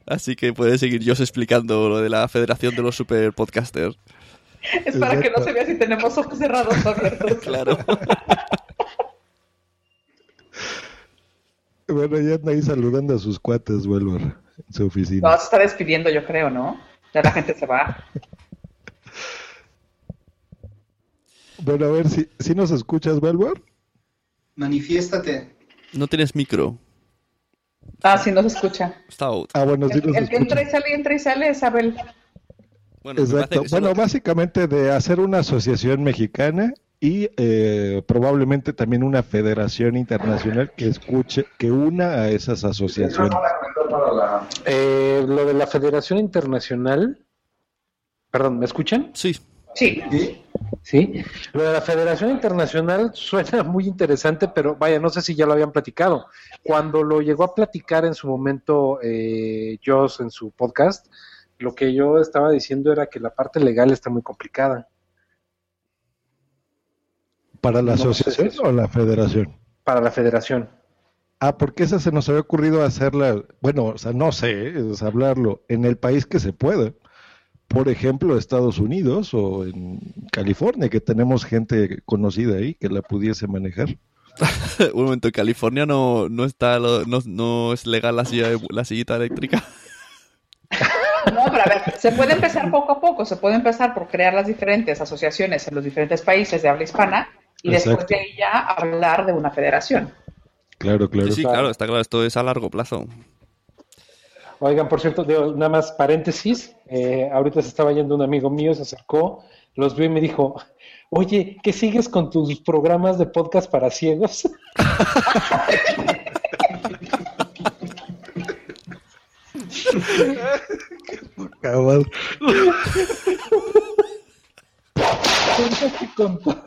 Así que puede seguir yo explicando lo de la Federación de los Super Podcasters. Es para que no se vea si tenemos ojos cerrados o abiertos. Claro. Bueno, ya anda ahí saludando a sus cuates, Belbor, en su oficina. No, se está despidiendo, yo creo, ¿no? Ya la gente se va. Bueno, a ver, si, si nos escuchas, Belbor. Manifiéstate. No tienes micro. Ah, sí, no se escucha. Está out. Ah, bueno, sí El, nos el que entra y sale, entra y sale es Abel. Bueno, Exacto. Bueno, básicamente de hacer una asociación mexicana y eh, probablemente también una federación internacional que escuche, que una a esas asociaciones. Eh, lo de la Federación Internacional. Perdón, ¿me escuchan? Sí, Sí. ¿Sí? Sí. Lo de la Federación Internacional suena muy interesante, pero vaya, no sé si ya lo habían platicado. Cuando lo llegó a platicar en su momento eh, Joss en su podcast, lo que yo estaba diciendo era que la parte legal está muy complicada ¿Para la No sé asociación o la federación? para la federación. Ah, porque esa se nos había ocurrido hacerla, bueno, o sea, no sé, es hablarlo en el país que se pueda. Por ejemplo, Estados Unidos o en California, que tenemos gente conocida ahí que la pudiese manejar. un momento, en California no, no está lo- no, no es legal la, silla, la sillita eléctrica. No, pero a ver, se puede empezar poco a poco, se puede empezar por crear las diferentes asociaciones en los diferentes países de habla hispana y después de ahí ya hablar de una federación. Claro, claro. Sí, sí, claro, está claro, esto es a largo plazo. Oigan, por cierto, digo, nada más paréntesis, eh, ahorita se estaba yendo un amigo mío, se acercó, los vio y me dijo, oye, ¿qué sigues con tus programas de podcast para ciegos? Cabal. Tengo que contarlo.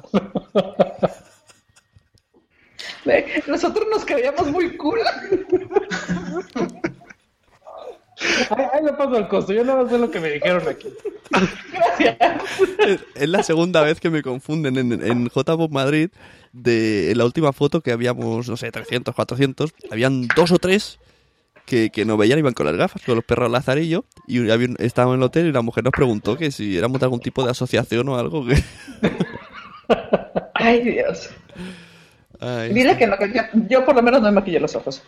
Nosotros nos creíamos muy cool. Ahí, ahí lo paso al costo, yo nada más sé lo que me dijeron aquí. Es- Es la segunda vez que me confunden en, en JPOP Madrid de en la última foto que habíamos, no sé, 300, 400, habían dos o tres que, que nos veían, iban con las gafas, con los perros lazarillo, y había un- estábamos en el hotel y la mujer nos preguntó que si éramos de algún tipo de asociación o algo que... Ay, Dios. Ay, Dile que no, que yo, yo por lo menos no me maquillé los ojos.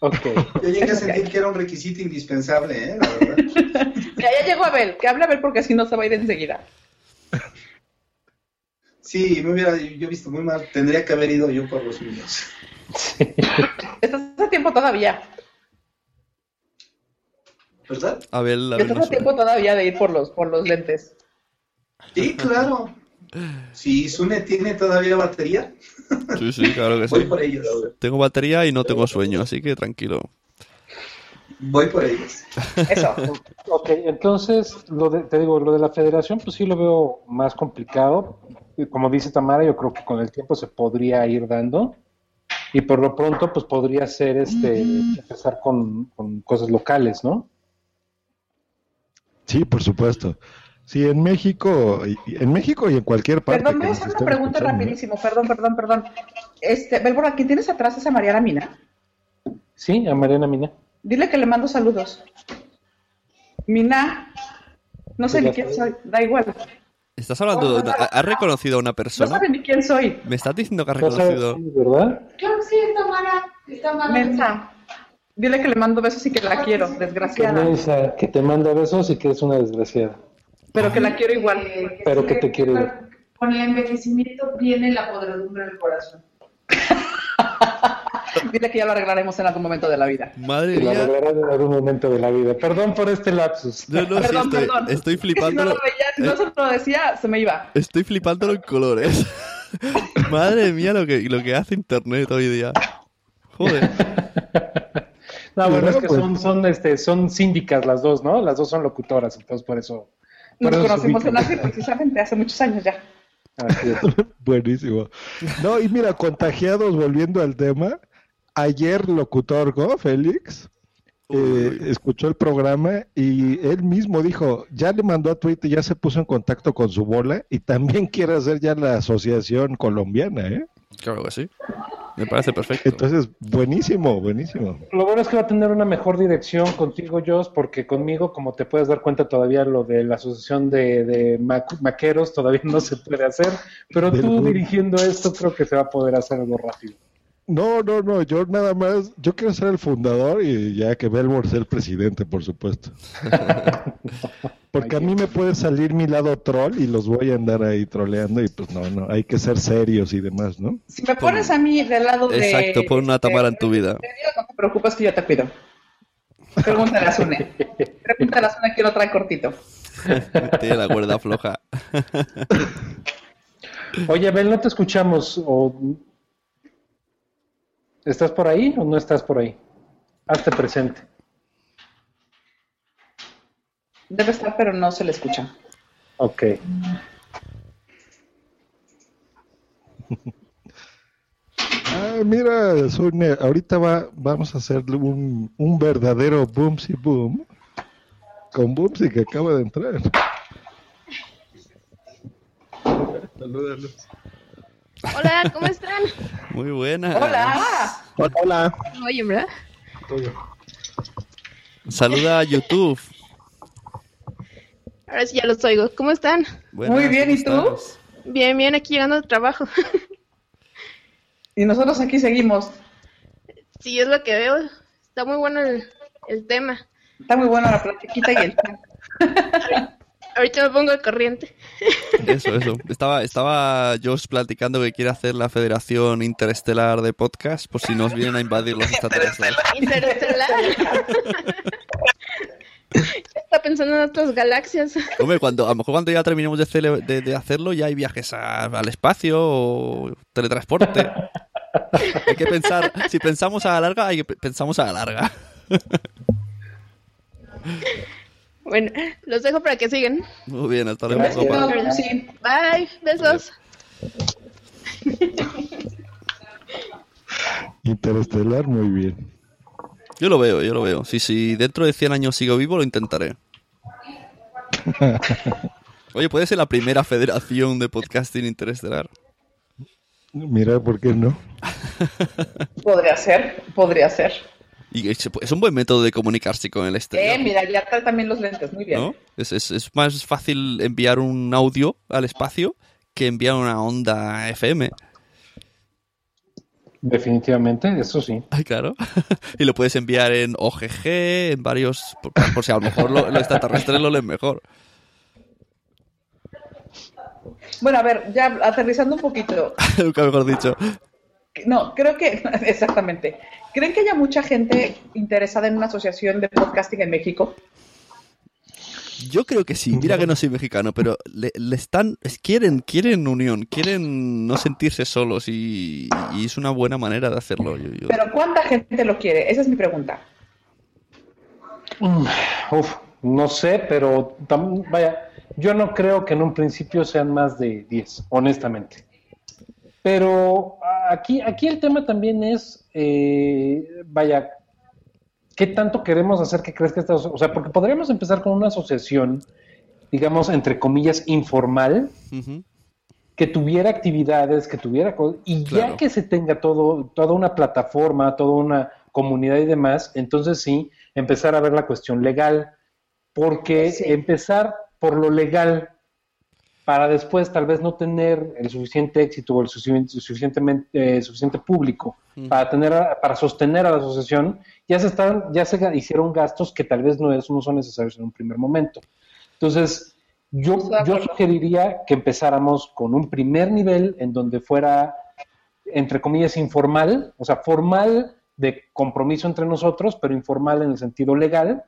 Ok. Yo llegué a sentir que era un requisito indispensable, ¿eh? La verdad. Ya, ya llegó Abel, que hable Abel porque si no se va a ir enseguida. Sí, me hubiera yo visto muy mal. Tendría que haber ido yo por los míos. Estás a tiempo todavía. ¿Verdad? a ver, la a tiempo todavía de ir por los, por los lentes. Sí, claro. Si Sune tiene todavía batería, Sí, sí, claro que voy sí. por ellos. Tengo batería y no tengo sueño, así que tranquilo. Voy por ellos. Eso. Ok, entonces, lo de, te digo, lo de la federación, pues sí lo veo más complicado. Como dice Tamara, yo creo que con el tiempo se podría ir dando. Y por lo pronto, pues podría ser este, empezar con, con cosas locales, ¿no? Sí, por supuesto. Sí, en México, en México y en cualquier parte. Perdón, voy a hacer una pregunta ¿no? rapidísimo. Perdón, perdón, perdón. Este, Belbora, ¿quién tienes atrás es a Mariana Mina? Sí, a Mariana Mina. Dile que le mando saludos. Mina, no sé ni quién soy, da igual. ¿Estás hablando de... ¿Has reconocido a una No persona? sabe ni quién soy. ¿Me estás diciendo que has No reconocido? ¿verdad? Claro sí, está mala. Está mala. Mensa. Dile que le mando besos y que la quiero, desgraciada. que te manda besos y que es una desgraciada. Pero que la quiero igual. Eh, Pero que te quiere ver. Con el envejecimiento viene la podredumbre del corazón. Dile que ya lo arreglaremos en algún momento de la vida. Madre mía. arreglarás en algún momento de la vida. Perdón por este lapsus. No, no, sí, Perdón, estoy, perdón. estoy Que si no lo veía, si no se lo decía, se me iba. Estoy flipándolo en colores. Madre mía lo que, lo que hace internet hoy día. Joder. No, bueno, es que pues- son, son, este, son síndicas las dos, ¿no? Las dos son locutoras, entonces por eso. por Nos eso conocimos en. Así precisamente hace muchos años ya. Así es. Buenísimo. No, y mira, contagiados, volviendo al tema, ayer locutor, ¿no, Félix? eh, escuchó el programa y él mismo dijo, ya le mandó a Twitter, ya se puso en contacto con su bola y también quiere hacer ya la asociación colombiana, ¿eh? Claro que sí. Me parece perfecto. Entonces, buenísimo, buenísimo. Lo bueno es que va a tener una mejor dirección contigo, Jos, porque conmigo, como te puedes dar cuenta, todavía lo de la asociación de, maqueros todavía no se puede hacer, pero Del tú dirigiendo esto creo que se va a poder hacer algo rápido. No, no, no, yo nada más, yo quiero ser el fundador y ya que Belmore sea el presidente, por supuesto. Porque a mí me puede salir mi lado troll y los voy a andar ahí troleando y pues no, no, hay que ser serios y demás, ¿no? Si me pones a mí del lado de... Exacto, pon una Tamara en tu vida. No te preocupes que yo te cuido. Pregúntale a Sune. Pregúntale a Sune que lo trae cortito. Tiene la cuerda floja. Oye, Bel, no te escuchamos. O... ¿Estás por ahí o no estás por ahí? Hazte presente. Debe estar, pero no se le escucha. Ok. Ah, mira, Sune, ahorita va, vamos a hacerle un, un verdadero boomsy boom con Boomsy que acaba de entrar. Salúdalos. Hola, ¿cómo están? Muy buena. ¡Hola! Hola, hola. ¿Me oyen, verdad? Saluda a YouTube. Ahora sí ya los oigo. ¿Cómo están? Buenas, Muy bien, ¿cómo ¿y tú? estás? Bien, bien, aquí llegando al trabajo. Y nosotros aquí seguimos. sí, es lo que veo. Está muy bueno el, el tema. Está muy buena la platiquita y el Ahorita me pongo al corriente. Eso, eso. Estaba, estaba Josh platicando que quiere hacer la Federación Interestelar de Podcast por si nos vienen a invadir los extraterrestres. Interestelar. Está pensando en otras galaxias. Hombre, cuando, a lo mejor cuando ya terminemos de, cele- de- de hacerlo ya hay viajes a- al espacio o teletransporte. Hay que pensar, si pensamos a la larga, hay que pe- pensamos a la larga. Bueno, los dejo para que sigan. Muy bien, hasta luego. Boomsy. Bye, besos. Interestelar, muy bien. Yo lo veo, yo lo veo. Si, si dentro de 100 años sigo vivo, lo intentaré. Oye, puede ser la primera federación de podcasting interestelar. Mira, ¿por qué no? Podría ser, podría ser. Y es un buen método de comunicarse con el exterior. Eh, mira, ya trae también los lentes, muy bien. ¿no? Es, es- es más fácil enviar un audio al espacio que enviar una onda FM. Definitivamente, eso sí. Ay, claro. y lo puedes enviar en OGG, en varios. Por, por si a lo mejor lo- los extraterrestres lo leen mejor. Bueno, a ver, ya aterrizando un poquito. Nunca mejor dicho. No, creo que, exactamente. ¿Creen que haya mucha gente interesada en una asociación de podcasting en México? Yo creo que sí. Mira que no soy mexicano, pero le, le están. es- quieren, quieren unión, quieren no sentirse solos y, y es una buena manera de hacerlo. Yo- yo- Pero ¿cuánta gente lo quiere? Esa es mi pregunta. Mm, Uf, no sé, pero tam- vaya, yo no creo que en un principio sean más de 10, honestamente. Pero aquí, aquí el tema también es, eh, vaya, ¿qué tanto queremos hacer que crezca esta O sea, porque podríamos empezar con una asociación, digamos, entre comillas, informal, que tuviera actividades, que tuviera cosas, y Claro. ya que se tenga todo, toda una plataforma, toda una comunidad y demás, entonces sí, empezar a ver la cuestión legal, porque Sí. empezar por lo legal para después tal vez no tener el suficiente éxito o el sufici- suficientemente eh, suficiente público para tener para sostener a la asociación ya se están ya se hicieron gastos que tal vez no, es- no son necesarios en un primer momento entonces yo, yo sugeriría que empezáramos con un primer nivel en donde fuera, entre comillas, informal, o sea, formal de compromiso entre nosotros, pero informal en el sentido legal.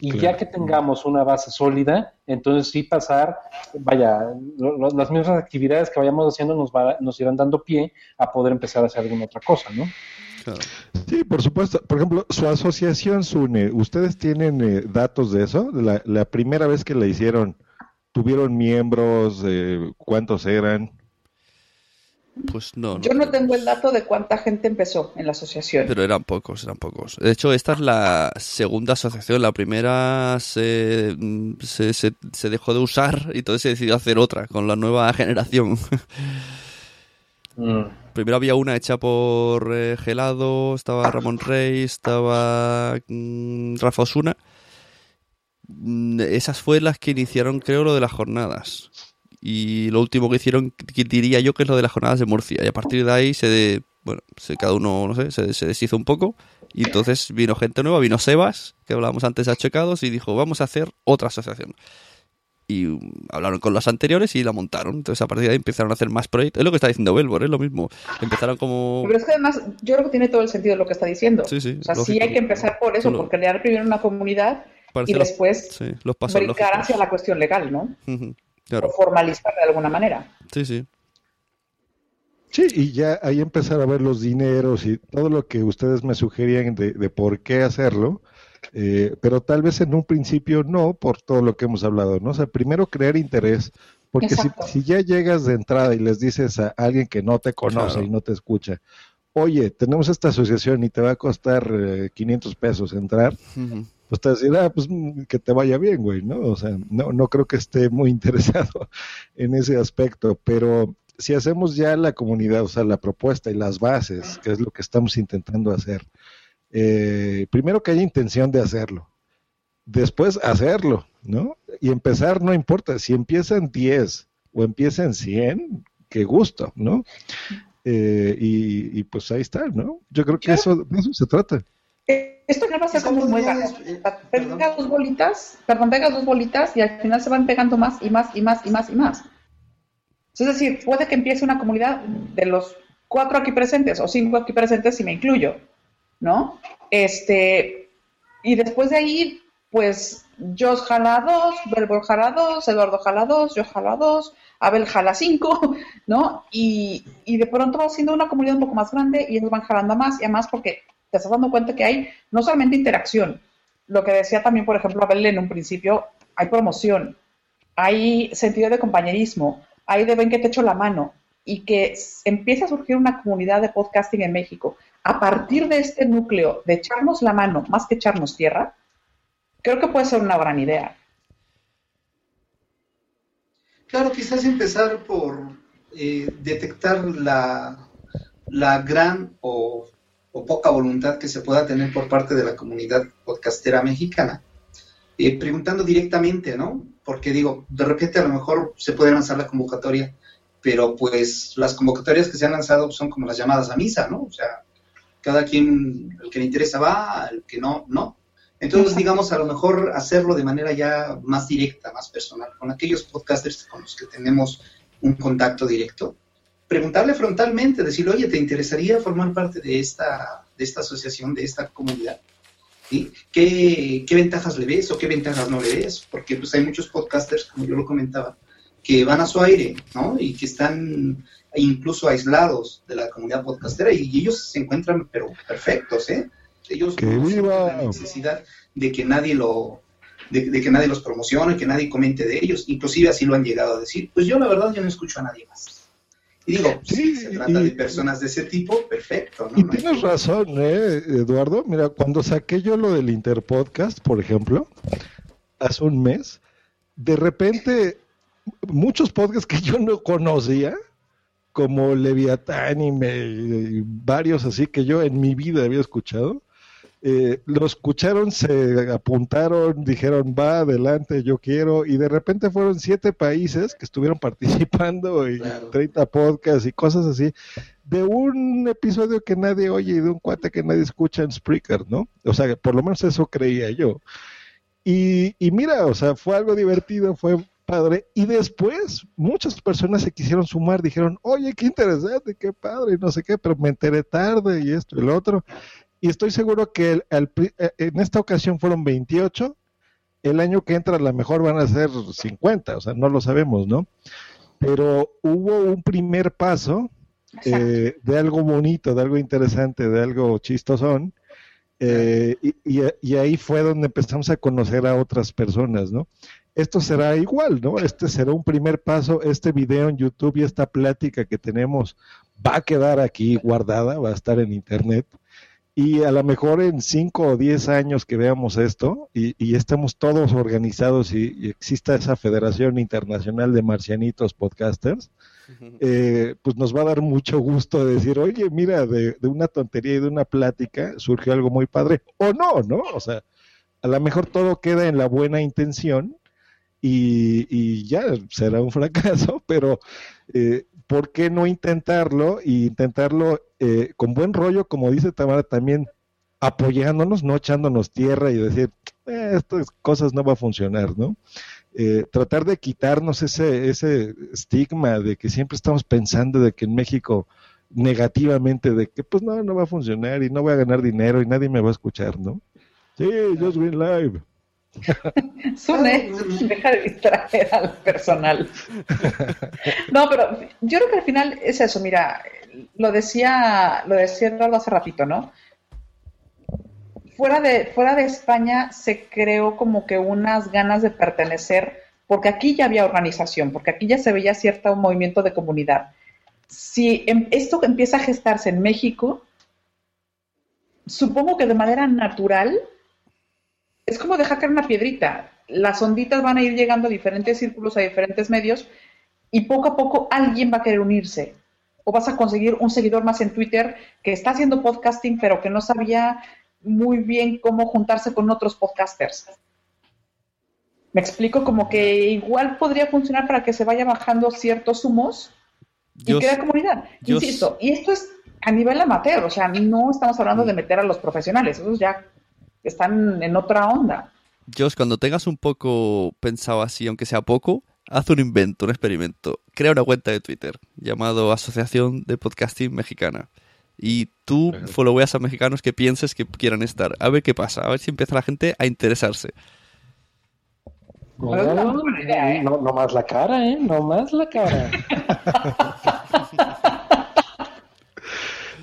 Y ya que tengamos una base sólida, entonces sí pasar, vaya, lo- lo- las mismas actividades que vayamos haciendo nos, va- nos irán dando pie a poder empezar a hacer alguna otra cosa, ¿no? Claro. Sí, por supuesto. Por ejemplo, su asociación SUNE, ¿ustedes tienen eh, datos de eso? De La, la primera vez que la hicieron, ¿tuvieron miembros? Eh, ¿Cuántos eran? Pues no, Yo no tengo el dato de cuánta gente empezó en la asociación. Pero eran pocos, eran pocos. De hecho, esta es la segunda asociación. La primera se, se, se, se dejó de usar y entonces se decidió hacer otra con la nueva generación. Mm. Primero había una hecha por eh, Gelado, estaba Ramón Rey, estaba mm, Rafa Osuna. Mm, Esas fue las que iniciaron, creo, lo de las jornadas. Y lo último que hicieron, que diría yo, que es lo de las jornadas de Murcia. Y a partir de ahí se, de- bueno, se, cada uno, no sé, se, se deshizo un poco. Y entonces vino gente nueva, vino Sebas, que hablábamos antes de Achecados, y dijo, vamos a hacer otra asociación. Y um, hablaron con las anteriores y la montaron. Entonces a partir de ahí empezaron a hacer más proyectos. Es lo que está diciendo Belbor, es lo mismo. Empezaron como... Pero es que además, yo creo que tiene todo el sentido lo que está diciendo. Sí, sí, o sea, sí hay que empezar por eso, por crear primero una comunidad Parece y los- después sí, los pasos brincar lógicos. hacia la cuestión legal, ¿no? Ujú, Claro, O formalizarla de alguna manera. sí, sí. Sí, y ya ahí empezar a ver los dineros y todo lo que ustedes me sugerían de, de por qué hacerlo, eh, pero tal vez en un principio no, por todo lo que hemos hablado, ¿no? O sea, primero crear interés, porque si, si ya llegas de entrada y les dices a alguien que no te conoce Claro. y no te escucha, oye, tenemos esta asociación y te va a costar eh, 500 pesos entrar. Pues te decir, ah, pues que te vaya bien, güey, ¿no? O sea, no, no creo que esté muy interesado en ese aspecto, pero si hacemos ya la comunidad, o sea, la propuesta y las bases, que es lo que estamos intentando hacer, eh, primero que haya intención de hacerlo, después hacerlo, ¿no? Y empezar, no importa, si empiezan 10 o empiezan 100, qué gusto, ¿no? Eh, y, y pues ahí está, ¿no? Yo creo que eso, de eso se trata. Esto no va a ser como. Pegas dos bolitas, perdón, pegas dos bolitas y al final se van pegando más y más y más y más y más. Es decir, puede que empiece una comunidad de los cuatro aquí presentes o cinco aquí presentes si me incluyo, ¿no? Este, y después de ahí, pues Josh jala dos, Belbor jala dos, Eduardo jala dos, yo jala dos, Abel jala cinco, ¿no? Y, y de pronto va siendo una comunidad un poco más grande y ellos van jalando a más y a más porque te estás dando cuenta que hay no solamente interacción, lo que decía también, por ejemplo, Abel en un principio, hay promoción, hay sentido de compañerismo, hay de ven que te echo la mano y que empieza a surgir una comunidad de podcasting en México. A partir de este núcleo de echarnos la mano más que echarnos tierra, creo que puede ser una gran idea. Claro, quizás empezar por eh, detectar la, la gran o, o poca voluntad que se pueda tener por parte de la comunidad podcastera mexicana, eh, preguntando directamente, ¿no? Porque digo, de repente a lo mejor se puede lanzar la convocatoria, pero pues las convocatorias que se han lanzado son como las llamadas a misa, ¿no? O sea, cada quien, el que le interesa va, el que no, no. Entonces, digamos, a lo mejor hacerlo de manera ya más directa, más personal, con aquellos podcasters con los que tenemos un contacto directo, preguntarle frontalmente, decirle, oye, ¿te interesaría formar parte de esta, de esta asociación, de esta comunidad? ¿Sí? ¿Qué, ¿Qué ventajas le ves o qué ventajas no le ves? Porque pues hay muchos podcasters, como yo lo comentaba, que van a su aire, ¿no? Y que están incluso aislados de la comunidad podcastera y ellos se encuentran, pero perfectos, ¿eh? Ellos ¡Que no viva! la necesidad de que nadie lo de, de que nadie los promocione, que nadie comente de ellos, inclusive así lo han llegado a decir. Pues yo la verdad yo no escucho a nadie más. Y digo, Sí, si se trata y- de personas de ese tipo, perfecto, ¿no? Y tienes razón, ¿eh, Eduardo? Mira, cuando saqué yo lo del Interpodcast, por ejemplo, hace un mes, de repente, muchos podcasts que yo no conocía, como Leviatán y, me- y varios así que yo en mi vida había escuchado, eh, lo escucharon, se apuntaron, dijeron, va adelante, yo quiero, y de repente fueron siete países que estuvieron participando y Claro. 30 podcasts y cosas así, de un episodio que nadie oye y de un cuate que nadie escucha en Spreaker, ¿no? O sea, por lo menos eso creía yo. Y, y mira, o sea, fue algo divertido, fue padre. Y después muchas personas se quisieron sumar, dijeron, oye, qué interesante, qué padre, y no sé qué, pero me enteré tarde y esto y lo otro. Y estoy seguro que el- eh, en esta ocasión fueron 28, el año que entra a lo mejor van a ser 50, o sea, no lo sabemos, ¿no? Pero hubo un primer paso eh, de algo bonito, de algo interesante, de algo chistosón. eh, y, y- y ahí fue donde empezamos a conocer a otras personas, ¿no? esto será igual, ¿no? Este será un primer paso, este video en YouTube y esta plática que tenemos va a quedar aquí guardada, va a estar en Internet. Y a lo mejor en 5 o 10 años que veamos esto y, y estemos todos organizados y, y, exista esa Federación Internacional de Marcianitos Podcasters, eh, pues nos va a dar mucho gusto decir, oye, mira, de, de, una tontería y de una plática surgió algo muy padre. O no, ¿no? O sea, a lo mejor todo queda en la buena intención y, y ya será un fracaso, pero eh, ¿por qué no intentarlo y intentarlo eh, con buen rollo, como dice Tamara, también apoyándonos, no echándonos tierra y decir, eh, estas cosas no va a funcionar, ¿no? Eh, tratar de quitarnos ese, ese estigma de que siempre estamos pensando de que en México negativamente, de que pues no, no va a funcionar y no voy a ganar dinero y nadie me va a escuchar, ¿no? Sí, Just Green Live. Sune, deja de distraer al personal. No, pero yo creo que al final es eso, mira, lo decía, lo decía Eduardo hace ratito, ¿no? Fuera de, fuera de España se creó como que unas ganas de pertenecer, porque aquí ya había organización, porque aquí ya se veía cierto movimiento de comunidad. Si esto empieza a gestarse en México, supongo que de manera natural es como dejar caer una piedrita. Las onditas van a ir llegando a diferentes círculos, a diferentes medios, y poco a poco alguien va a querer unirse. O vas a conseguir un seguidor más en Twitter que está haciendo podcasting, pero que no sabía muy bien cómo juntarse con otros podcasters. Me explico como que igual podría funcionar para que se vaya bajando ciertos humos y crea comunidad. Insisto, y esto es a nivel amateur, o sea, no estamos hablando de meter a los profesionales, esos ya están en otra onda. Josh, cuando tengas un poco pensado así, aunque sea poco, haz un invento, un experimento. Crea una cuenta de Twitter llamado Asociación de Podcasting Mexicana. Y tú followeas a mexicanos que pienses que quieran estar. A ver qué pasa. A ver si empieza la gente a interesarse. No, no, más la cara, ¿eh? No más la cara.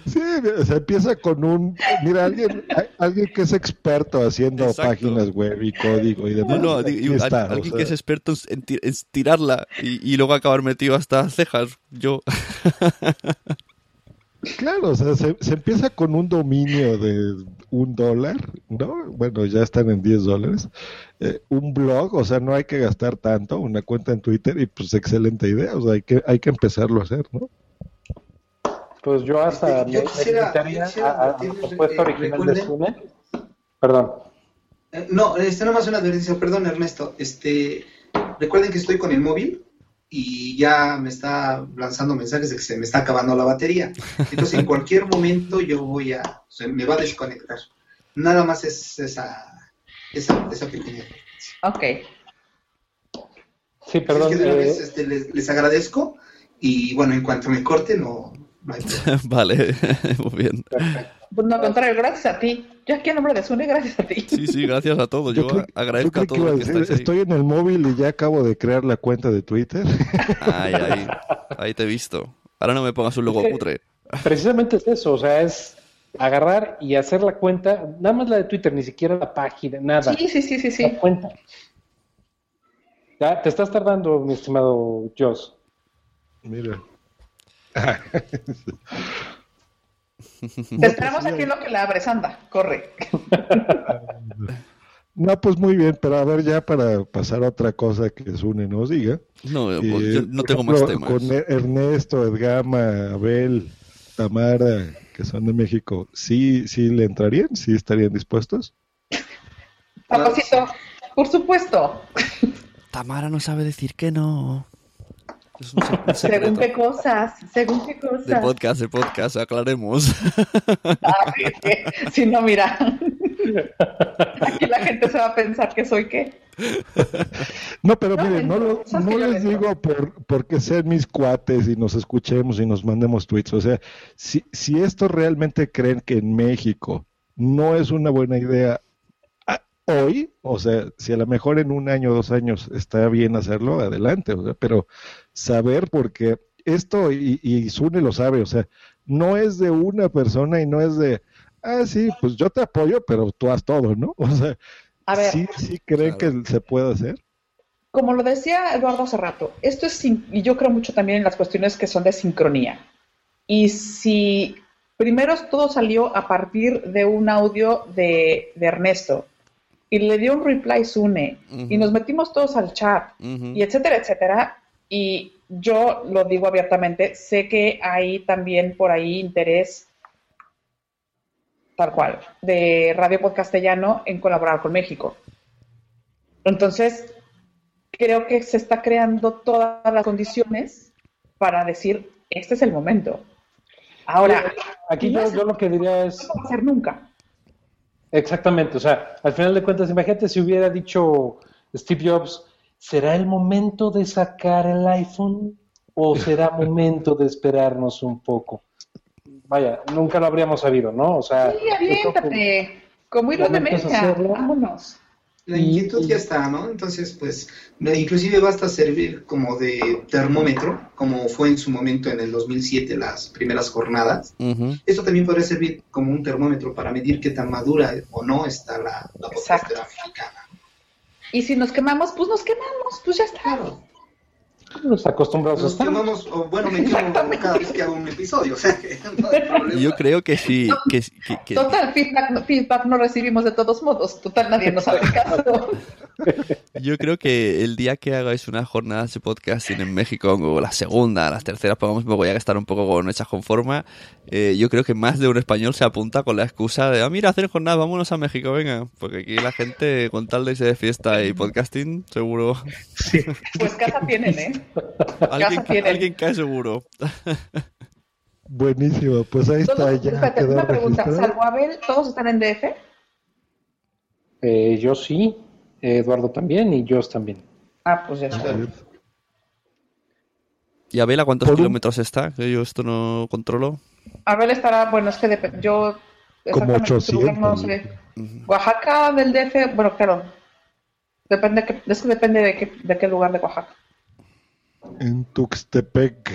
Sí, se empieza con un, mira, alguien, alguien que es experto haciendo Exacto. páginas web y código y demás. No, no, digo, está, alguien o sea... que es experto en, en tirarla y, y, luego acabar metido hasta cejas. Yo. Claro, o sea, se, se, empieza con un dominio de un dólar, ¿no? Bueno, ya están en 10 dólares. Eh, un blog, o sea, no hay que gastar tanto, una cuenta en Twitter y pues excelente idea, o sea, hay que, hay que empezarlo a hacer, ¿no? Pues yo hasta yo quisiera, me a, a, propuesta eh, original de Sune. Perdón. Eh, no, este nomás una advertencia, perdón Ernesto. Este, recuerden que estoy con el móvil y ya me está lanzando mensajes de que se me está acabando la batería. Entonces en cualquier momento yo voy a, o sea, me va a desconectar. Nada más es esa, esa, esa pequeña. Ok. Sí, perdón. Es que de una vez, este, les, les agradezco y bueno, en cuanto me corte no, vale, muy bien. Pues no, al contrario, gracias a ti. Yo aquí en nombre de Sune, gracias a ti. Sí, sí, gracias a todos. Yo, yo agradezco a todos. Que decir, estoy en el móvil y ya acabo de crear la cuenta de Twitter. Ay, ay, ahí te he visto. Ahora no me pongas un logo putre. Precisamente es eso, o sea, es agarrar y hacer la cuenta, nada más la de Twitter, ni siquiera la página, nada. Sí, sí, sí, sí, sí. La cuenta. Ya, te estás tardando, mi estimado Joss. Mira. Te esperamos aquí en lo que la abres, anda, corre. No, pues muy bien, pero a ver ya para pasar a otra cosa que Sune nos diga. No, eh, yo no tengo ejemplo, más temas. Con Ernesto, Edgama, Abel, Tamara, que son de México, ¿sí, sí le entrarían? ¿Sí estarían dispuestos? Papacito, por supuesto. Tamara no sabe decir que no. Es un, un según qué cosas, según qué cosas. De podcast, de podcast, aclaremos. Ah, sí, sí, no, mira. Aquí la gente se va a pensar que soy qué. No, pero no, miren, no, lo, no les digo por, porque sean mis cuates y nos escuchemos y nos mandemos tweets. O sea, si, si esto realmente creen que en México no es una buena idea hoy, o sea, si a lo mejor en un año o dos años está bien hacerlo, adelante, o sea, pero saber porque esto, y, y Sune lo sabe, o sea, no es de una persona y no es de, ah, sí, pues yo te apoyo, pero tú haz todo, ¿no? O sea, a ver, ¿sí, sí creen que se puede hacer? como lo decía Eduardo hace rato, esto es, sin- y yo creo mucho también en las cuestiones que son de sincronía. Y si primero todo salió a partir de un audio de, de Ernesto y le dio un reply Sune y nos metimos todos al chat y etcétera, etcétera, y yo lo digo abiertamente, sé que hay también por ahí interés tal cual, de Radio Podcastellano en colaborar con México. Entonces, creo que se está creando todas las condiciones para decir, este es el momento. Ahora, Aquí yo, yo lo que diría es, no va a ser nunca. exactamente, o sea, al final de cuentas, imagínate si hubiera dicho Steve Jobs, ¿será el momento de sacar el iPhone o será momento de esperarnos un poco? Vaya, nunca lo habríamos sabido, ¿no? O sea, Sí, aviéntate, como hilo de hacerlo. vámonos. La inquietud ya está, ¿no? Entonces, pues, inclusive basta servir como de termómetro, como fue en su momento en el 2007 las primeras jornadas. Ujú. Esto también podría servir como un termómetro para medir qué tan madura o no está la, la podcastera mexicana. Y si nos quemamos, pues nos quemamos, pues ya está. Nos acostumbrados Nos quemamos, o bueno, me quemo cada vez que hago un episodio, o sea, que no hay problema. Yo creo que sí, que, que- que- Total, feedback, no- feedback no recibimos de todos modos. Total, nadie nos hace caso. yo creo que el día que hagáis una jornada de podcasting en México, o la segunda, las terceras, pongamos un poco ya que estar un poco con hechas con forma, eh, yo creo que más de un español se apunta con la excusa de, ah, mira, hacer jornada, vámonos a México, venga, porque aquí la gente con tal de irse de fiesta y podcasting, seguro, Pues casa tienen, ¿eh? alguien, tienen. alguien cae seguro. Buenísimo, pues ahí está, ya espérate, una pregunta. registrado. Salvo Abel, ¿todos están en DF? Eh, yo sí, Eduardo también y yo también. Ah, pues ya está. ¿Y Abel a cuántos kilómetros está? Que yo esto no controlo. Abel estará, bueno, es que dep- yo... Como exactamente su lugar 800. No sé. Oaxaca del DF, bueno, claro. Depende, que, es que depende de qué, de qué lugar de Oaxaca. En Tuxtepec.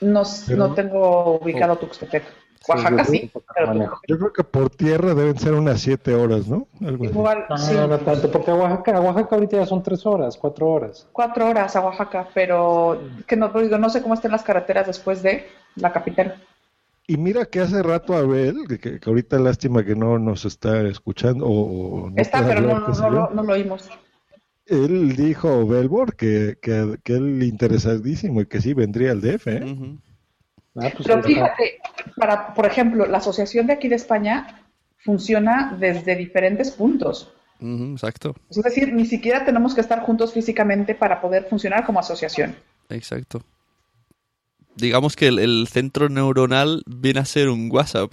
No, Pero- no tengo ubicado Tuxtepec. Oaxaca yo sí, creo que pero manejo. Yo creo que por tierra deben ser unas siete horas, ¿no? Algo así. igual, No, sí, no tanto, porque a Oaxaca, a Oaxaca ahorita ya son tres horas, cuatro horas. cuatro horas a Oaxaca, pero que no, digo, no sé cómo estén las carreteras después de la capital. Y mira que hace rato Abel, que, que- que ahorita lástima que no nos está escuchando o, o no Está, pero no, hablar, no, no, yo. lo- no lo oímos. Él dijo, Belbor, que, que, que él interesadísimo y que sí vendría al DF, ¿eh? Ujú. Ah, pues Pero fíjate, para, por ejemplo, la asociación de aquí de España funciona desde diferentes puntos. Exacto, Es decir, ni siquiera tenemos que estar juntos físicamente para poder funcionar como asociación. exacto. Digamos que el, el centro neuronal viene a ser un WhatsApp.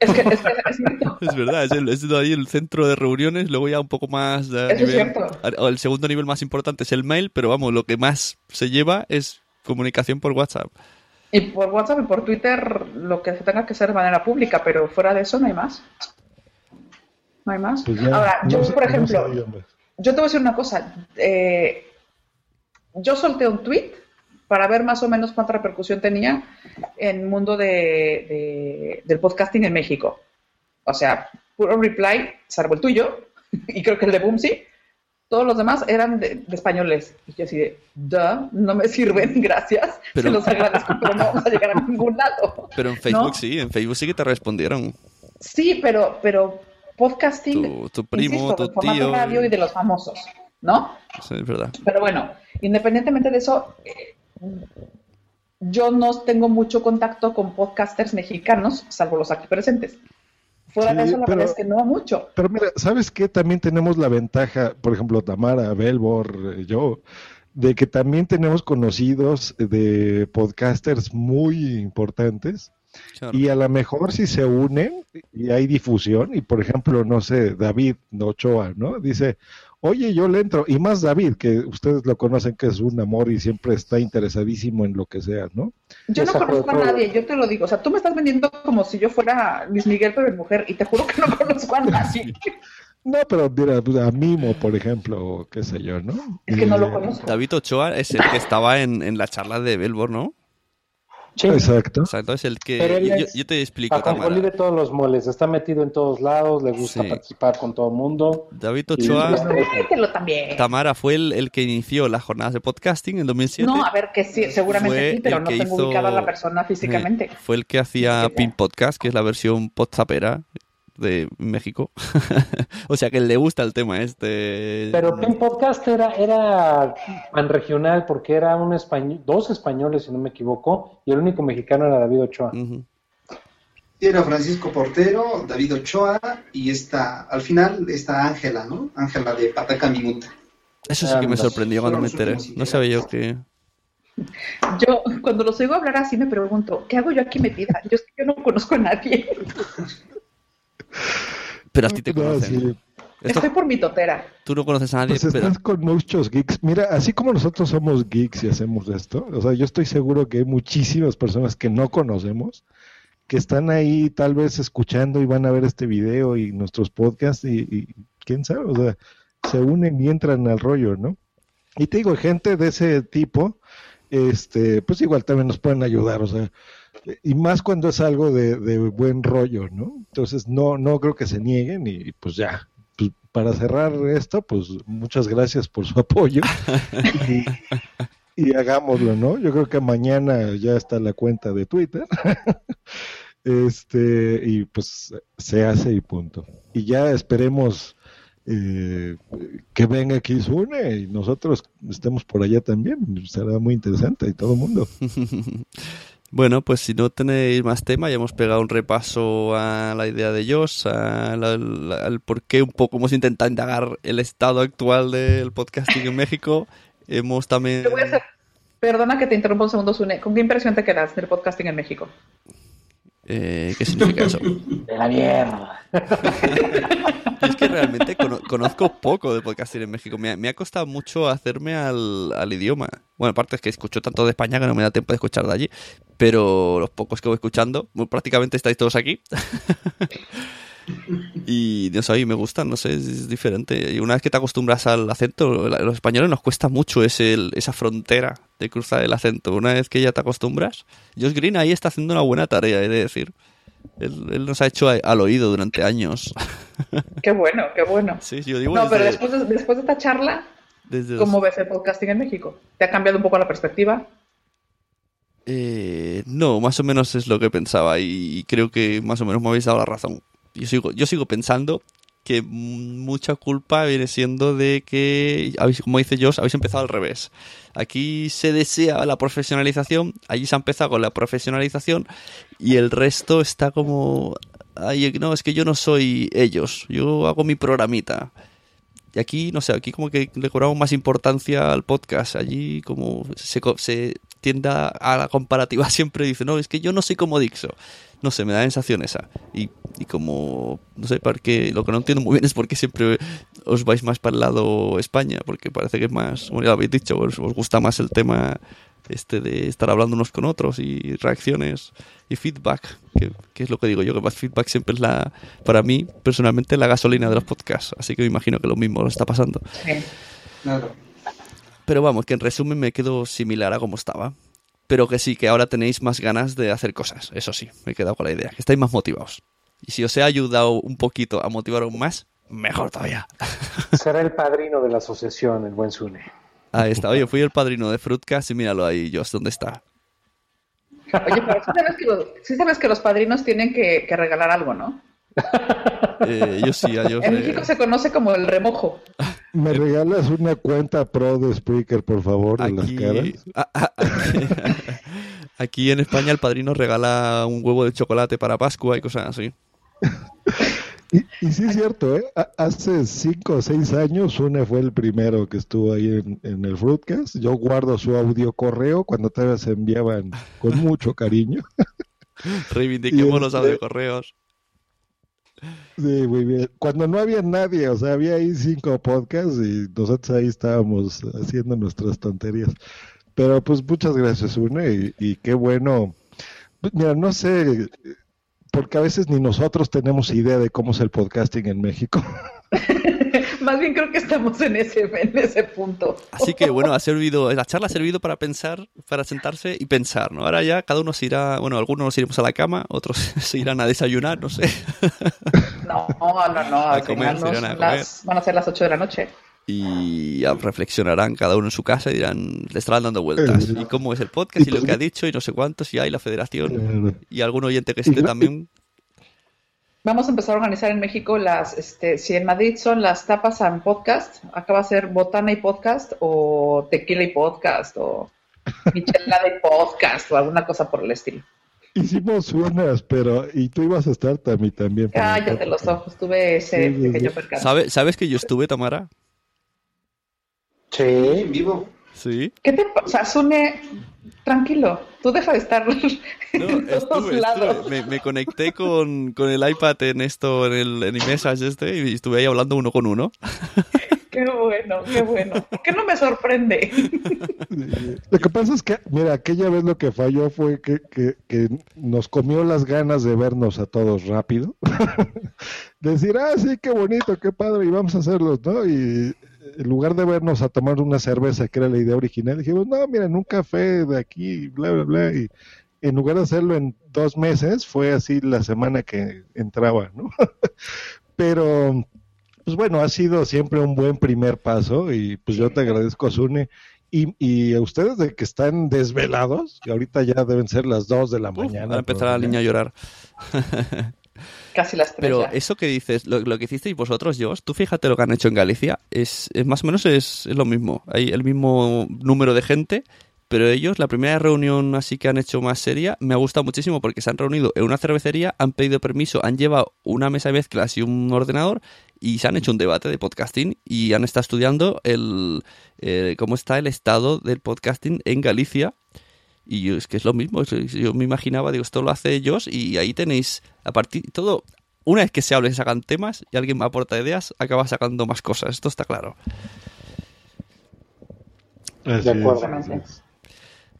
Es que es, que es cierto. Es verdad, es, el, es ahí el centro de reuniones, luego ya un poco más es cierto. el segundo nivel más importante es el mail, pero vamos, lo que más se lleva es comunicación por WhatsApp. Y por WhatsApp y por Twitter lo que se tenga que hacer de manera pública, pero fuera de eso no hay más. No hay más. Pues ya, Ahora, yo, se- por ejemplo, yo te voy a decir una cosa. eh, yo solté un tweet para ver más o menos cuánta repercusión tenía en el mundo de, de- del podcasting en México. O sea, puro reply, salvo el tuyo, y creo que el de Boomsy, todos los demás eran de, de españoles. Y yo así de, duh, no me sirven, gracias. Pero- Se los agradezco, pero no vamos a llegar a ningún lado. Pero en Facebook ¿No? sí, en Facebook sí que te respondieron. Sí, pero, pero podcasting, Tu, tu primo, insisto, tu del tío. radio y de los famosos, ¿no? Sí, es verdad. Pero bueno, independientemente de eso, eh, yo no tengo mucho contacto con podcasters mexicanos, salvo los aquí presentes. Fuera de Sí, eso, la pero- verdad es que no mucho. Pero mira, ¿sabes qué? También tenemos la ventaja, por ejemplo, Tamara, Belbor, eh, yo, de que también tenemos conocidos de podcasters muy importantes Claro. y a lo mejor si se unen y hay difusión, y por ejemplo, no sé, David Ochoa, ¿no? Dice, oye, yo le entro, y más David, que ustedes lo conocen que es un amor y siempre está interesadísimo en lo que sea, ¿no? Yo no conozco a nadie, yo te lo digo. O sea, tú me estás vendiendo como si yo fuera Luis Miguel, pero en mujer, y te juro que no conozco a nadie. No, pero mira, pues, a Mimo, por ejemplo, qué sé yo, ¿no? Es que no lo conozco. David Ochoa es el que estaba en, en la charla de Belbor, ¿no? Sí. Exacto. Exacto, es el que... Pero él Yo, es yo te explico, Ajonjolí de todos los moles, está metido en todos lados, le gusta Sí. participar con todo el mundo. David Y- Ochoa, Mételo también. Tamara fue el, el que inició las jornadas de podcasting en 2007. No, a ver, que sí, seguramente Fue sí, pero el no que tengo hizo- ubicada a la persona físicamente. Sí, fue el que hacía Pin Podcast, que es la versión podzapera de México. o sea que le gusta el tema este. Pero Pin Podcast era, era pan regional porque era un español, dos españoles, si no me equivoco, y el único mexicano era David Ochoa. Era Francisco Portero, David Ochoa y esta, al final, esta Ángela, ¿no? Ángela de Pataca Minuta. Eso sí que me sorprendió cuando me enteré. No sabía yo que. Yo, cuando los oigo hablar así, me pregunto, ¿qué hago yo aquí metida? Yo es que yo no conozco a nadie. Pero a ti te No, conocen. sí. Esto- Estoy por mi totera. tú no conoces a nadie, Pues pero. estás con muchos geeks. Mira, así como nosotros somos geeks y hacemos esto, o sea, yo estoy seguro que hay muchísimas personas que no conocemos, que están ahí tal vez escuchando y van a ver este video y nuestros podcasts y, y quién sabe, o sea, se unen y entran al rollo, ¿no? Y te digo, gente de ese tipo, este, pues igual también nos pueden ayudar, o sea, y más cuando es algo de, de buen rollo, ¿no? Entonces no, no creo que se nieguen y pues ya, pues para cerrar esto, pues muchas gracias por su apoyo y, hagámoslo, ¿no? Yo creo que mañana ya está la cuenta de Twitter. Este, y pues se hace y punto. Y ya esperemos eh, que venga aquí Sune y nosotros estemos por allá también. Será muy interesante y todo el mundo. Bueno, pues si no tenéis más tema, ya hemos pegado un repaso a la idea de Josh, al por qué un poco hemos intentado indagar el estado actual del podcasting en México. Hemos también... Perdona que te interrumpa un segundo, Sune. ¿Con qué impresión te quedas del podcasting en México? Eh, ¿Qué significa eso? De la mierda. Es que realmente cono- conozco poco de podcasting en México. Me ha, me ha costado mucho hacerme al, al idioma. Bueno, aparte es que escucho tanto de España que no me da tiempo de escuchar de allí. Pero los pocos que voy escuchando, prácticamente estáis todos aquí. y no sé, y me gusta, no sé, es, diferente. Y una vez que te acostumbras al acento, la- los españoles nos cuesta mucho ese, esa frontera de cruzar el acento. Una vez que ya te acostumbras, Josh Green ahí está haciendo una buena tarea, he de decir. Él, él nos ha hecho a- al oído durante años. Qué bueno, qué bueno. Sí, sí, yo digo No, pero después de, después de esta charla, desde ¿cómo ves el podcasting en México? ¿Te ha cambiado un poco la perspectiva? Eh, no, más o menos es lo que pensaba y creo que más o menos me habéis dado la razón. Yo sigo, yo sigo pensando que mucha culpa viene siendo de que, como dice Josh, habéis empezado al revés. Aquí se desea la profesionalización, allí se ha empezado con la profesionalización y el resto está como... Ay, no, es que yo no soy ellos, yo hago mi programita. Y aquí, no sé, aquí como que le cobramos más importancia al podcast. Allí como se, se tiende a, a la comparativa siempre dice, no, es que yo no soy como Dixo. No sé, me da la sensación esa. Y, y como, no sé, porque lo que no entiendo muy bien es por qué siempre os vais más para el lado España, porque parece que es más, como ya lo habéis dicho, os, os gusta más el tema este de estar hablando unos con otros y reacciones y feedback, que, que es lo que digo yo, que más feedback siempre es la, para mí, personalmente, la gasolina de los podcasts. Así que me imagino que lo mismo lo está pasando. Sí. Claro. Pero vamos, que en resumen me quedo similar a como estaba. Pero que sí, que ahora tenéis más ganas de hacer cosas. Eso sí, me he quedado con la idea. Que estáis más motivados. Y si os he ayudado un poquito a motivaros más, mejor todavía. Será el padrino de la asociación, el buen Sune. Ahí está. Oye, fui el padrino de Fruitcast y míralo ahí, Josh, ¿dónde está? Oye, pero sí sabes que los, sí sabes que los padrinos tienen que, que regalar algo, ¿no? Eh, yo sí, Josh En le- México se conoce como el remojo. ¿Me regalas una cuenta pro de Spreaker, por favor, de las Aquí, caras? a- a- aquí, aquí en España el padrino regala un huevo de chocolate para Pascua y cosas así. Y, y sí es cierto, ¿eh? Ha- Hace cinco o seis años Sune fue el primero que estuvo ahí en, en el Fruitcast. Yo guardo su audio correo cuando todavía se enviaban con mucho cariño. Reivindiquemos los este- audiocorreos. Sí, muy bien. Cuando no había nadie, o sea, había ahí cinco podcasts y nosotros ahí estábamos haciendo nuestras tonterías. Pero pues muchas gracias, Une, y, qué bueno. Pues, Mira, no sé porque a veces ni nosotros tenemos idea de cómo es el podcasting en México. Más bien creo que estamos en ese, en ese punto. Así que bueno, ha servido, la charla ha servido para pensar, para sentarse y pensar, ¿no? Ahora ya cada uno se irá, bueno, algunos nos iremos a la cama, otros se irán a desayunar, no sé. No, no, no, A comer, final se nos- irán a comer. las- van a ser las 8 de la noche. Y reflexionarán cada uno en su casa y dirán, le estarán dando vueltas. ¿Y cómo es el podcast? Y lo que ha dicho y no sé cuántos, y hay la federación. Y algún oyente que esté también. Vamos a empezar a organizar en México las, este, si en Madrid son las tapas and podcast, acá va a ser botana y podcast o tequila y podcast o michelada y podcast o alguna cosa por el estilo. Hicimos unas, pero. Y tú ibas a estar también. también el Cállate los ojos, tuve ese Sí, sí, pequeño sí. percance. ¿Sabe- ¿Sabes que yo estuve, Tamara? Sí. En vivo. Sí. ¿Qué te pasa, Sune? Tranquilo, tú deja de estar en todos Estuve, lados. estuve. Me, me conecté con, con el iPad en esto, en el, en iMessage este, y estuve ahí hablando uno con uno. Qué bueno, qué bueno. ¿Por qué no me sorprende? Lo que pasa es que, mira, aquella vez lo que falló fue que, que, que nos comió las ganas de vernos a todos rápido. Decir, ah, sí, qué bonito, qué padre, y vamos a hacerlos, ¿no? Y en lugar de vernos a tomar una cerveza, que era la idea original, dijimos, no, mira, en un café de aquí, bla, bla, bla. Y en lugar de hacerlo en dos meses, fue así la semana que entraba, ¿no? Pero, pues bueno, ha sido siempre un buen primer paso y pues yo te agradezco, Sune. Y, y a ustedes de que están desvelados, que ahorita ya deben ser las 2 de la mañana. Empezar a la todavía. niña a llorar. Casi las tres Pero ya. eso que dices, lo, lo que hicisteis vosotros, Josh, tú fíjate lo que han hecho en Galicia, es, es más o menos es, es lo mismo. Hay el mismo número de gente, pero ellos, la primera reunión así que han hecho más seria, me ha gustado muchísimo porque se han reunido en una cervecería, han pedido permiso, han llevado una mesa de mezclas y un ordenador y se han hecho un debate de podcasting y han estado estudiando el, eh, cómo está el estado del podcasting en Galicia. Y yo, es que es lo mismo, yo me imaginaba, digo, esto lo hace ellos y ahí tenéis, a partir, todo, una vez que se hable y se sacan temas y alguien aporta ideas, acaba sacando más cosas, esto está claro. Así De es. acuerdo.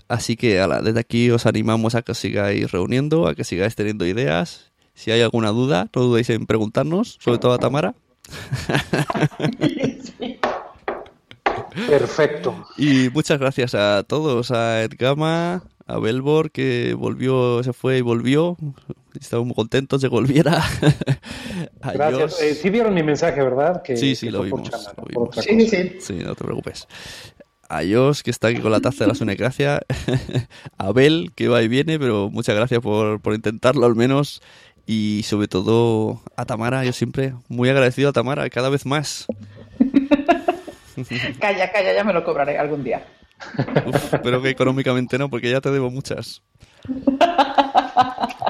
Así que ala, desde aquí os animamos a que os sigáis reuniendo, a que sigáis teniendo ideas. Si hay alguna duda, no dudéis en preguntarnos, sobre todo a Tamara. Perfecto. Y muchas gracias a todos, a Edgama, a Belbor, que volvió, se fue y volvió. Estamos muy contentos de que volviera. a Gracias. Eh, sí vieron mi mensaje, ¿verdad? Que, Sí, sí, que lo vimos. chamba, lo vimos. sí, sí. Sí, no te preocupes. A Josh, que está aquí con la taza de la Sunecracia. a Bel, que va y viene, pero muchas gracias por, por intentarlo al menos. Y sobre todo a Tamara, yo siempre muy agradecido a Tamara, cada vez más. Calla, calla, ya me lo cobraré algún día. Uf, pero que económicamente no, porque ya te debo muchas.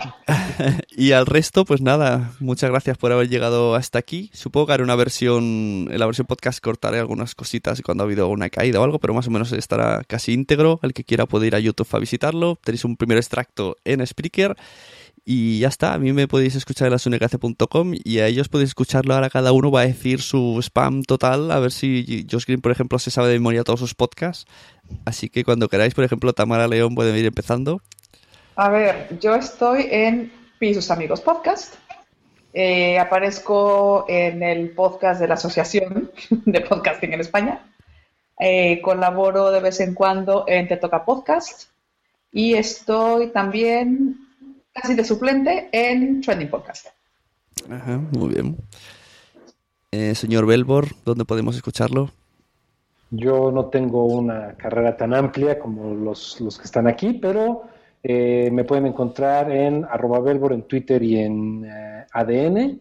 y al resto, pues nada, muchas gracias por haber llegado hasta aquí. Supongo que haré una versión, en la versión podcast cortaré algunas cositas cuando ha habido una caída o algo, pero más o menos estará casi íntegro. El que quiera puede ir a YouTube a visitarlo. Tenéis un primer extracto en Spreaker. Y ya está, a mí me podéis escuchar en lasunegracia.com y a ellos podéis escucharlo. Ahora cada uno va a decir su spam total, a ver si Josh Green, por ejemplo, se sabe de memoria todos sus podcasts. Así que cuando queráis, por ejemplo, Tamara León puede ir empezando. A ver, yo estoy en Pisos Amigos Podcast. Eh, aparezco en el podcast de la Asociación de Podcasting en España. Eh, colaboro de vez en cuando en Te Toca Podcast. Y estoy también casi de suplente en Trending Podcast. Ajá, muy bien. Eh, señor Belbor, ¿dónde podemos escucharlo? Yo no tengo una carrera tan amplia como los, los que están aquí, pero eh, me pueden encontrar en arroba Belbor en Twitter y en eh, ADN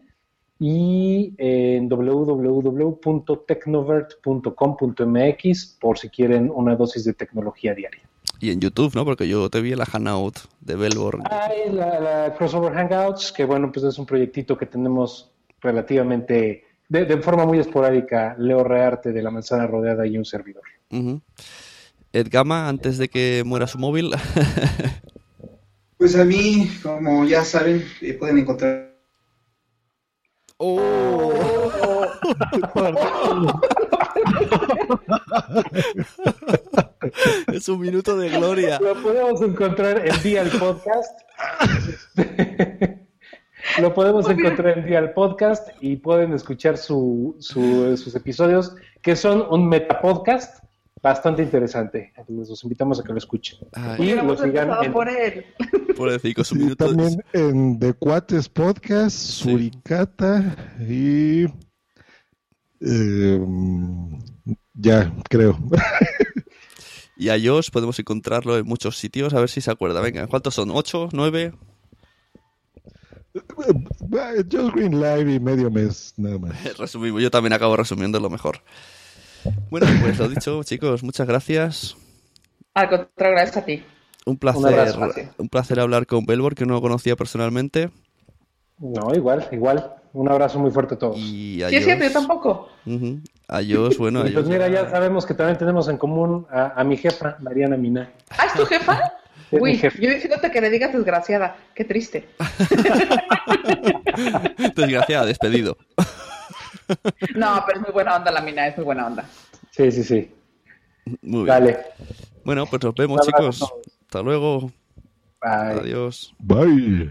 y en www.tecnovert.com.mx por si quieren una dosis de tecnología diaria. Y en YouTube, ¿no? Porque yo te vi en la Hangout de Belbor. Hay la, la Crossover Hangouts, que bueno, pues es un proyectito que tenemos relativamente, de, de forma muy esporádica, Leo Rearte de la Manzana Rodeada y un servidor. Ujú. Edgama, antes de que muera su móvil. Pues a mí, como ya saben, eh, pueden encontrar ¡Oh! es un minuto de gloria. Lo podemos encontrar el día del podcast Lo podemos Muy bien. encontrar en Dial Podcast y pueden escuchar su, su- sus episodios, que son un metapodcast bastante interesante. Entonces, los invitamos a que lo escuchen. Ay, Y lo sigan en- por él. por su Y minuto. también en The Cuates Podcast, Suricata y... eh, ya, creo. Y a Josh podemos encontrarlo en muchos sitios, a ver si se acuerda. Venga, ¿cuántos son? ¿Ocho? ¿Nueve? Just Green Live y medio mes, nada más. Resumimos, yo también acabo resumiendo lo mejor. Bueno, pues lo dicho, chicos, muchas gracias. Al contrario, gracias a ti. Un Un placer, un placer hablar con Belbor, que no lo conocía personalmente. No, igual, igual. Un abrazo muy fuerte a todos. Y a Sí, es cierto, yo tampoco. Ujú. A Josh, bueno, a Y pues mira, ya sabemos que también tenemos en común a, a mi jefa, Mariana Mina. ¿Ah, es tu jefa? Es Uy, yo diciéndote que le digas desgraciada. Qué triste. Desgraciada, despedido. No, pero es muy buena onda la mina, es muy buena onda. Sí, sí, sí. Muy bien. Dale. Bueno, pues nos vemos, chicos. Hasta luego. Bye. Adiós. Bye.